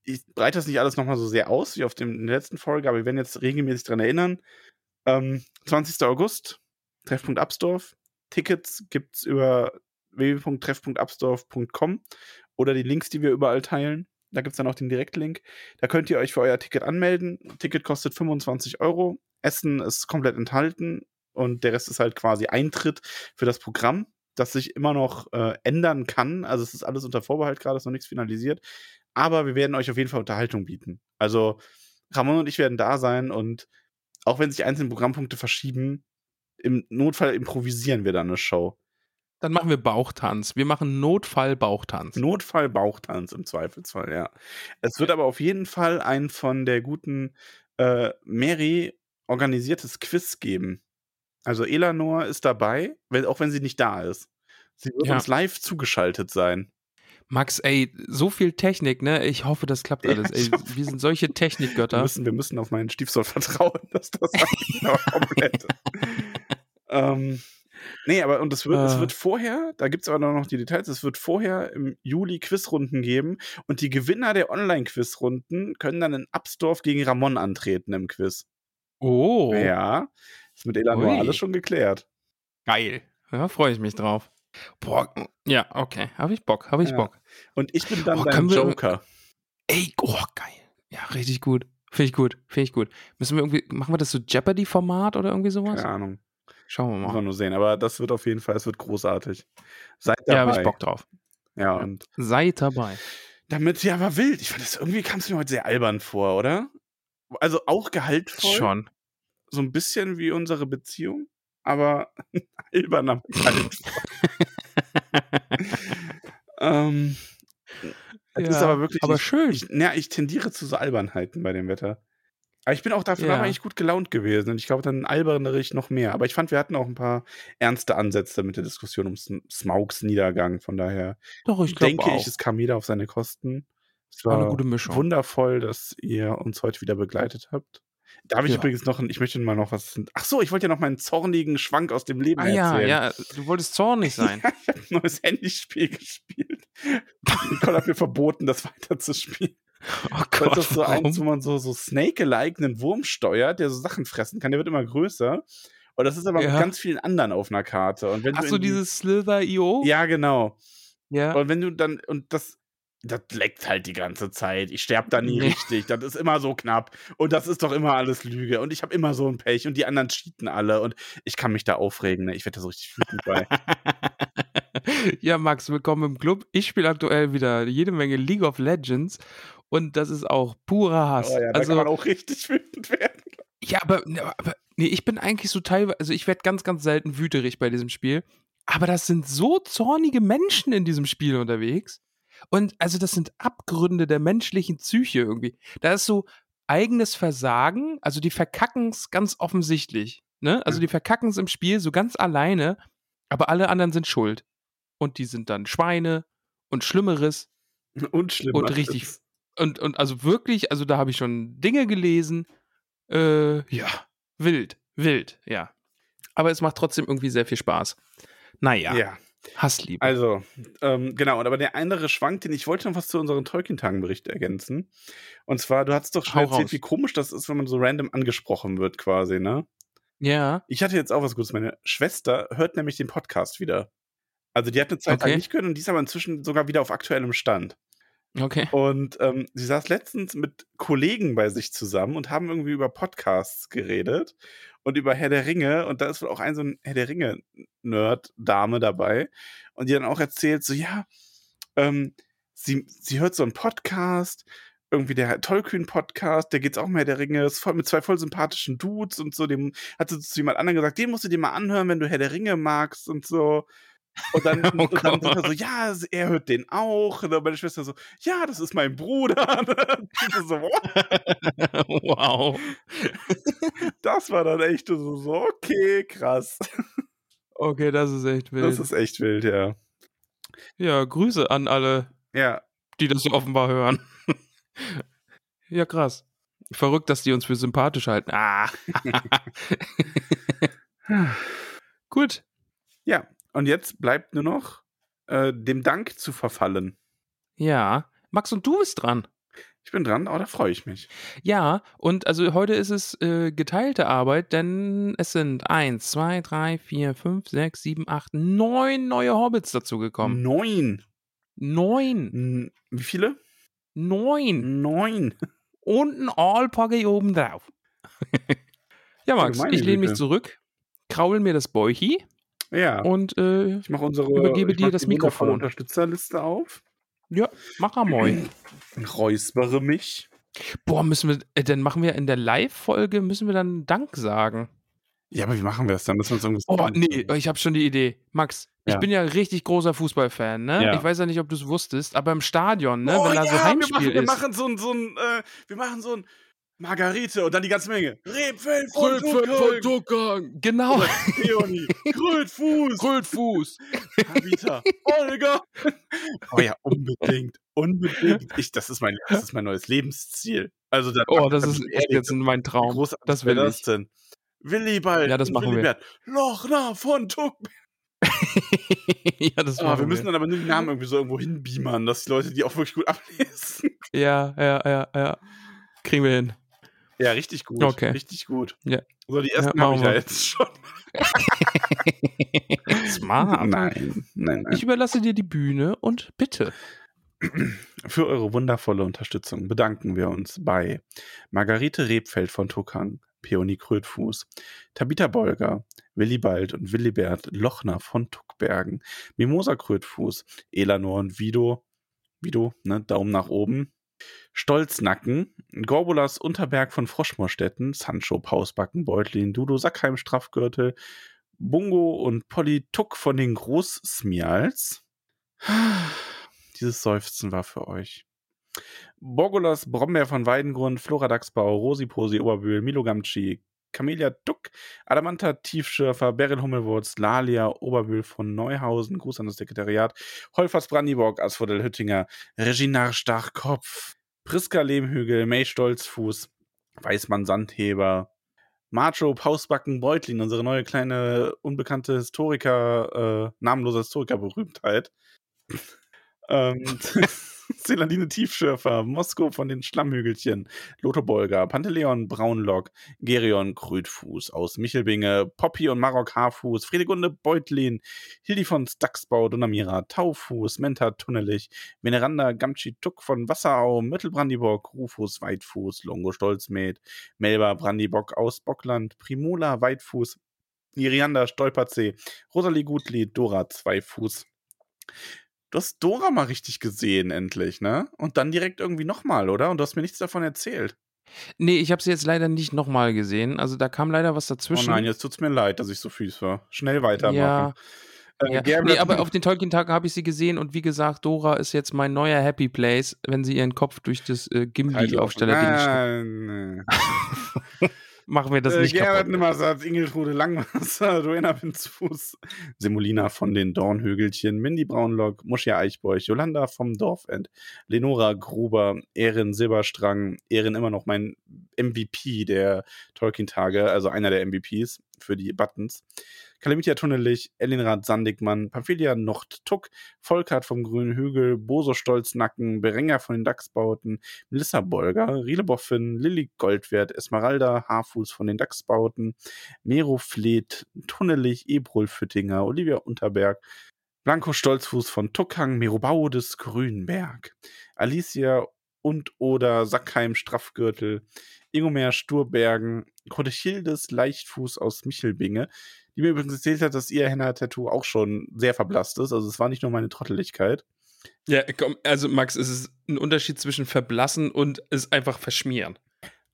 [SPEAKER 3] ich breite das nicht alles nochmal so sehr aus wie auf dem, in der letzten Folge, aber wir werden jetzt regelmäßig dran erinnern. Ähm, 20. August, Treffpunkt Absdorf. Tickets gibt's über www.treff.absdorf.com oder die Links, die wir überall teilen. Da gibt's dann auch den Direktlink. Da könnt ihr euch für euer Ticket anmelden. Ticket kostet 25 Euro. Essen ist komplett enthalten und der Rest ist halt quasi Eintritt für das Programm das sich immer noch äh, ändern kann. Also es ist alles unter Vorbehalt gerade, ist noch nichts finalisiert. aber wir werden euch auf jeden Fall Unterhaltung bieten. Also Ramon und ich werden da sein und auch wenn sich einzelne Programmpunkte verschieben, im Notfall improvisieren wir dann eine Show.
[SPEAKER 2] Dann machen wir Bauchtanz. Wir machen Notfall-Bauchtanz.
[SPEAKER 3] Notfall-Bauchtanz im Zweifelsfall, ja. Es wird aber auf jeden Fall ein von der guten äh, Mary organisiertes Quiz geben. Also Elanor ist dabei, wenn, auch wenn sie nicht da ist. Sie wird
[SPEAKER 2] Ja.
[SPEAKER 3] uns live zugeschaltet sein.
[SPEAKER 2] Max, ey, so viel Technik, ne? Ich hoffe, das klappt
[SPEAKER 3] Ja,
[SPEAKER 2] alles.
[SPEAKER 3] ich
[SPEAKER 2] Ey, wir sind solche
[SPEAKER 3] Wir
[SPEAKER 2] Technikgötter.
[SPEAKER 3] müssen, wir müssen auf meinen Stiefsohn vertrauen, dass das komplett. ähm, nee, aber und es wird, es
[SPEAKER 2] Ah.
[SPEAKER 3] wird vorher, da gibt es aber noch die Details, es wird vorher im Juli Quizrunden geben und die Gewinner der Online-Quizrunden können dann in Absdorf gegen Ramon antreten im Quiz.
[SPEAKER 2] Oh,
[SPEAKER 3] Ja, ist mit Elanor alles schon geklärt.
[SPEAKER 2] geil. Da freue ich mich drauf. Boah, ja, okay. Habe ich Bock, habe ich
[SPEAKER 3] Ja.
[SPEAKER 2] Bock.
[SPEAKER 3] Und ich bin dann
[SPEAKER 2] Oh,
[SPEAKER 3] dein
[SPEAKER 2] wir-
[SPEAKER 3] Joker.
[SPEAKER 2] Ey, oh, geil. Ja, richtig gut. Finde ich gut, finde ich gut. Müssen wir irgendwie, machen wir das so Jeopardy-Format oder irgendwie sowas?
[SPEAKER 3] Keine Ahnung.
[SPEAKER 2] Schauen wir
[SPEAKER 3] Muss
[SPEAKER 2] mal.
[SPEAKER 3] man nur sehen. Aber das wird auf jeden Fall, es wird großartig. Seid dabei.
[SPEAKER 2] Ja, habe ich Bock drauf.
[SPEAKER 3] Ja, und
[SPEAKER 2] Seid dabei.
[SPEAKER 3] damit, ja, war wild. Ich fand das irgendwie kam es mir heute sehr albern vor, oder? Also auch gehaltvoll.
[SPEAKER 2] Schon.
[SPEAKER 3] So ein bisschen wie unsere Beziehung, aber albern am Gehalt. ähm, es ist aber wirklich.
[SPEAKER 2] aber
[SPEAKER 3] ich,
[SPEAKER 2] schön.
[SPEAKER 3] Ich, na, ich tendiere zu so Albernheiten bei dem Wetter. Aber ich bin auch dafür
[SPEAKER 2] Ja.
[SPEAKER 3] eigentlich gut gelaunt gewesen und ich glaube, dann albernere ich noch mehr. Aber ich fand, wir hatten auch ein paar ernste Ansätze mit der Diskussion um Sm- Smaugs Niedergang. Von daher
[SPEAKER 2] Doch, ich
[SPEAKER 3] denke
[SPEAKER 2] auch.
[SPEAKER 3] ich, es kam jeder auf seine Kosten. Es
[SPEAKER 2] War
[SPEAKER 3] war
[SPEAKER 2] eine gute Mischung.
[SPEAKER 3] wundervoll, dass ihr uns heute wieder begleitet habt. Da habe ich
[SPEAKER 2] Ja.
[SPEAKER 3] übrigens noch, ein- ich möchte mal noch was. Ach so, ich wollte ja noch meinen zornigen Schwank aus dem Leben
[SPEAKER 2] Ah ja,
[SPEAKER 3] erzählen.
[SPEAKER 2] ja, du wolltest zornig sein.
[SPEAKER 3] Ja, ich habe ein neues Handyspiel gespielt. Nicole hat mir verboten, das weiterzuspielen.
[SPEAKER 2] Oh
[SPEAKER 3] Das
[SPEAKER 2] Gott,
[SPEAKER 3] ist so eins, wo man so, so Snake-alike einen Wurm steuert, der so Sachen fressen kann. Der wird immer größer. Und das ist aber mit
[SPEAKER 2] Ja.
[SPEAKER 3] ganz vielen anderen auf einer Karte. Und wenn
[SPEAKER 2] Ach
[SPEAKER 3] du
[SPEAKER 2] so, dieses Slither.io?
[SPEAKER 3] Ja, genau.
[SPEAKER 2] Ja.
[SPEAKER 3] Und wenn du dann, und das, das leckt halt die ganze Zeit. Ich sterbe da nie richtig. Das ist immer so knapp. Und das ist doch immer alles Lüge. Und ich habe immer so ein Pech. Und die anderen cheaten alle. Und ich kann mich da aufregen. Ne? Ich werde da so richtig wütend bei.
[SPEAKER 2] ja, Max, willkommen im Club. Ich spiele aktuell wieder jede Menge League of Legends und das ist auch purer Hass.
[SPEAKER 3] Oh ja, da
[SPEAKER 2] also,
[SPEAKER 3] kann man auch richtig wütend werden.
[SPEAKER 2] ja, aber, aber nee, ich bin eigentlich so teilweise, also ich werde ganz, ganz selten wüterig bei diesem Spiel. Aber das sind so zornige Menschen in diesem Spiel unterwegs. Und also das sind Abgründe der menschlichen Psyche irgendwie. Da ist so eigenes Versagen, also die verkacken es ganz offensichtlich. Ne? Also
[SPEAKER 3] Ja.
[SPEAKER 2] die verkacken es im Spiel so ganz alleine, aber alle anderen sind schuld. Und die sind dann Schweine und Schlimmeres
[SPEAKER 3] Und schlimmer.
[SPEAKER 2] und richtig. Und, und also wirklich, also da habe ich schon Dinge gelesen. Äh, ja, wild, wild, ja. Aber es macht trotzdem irgendwie sehr viel Spaß. Naja,
[SPEAKER 3] Ja.
[SPEAKER 2] Hassliebe.
[SPEAKER 3] Also, ähm, genau, und aber der andere Schwank, den ich wollte noch was zu unseren Tolkien-Tagen-Bericht ergänzen. Und zwar, du hast doch schon
[SPEAKER 2] Hau
[SPEAKER 3] erzählt,
[SPEAKER 2] raus.
[SPEAKER 3] wie komisch das ist, wenn man so random angesprochen wird, quasi, ne?
[SPEAKER 2] ja,
[SPEAKER 3] Ich hatte jetzt auch was Gutes. Meine Schwester hört nämlich den Podcast wieder. Also, die hat eine Zeit lang
[SPEAKER 2] Okay.
[SPEAKER 3] nicht gehört und die ist aber inzwischen sogar wieder auf aktuellem Stand.
[SPEAKER 2] Okay.
[SPEAKER 3] Und ähm, sie saß letztens mit Kollegen bei sich zusammen und haben irgendwie über Podcasts geredet und über Herr der Ringe. Und da ist wohl auch ein so ein Herr der Ringe-Nerd-Dame dabei. Und die dann auch erzählt, so, ja, ähm, sie, sie hört so einen Podcast, irgendwie der Tollkühn-Podcast, der geht's auch Herr der Ringe, ist voll mit zwei voll sympathischen Dudes und so, dem hat sie zu jemand anderem gesagt, den musst du dir mal anhören, wenn du Herr der Ringe magst und so. Und dann,
[SPEAKER 2] Oh
[SPEAKER 3] und dann er
[SPEAKER 2] Gott.
[SPEAKER 3] so, ja, er hört den auch. Und dann meine Schwester so, ja, das ist mein Bruder. So,
[SPEAKER 2] wow.
[SPEAKER 3] das war dann echt so, so, okay, krass.
[SPEAKER 2] Okay, das ist echt wild.
[SPEAKER 3] Das ist echt wild, ja.
[SPEAKER 2] ja, Grüße an alle,
[SPEAKER 3] Ja,
[SPEAKER 2] die das so offenbar hören. ja, krass. Verrückt, dass die uns für sympathisch halten. Ah. Gut.
[SPEAKER 3] ja. Und jetzt bleibt nur noch äh, dem Dank zu verfallen.
[SPEAKER 2] Ja. Max, und du bist dran.
[SPEAKER 3] Ich bin dran, aber da freue ich mich.
[SPEAKER 2] Ja, und also heute ist es äh, geteilte Arbeit, denn es sind eins, zwei, drei, vier, fünf, sechs, sieben, acht, neun neue Hobbits dazugekommen.
[SPEAKER 3] Neun.
[SPEAKER 2] Neun.
[SPEAKER 3] N wie viele?
[SPEAKER 2] Neun.
[SPEAKER 3] Neun.
[SPEAKER 2] Und ein Allpagge oben drauf. ja, Max, ich lehne mich zurück, kraul mir das Bäuchi
[SPEAKER 3] Ja.
[SPEAKER 2] und äh,
[SPEAKER 3] ich mache unsere
[SPEAKER 2] übergebe
[SPEAKER 3] ich
[SPEAKER 2] dir
[SPEAKER 3] mach
[SPEAKER 2] das Mikrofon.
[SPEAKER 3] Unterstützerliste auf.
[SPEAKER 2] Ja, mach einmal.
[SPEAKER 3] Räuspere mich.
[SPEAKER 2] Boah, müssen wir, äh, dann machen wir in der Live-Folge, müssen wir dann Dank sagen.
[SPEAKER 3] Ja, aber wie machen wir das dann? Müssen wir uns
[SPEAKER 2] Oh, nee, ich habe schon die Idee. Max, ich
[SPEAKER 3] Ja.
[SPEAKER 2] bin ja richtig großer Fußballfan, ne?
[SPEAKER 3] Ja.
[SPEAKER 2] Ich weiß ja nicht, ob du es wusstest, aber im Stadion, ne,
[SPEAKER 3] oh,
[SPEAKER 2] wenn da
[SPEAKER 3] ja,
[SPEAKER 2] so Heimspiel
[SPEAKER 3] wir machen, wir
[SPEAKER 2] ist.
[SPEAKER 3] machen so ein, so ein, äh, wir machen so ein Margarite und dann die ganze Menge. Rebfeld von Tuckang.
[SPEAKER 2] Genau.
[SPEAKER 3] Leonie, Krötfuß,
[SPEAKER 2] Rötfuß.
[SPEAKER 3] Habita, Olga. Oh ja, unbedingt, unbedingt. Ich, das, ist mein, das ist mein neues Lebensziel. Also,
[SPEAKER 2] Oh, das ist
[SPEAKER 3] bin ich
[SPEAKER 2] echt jetzt mein Traum.
[SPEAKER 3] großartig
[SPEAKER 2] Das
[SPEAKER 3] wäre
[SPEAKER 2] will
[SPEAKER 3] das
[SPEAKER 2] ich.
[SPEAKER 3] denn? Willibald,
[SPEAKER 2] Ja, das machen wir.
[SPEAKER 3] Willibert, Lochner von Tuckberg.
[SPEAKER 2] ja, das
[SPEAKER 3] Ah,
[SPEAKER 2] machen
[SPEAKER 3] wir müssen dann aber nur die Namen irgendwie so irgendwo hinbeamern, dass die Leute die auch wirklich gut ablesen.
[SPEAKER 2] Ja, ja, ja, ja. Kriegen wir hin.
[SPEAKER 3] Ja, richtig gut.
[SPEAKER 2] Okay.
[SPEAKER 3] Richtig gut.
[SPEAKER 2] Ja.
[SPEAKER 3] So, die ersten
[SPEAKER 2] Ja,
[SPEAKER 3] habe ich
[SPEAKER 2] machen
[SPEAKER 3] ja
[SPEAKER 2] wir.
[SPEAKER 3] jetzt schon.
[SPEAKER 2] Smart.
[SPEAKER 3] Nein, nein, nein.
[SPEAKER 2] Ich überlasse dir die Bühne und bitte.
[SPEAKER 3] Für eure wundervolle Unterstützung bedanken wir uns bei Margarete Rebfeld von Tuckang, Peony Krötfuß, Tabitha Bolger, Willibald und Willibert Lochner von Tuckbergen, Mimosa Krötfuß, Elanor und Vido, Vido, ne, Daumen nach oben, Stolznacken, Gorbulas Unterberg von Froschmorstetten, Sancho Pausbacken Beutlin, Dudo Sackheim Straffgürtel, Bungo und Polly Tuck von den Großsmials. Dieses Seufzen war für euch. Borgolas Brombeer von Weidengrund, Flora Dachsbau, Rosi Posi Oberbühl, Milo Gamci, Camelia Duck, Adamanta Tiefschürfer, Beryl Hummelwurz, Lalia Oberbühl von Neuhausen, Gruß an das Sekretariat, Holfers Brandiborg, Asphodel Hüttinger, Reginar Stachkopf, Priska Lehmhügel, May Stolzfuß, Weißmann Sandheber, Macho Pausbacken Beutlin, unsere neue kleine unbekannte Historiker, äh, namenlose Historiker-Berühmtheit. Ähm, Celandine Tiefschürfer, Moskau von den Schlammhügelchen, Lotho Bolger, Panteleon Braunlock, Gerion Krötfuß aus Michelbinge, Poppy und Marok Haarfuß, Friedegunde Beutlin, Hildi von Staxbau, Donamira, Taufuß, Menta Tunnelich, Veneranda Gamci Tuck von Wasserau, Mittelbrandiborg, Rufus Weitfuß, Longo Stolzmed, Melba Brandibock aus Bockland, Primula Weitfuß, Irianda Stolperzee, Rosalie Gutlied, Dora Zweifuß. Du hast Dora mal richtig gesehen, endlich, ne? Und dann direkt irgendwie nochmal, oder? Und du hast mir nichts davon erzählt.
[SPEAKER 2] Nee, ich habe sie jetzt leider nicht nochmal gesehen. Also da kam leider was
[SPEAKER 3] Oh
[SPEAKER 2] dazwischen.
[SPEAKER 3] nein, jetzt tut's mir leid, dass ich so fies war. Schnell weitermachen.
[SPEAKER 2] Ja.
[SPEAKER 3] Äh,
[SPEAKER 2] Ja. Nee, aber auf den Tolkien-Tagen habe ich sie gesehen und wie gesagt, Dora ist jetzt mein neuer Happy Place, wenn sie ihren Kopf durch das äh, Gimli-Aufsteller-Ding steckt. Machen wir das
[SPEAKER 3] äh,
[SPEAKER 2] nicht
[SPEAKER 3] Gerhard. Nimmersatz, Ingeltrude Langwasser, Duena Winzfuß, Semolina von den Dornhögelchen, Mindy Braunlock, Muschia Eichbeuch, Jolanda vom Dorfend, Lenora Gruber, Erin Silberstrang, Erin immer noch mein MVP der Tolkien-Tage, also einer der MVPs für die Buttons. Kalamitia Tunnelich, Elinrad Sandigmann, Pamphilia Nocht Tuck, Volkart vom Grünen Hügel, Boso Stolznacken, Berenger von den Dachsbauten, Melissa Bolger, Riele Boffin, Lilly Goldwert, Esmeralda, Haarfuß von den Dachsbauten, Mero Fleet, Tunnelich, Ebrul Füttinger, Olivia Unterberg, Blanco Stolzfuß von Tuckhang, Mero Baudes, Grünberg, Alicia und oder Sackheim Straffgürtel, Ingomer Sturbergen, Kodechildes Leichtfuß aus Michelbinge, die mir übrigens erzählt hat, dass ihr Henna-Tattoo auch schon sehr verblasst ist. Also es war nicht nur meine Trotteligkeit.
[SPEAKER 2] Ja, komm, also Max, es ist ein Unterschied zwischen verblassen und es einfach verschmieren.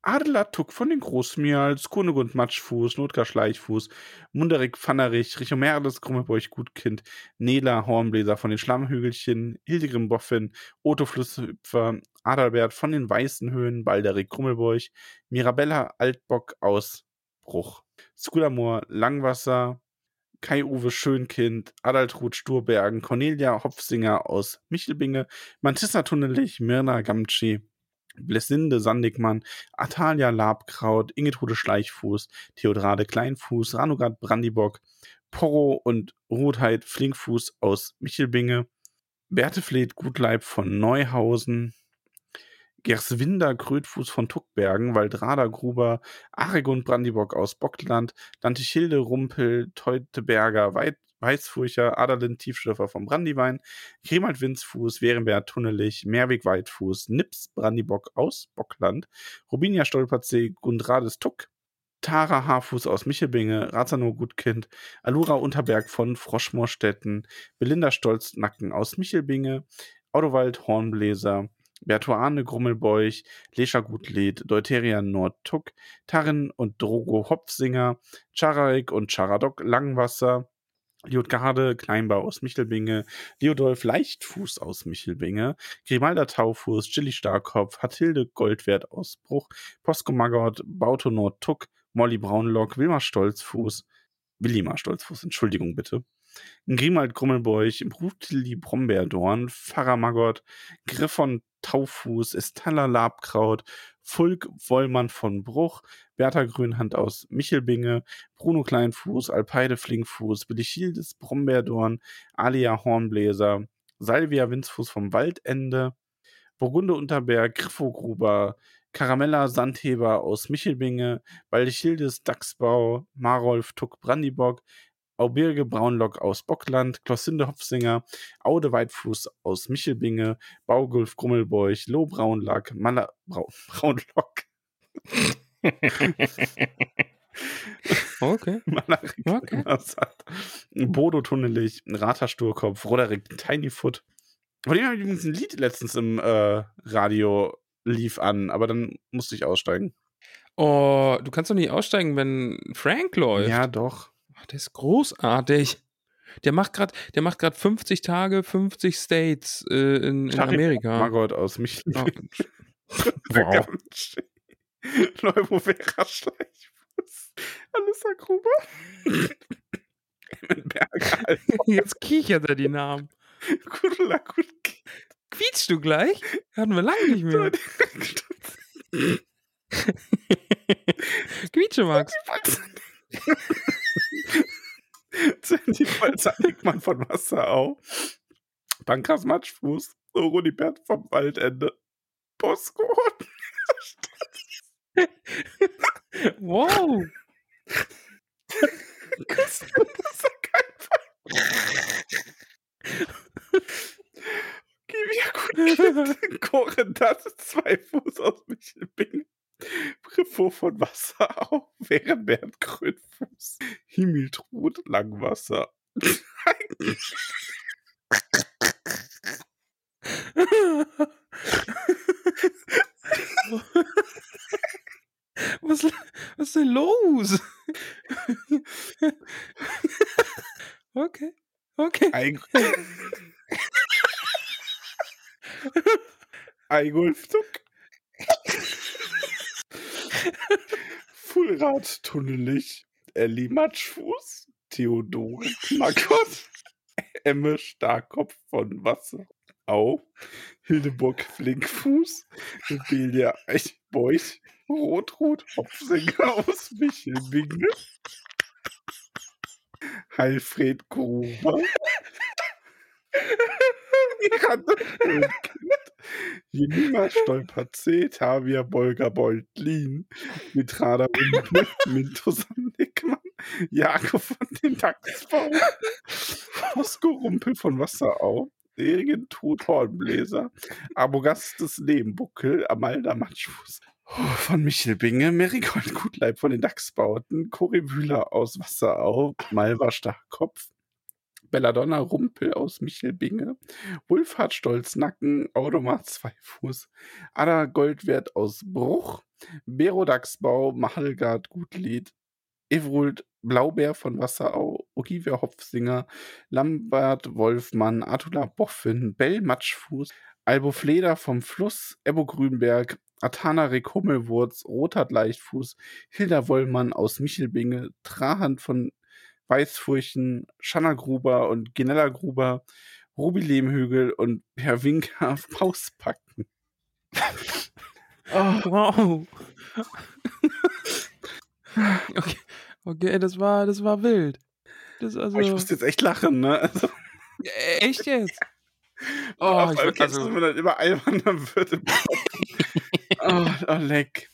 [SPEAKER 3] Adela Tuck von den Großmials, Kunegund Matschfuß, Notgar Schleichfuß, Munderik Pfannerich, Richomerles Krummelbeuch Gutkind, Nela Hornbläser von den Schlammhügelchen, Hildegrim Boffin, Otto Flusshüpfer, Adalbert von den Weißen Höhen, Balderik Krummelbeuch, Mirabella Altbock aus Bruch, Skulamor Langwasser, Kai-Uwe Schönkind, Adaltrud Sturbergen, Cornelia Hopfsinger aus Michelbinge, Mantissa Tunnelich, Mirna Gamci, Blessinde Sandigmann, Atalia Labkraut, Ingetrude Schleichfuß, Theodrade Kleinfuß, Ranugard Brandibock, Porro und Rotheit Flinkfuß aus Michelbinge, Bertefled Gutleib von Neuhausen, Gerswinder Krötfuß von Tuckbergen, Waldrada Gruber, Aregund Brandibock aus Bockland, Dantichilde Rumpel, Teuteberger Weit Weißfurcher, Adalin Tiefschiffer vom Brandiwein, Kremald Winzfuß, Werenbert Tunnelich, Mehrweg Weitfuß, Nips Brandibock aus Bockland, Rubinia Stolperzee, Gundrades Tuck, Tara Haarfuß aus Michelbinge, Razano Gutkind, Alura Unterberg von Froschmoorstetten, Belinda Stolznacken aus Michelbinge, Autowald Hornbläser, Bertuane Grummelbeuch, Lescha Gutlied, Deuterian Nordtuck, Tarren und Drogo Hopfsinger, Charaik und Charadok Langwasser, Liotgarde Kleinbau aus Michelbinge, Leodolf Leichtfuß aus Michelbinge, Grimalda Taufuß, Chili Starkopf, Hatilde Goldwert aus Bruch, Posko Maggot, Bauto Nordtuck, Molly Braunlock, Wilmar Stolzfuß, Willimar Stolzfuß, Entschuldigung bitte, Grimald Grummelbeuch, Brutli Brombeerdorn, Pfarrer Maggot, Griffon Taufuß, Estella Labkraut, Fulk Wollmann von Bruch, Bertha Grünhand aus Michelbinge, Bruno Kleinfuß, Alpeide Flinkfuß, Billichildes Brombeerdorn, Alia Hornbläser, Salvia Winzfuß vom Waldende, Burgunde Unterberg, Griffogruber, Karamella Sandheber aus Michelbinge, Baldichildes Dachsbau, Marolf Tuck Brandibock, Aubirge Braunlock aus Bockland, Klossinde Hopfsinger, Aude Weitfuß aus Michelbinge, Baugulf Grummelbeuch, Loh Braunlack, Maler Brau, Braunlock.
[SPEAKER 2] okay.
[SPEAKER 3] Malarik
[SPEAKER 2] Okay.
[SPEAKER 3] Satt, Bodo Tunnelich, Rata Sturkopf, Roderick Tinyfoot. Von dem habe ich übrigens ein Lied letztens im äh, Radio lief an, aber dann musste ich aussteigen.
[SPEAKER 2] Oh, du kannst doch nicht aussteigen, wenn Frank läuft.
[SPEAKER 3] Ja, doch.
[SPEAKER 2] Ach, der ist großartig. Der macht gerade, der macht gerade 50 Tage, 50 States äh, in, in Amerika.
[SPEAKER 3] Margot aus mich.
[SPEAKER 2] Oh. Wow.
[SPEAKER 3] Neubovera Schleichfuß. Alissa Gruber.
[SPEAKER 2] Jetzt kichert er die Namen.
[SPEAKER 3] Kurla.
[SPEAKER 2] Quietschst du gleich? Hatten wir lange nicht mehr. Quietsche, Max.
[SPEAKER 3] Sandy Bolzanikmann von Wasserau. Pankras Matschfuß. Runibert vom Waldende. Bosco.
[SPEAKER 2] Wow.
[SPEAKER 3] Das ist kein Fall. Korendat, zwei Fuß aus Michelbing. Briffo von Wasserau. Wärenbernd Grünfuß. Himmeltrud Langwasser.
[SPEAKER 2] Was, was ist denn los? Okay. Okay.
[SPEAKER 3] Ein Eigulftuck. Fullrad tunnelig. Elli Matschfuß. Theodore Margot. Emme Starkopf von Wasser. Au. Hildeburg Flinkfuß. Rebellia Eichbeuch. Rotrot Hopfsinger aus Michelbinge. Heilfred Gruber. Miranda Schönkind. Jenima Stolper-C, Tavia Bolger Beutlin, Mitrada Wimpel, Minto Sandickmann, Jakob von den Dachsbau, Fosco Rumpel von Wasserau, Eringen Tod Hornbläser, Abogastes Lehmbuckel, Amalda Matschfuß. Oh, Von Michelbinge, Merigold Gutleib von den Dachsbauten, Cory Bühler aus Wasserau, Malva Starkopf, Belladonna Rumpel aus Michelbinge, Wulfhard Stolznacken, Audomat Zweifuß, Ada Goldwert aus Bruch, Berodachsbau, Machelgard Gutlied, Evrult Blaubeer von Wasserau, Ogivia Hopfsinger, Lambert Wolfmann, Atula Boffin, Bell Matschfuß, Albo Fleder vom Fluss, Ebbo Grünberg, Atana Hummelwurz, Rothard Leichtfuß, Hilda Wollmann aus Michelbinge, Trahand von Weißfurchen, Schanna Gruber und Ginella Gruber, Ruby Lehmhügel und Herr Winker Pauspacken. oh,
[SPEAKER 2] Wow. Okay. okay, das war, das war wild. Das also,
[SPEAKER 3] ich muss jetzt echt lachen, ne? Also,
[SPEAKER 2] Äh, echt jetzt?
[SPEAKER 3] oh,
[SPEAKER 2] Oh,
[SPEAKER 3] vor
[SPEAKER 2] ich
[SPEAKER 3] allem kennst du,
[SPEAKER 2] also-
[SPEAKER 3] wenn man dann immer alberner wird. oh, oh, leck.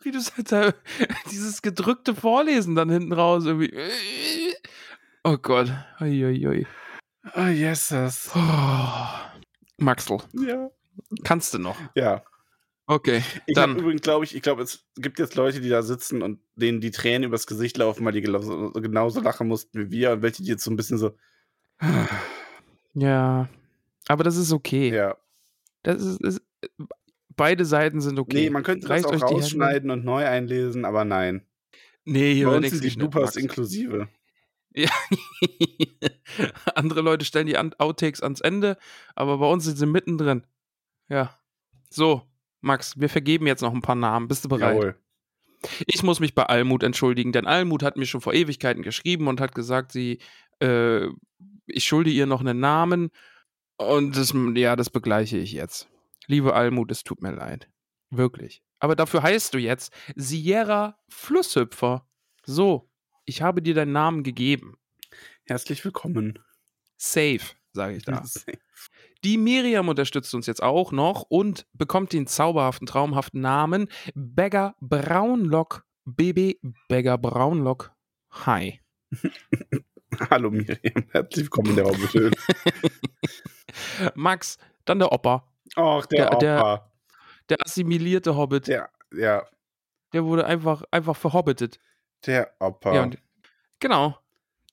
[SPEAKER 2] Wie du halt da, dieses gedrückte Vorlesen dann hinten raus irgendwie. Oh Gott. Uiuiui.
[SPEAKER 3] Oh, yeses.
[SPEAKER 2] Oh. Maxl,
[SPEAKER 3] Ja.
[SPEAKER 2] kannst du noch?
[SPEAKER 3] Ja.
[SPEAKER 2] Okay,
[SPEAKER 3] Ich
[SPEAKER 2] dann.
[SPEAKER 3] übrigens, glaube ich, ich glaube, es gibt jetzt Leute, die da sitzen und denen die Tränen übers Gesicht laufen, weil die genauso, genauso lachen mussten wie wir und welche, die jetzt so ein bisschen so.
[SPEAKER 2] Ja. Aber das ist okay.
[SPEAKER 3] Ja.
[SPEAKER 2] Das ist, ist, beide Seiten sind okay.
[SPEAKER 3] Nee, man könnte das
[SPEAKER 2] Reißt
[SPEAKER 3] auch rausschneiden und neu einlesen, aber nein.
[SPEAKER 2] Nee, hier
[SPEAKER 3] Bei uns sind die
[SPEAKER 2] Max.
[SPEAKER 3] inklusive.
[SPEAKER 2] Ja. Andere Leute stellen die Outtakes ans Ende, aber bei uns sind sie mittendrin. Ja. So, Max, wir vergeben jetzt noch ein paar Namen. Bist du bereit?
[SPEAKER 3] Jawohl.
[SPEAKER 2] Ich muss mich bei Almut entschuldigen, denn Almut hat mir schon vor Ewigkeiten geschrieben und hat gesagt, sie, äh, ich schulde ihr noch einen Namen und das, ja, das begleiche ich jetzt. Liebe Almut, es tut mir leid. Wirklich. Aber dafür heißt du jetzt Sierra Flusshüpfer. So, ich habe dir deinen Namen gegeben.
[SPEAKER 3] Herzlich willkommen.
[SPEAKER 2] Safe, sage ich da. Die Miriam unterstützt uns jetzt auch noch und bekommt den zauberhaften, traumhaften Namen Beggar Braunlock. BB Beggar Braunlock. Hi.
[SPEAKER 3] Hallo Miriam, herzlich willkommen in der Hobbithöhle.
[SPEAKER 2] Max, dann der Opa.
[SPEAKER 3] Och, der,
[SPEAKER 2] Der- der-
[SPEAKER 3] Opa.
[SPEAKER 2] Der assimilierte Hobbit. Der,
[SPEAKER 3] Der, ja,
[SPEAKER 2] wurde einfach, einfach verhobbitet.
[SPEAKER 3] Der Opa.
[SPEAKER 2] Ja, und, genau.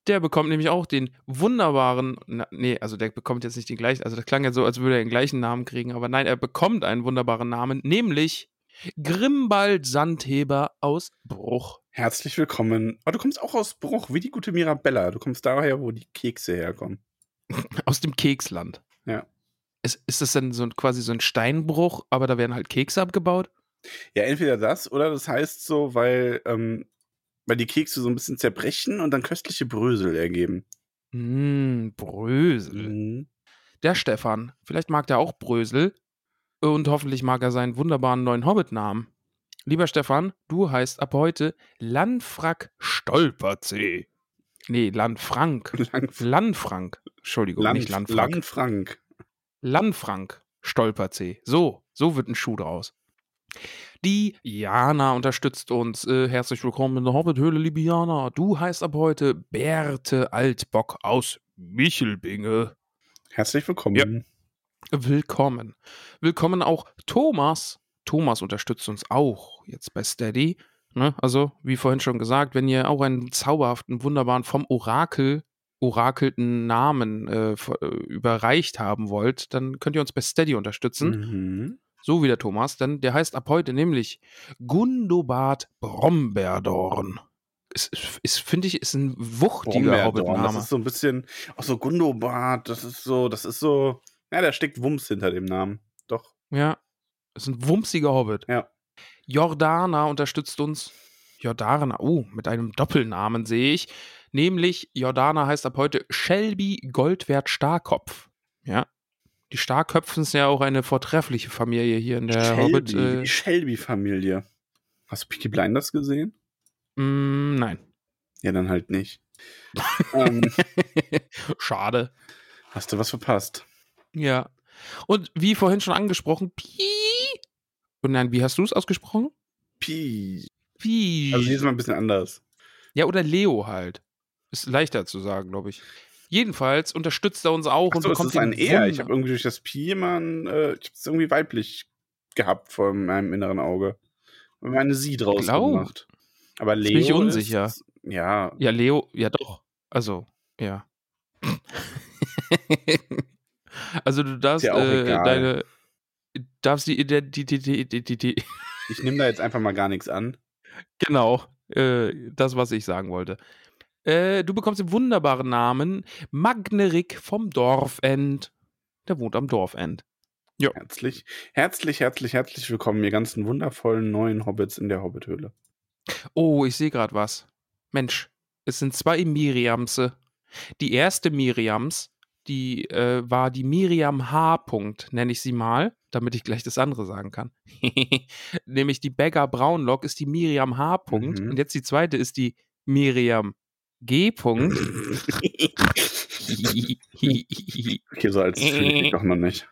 [SPEAKER 2] Der bekommt nämlich auch den wunderbaren, na, nee, also der bekommt jetzt nicht den gleichen, also das klang ja so, als würde er den gleichen Namen kriegen, aber nein, er bekommt einen wunderbaren Namen, nämlich Grimbald Sandheber aus Bruch.
[SPEAKER 3] Herzlich willkommen. Oh, du kommst auch aus Bruch, wie die gute Mirabella. Du kommst daher, wo die Kekse herkommen.
[SPEAKER 2] Aus dem Keksland.
[SPEAKER 3] Ja.
[SPEAKER 2] Ist, ist das denn so ein, quasi so ein Steinbruch, aber da werden halt Kekse abgebaut?
[SPEAKER 3] Ja, entweder das oder das heißt so, weil, ähm, weil die Kekse so ein bisschen zerbrechen und dann köstliche Brösel ergeben.
[SPEAKER 2] Hm, Brösel.
[SPEAKER 3] Mhm.
[SPEAKER 2] Der Stefan, vielleicht mag der auch Brösel und hoffentlich mag er seinen wunderbaren neuen Hobbit-Namen. Lieber Stefan, du heißt ab heute Lanfrack Stolperzee. Nee, Lanfrank.
[SPEAKER 3] Lang,
[SPEAKER 2] Lanfrank. Entschuldigung,
[SPEAKER 3] Land,
[SPEAKER 2] nicht Lanfrank.
[SPEAKER 3] Landfrank.
[SPEAKER 2] Lanfrank Stolperzee. So, so wird ein Schuh draus. Die Jana unterstützt uns. Äh, herzlich willkommen in der Hobbithöhle, liebe Jana. Du heißt ab heute Berthe Altbock aus Michelbinge.
[SPEAKER 3] Herzlich willkommen.
[SPEAKER 2] Willkommen. Willkommen auch Thomas. Thomas unterstützt uns auch jetzt bei Steady. Ne? Also, wie vorhin schon gesagt, wenn ihr auch einen zauberhaften, wunderbaren, vom Orakel orakelten Namen äh, äh, überreicht haben wollt, dann könnt ihr uns bei Steady unterstützen.
[SPEAKER 3] Mhm.
[SPEAKER 2] So wie der Thomas, denn der heißt ab heute nämlich Gundobad Brombeerdorn. Ist, ist finde ich, ist ein wuchtiger
[SPEAKER 3] Brombeerdorn, Das
[SPEAKER 2] Hobbit-Name.
[SPEAKER 3] ist so ein bisschen, auch so Gundobad, das ist so, das ist so, ja, da steckt Wumms hinter dem Namen. Doch.
[SPEAKER 2] Ja, ist ein wumsiger Hobbit.
[SPEAKER 3] Ja.
[SPEAKER 2] Jordana unterstützt uns. Jordana, oh, mit einem Doppelnamen sehe ich. Nämlich, Jordana heißt ab heute Shelby Goldwert Starkopf. Ja. Die Starköpfen ist ja auch eine vortreffliche Familie hier in der Hobbit.
[SPEAKER 3] Shelby,
[SPEAKER 2] Äh,
[SPEAKER 3] die Shelby-Familie. Hast du Peaky Blinders gesehen?
[SPEAKER 2] mh, nein.
[SPEAKER 3] Ja, dann halt nicht. ähm,
[SPEAKER 2] Schade.
[SPEAKER 3] hast du was verpasst?
[SPEAKER 2] Ja. Und wie vorhin schon angesprochen, Pi. Und nein, wie hast du es ausgesprochen?
[SPEAKER 3] Pi.
[SPEAKER 2] Pi.
[SPEAKER 3] Also diesmal ein bisschen anders.
[SPEAKER 2] Ja, oder Leo halt. Ist leichter zu sagen, glaube ich. Jedenfalls unterstützt er uns auch und
[SPEAKER 3] Achso, es
[SPEAKER 2] bekommt
[SPEAKER 3] ist ein
[SPEAKER 2] den
[SPEAKER 3] Er. Ich habe irgendwie durch das Pi immer ein, äh, ich habe es irgendwie weiblich gehabt vor meinem inneren Auge. Und meine Sie draus
[SPEAKER 2] Glaub.
[SPEAKER 3] gemacht. Aber Leo
[SPEAKER 2] bin ich unsicher.
[SPEAKER 3] Ist, ja,
[SPEAKER 2] Ja, Leo, ja doch. Also, ja. also du darfst
[SPEAKER 3] ja
[SPEAKER 2] äh, deine darfst die Identität
[SPEAKER 3] ich nehme da jetzt einfach mal gar nichts an.
[SPEAKER 2] genau äh, das was ich sagen wollte. Äh, du bekommst den wunderbaren Namen Magnerik vom Dorfend. Der wohnt am Dorfend.
[SPEAKER 3] Herzlich, herzlich, herzlich, herzlich willkommen, ihr ganzen wundervollen neuen Hobbits in der Hobbithöhle.
[SPEAKER 2] Oh, ich sehe gerade was. Mensch, es sind zwei Miriamse. Die erste Miriams, die äh, war die Miriam H. Punkt, nenne ich sie mal, damit ich gleich das andere sagen kann. Nämlich die Beggar Braunlock ist die Miriam H. Punkt
[SPEAKER 3] Mhm.
[SPEAKER 2] und jetzt die zweite ist die Miriam G. Punkt.
[SPEAKER 3] Okay, so fühle ich doch noch nicht.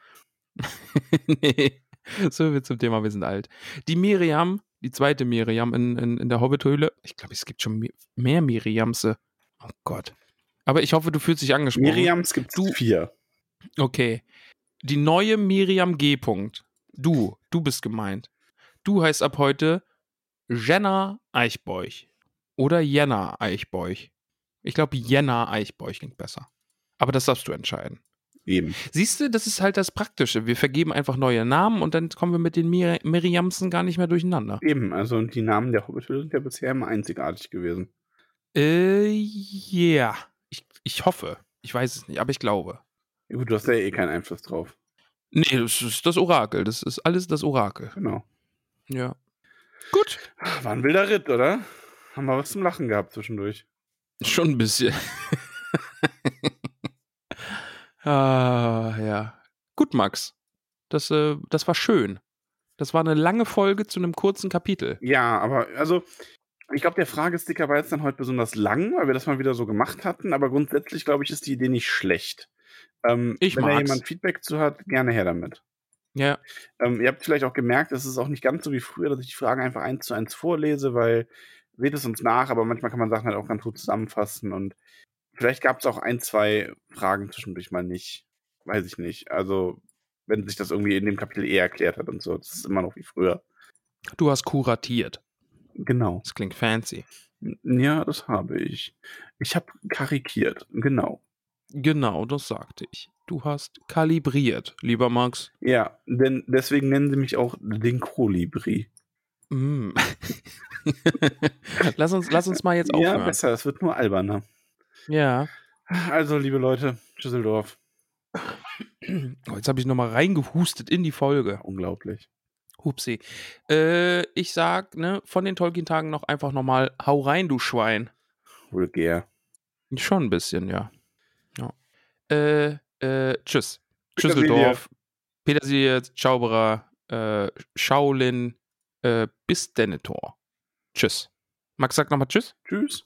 [SPEAKER 2] nee, so viel zum Thema, wir sind alt. Die Miriam, die zweite Miriam in, in, in der Hobbithöhle, ich glaube, es gibt schon mehr Miriamse. Oh Gott. Aber ich hoffe, du fühlst dich angesprochen.
[SPEAKER 3] Miriams gibt
[SPEAKER 2] Du-
[SPEAKER 3] es vier.
[SPEAKER 2] Okay. Die neue Miriam G. Punkt. Du, du bist gemeint. Du heißt ab heute Jenna Eichbeuch. Oder Jenna Eichbeuch. Ich glaube, Jenna Eichbeuch klingt besser. Aber das darfst du entscheiden.
[SPEAKER 3] Eben.
[SPEAKER 2] Siehst du, das ist halt das Praktische. Wir vergeben einfach neue Namen und dann kommen wir mit den Mir Miriamsen gar nicht mehr durcheinander.
[SPEAKER 3] Eben, also und die Namen der Hobbit sind ja bisher immer einzigartig gewesen.
[SPEAKER 2] Äh, ja. Ich, ich hoffe. Ich weiß es nicht, aber ich glaube.
[SPEAKER 3] Ja, gut, du hast ja eh keinen Einfluss drauf.
[SPEAKER 2] Nee, das ist das Orakel. Das ist alles das Orakel.
[SPEAKER 3] Genau.
[SPEAKER 2] Ja. Gut.
[SPEAKER 3] War ein wilder Ritt, oder? Haben wir was zum Lachen gehabt zwischendurch.
[SPEAKER 2] Schon ein bisschen. ah, ja. Gut, Max. Das, äh, das war schön. Das war eine lange Folge zu einem kurzen Kapitel.
[SPEAKER 3] Ja, aber also, ich glaube, der Fragesticker war jetzt dann heute besonders lang, weil wir das mal wieder so gemacht hatten, aber grundsätzlich, glaube ich, ist die Idee nicht schlecht. Ähm,
[SPEAKER 2] Ich
[SPEAKER 3] wenn da
[SPEAKER 2] mag's.
[SPEAKER 3] jemand Feedback zu hat, gerne her damit.
[SPEAKER 2] Ja.
[SPEAKER 3] Ähm, ihr habt vielleicht auch gemerkt, es ist auch nicht ganz so wie früher, dass ich die Fragen einfach eins zu eins vorlese, weil seht es uns nach, aber manchmal kann man Sachen halt auch ganz gut zusammenfassen und vielleicht gab es auch ein, zwei Fragen zwischendurch mal nicht. Weiß ich nicht. Also, wenn sich das irgendwie in dem Kapitel eh erklärt hat und so, das ist immer noch wie früher.
[SPEAKER 2] Du hast kuratiert.
[SPEAKER 3] Genau.
[SPEAKER 2] Das klingt fancy.
[SPEAKER 3] Ja, das habe ich. Ich habe karikiert, genau.
[SPEAKER 2] Genau, das sagte ich. Du hast kalibriert, lieber Max.
[SPEAKER 3] Ja, denn deswegen nennen sie mich auch den Kolibri.
[SPEAKER 2] Mm. lass, uns, lass uns mal jetzt
[SPEAKER 3] Ja,
[SPEAKER 2] aufhören.
[SPEAKER 3] besser, es wird nur alberner.
[SPEAKER 2] Ja.
[SPEAKER 3] Also, liebe Leute, Düsseldorf.
[SPEAKER 2] Oh, jetzt habe ich nochmal reingehustet in die Folge.
[SPEAKER 3] Unglaublich.
[SPEAKER 2] Hupsi. Äh, ich sag, ne, von den Tolkien-Tagen noch einfach nochmal, hau rein, du Schwein.
[SPEAKER 3] Vulgär.
[SPEAKER 2] Schon ein bisschen, ja. ja. Äh, äh, tschüss.
[SPEAKER 3] Petersilie.
[SPEAKER 2] Schüsseldorf, Petersilie, Zauberer, äh, Shaolin, äh, bis Denethor. Tschüss. Max sagt nochmal Tschüss.
[SPEAKER 3] Tschüss.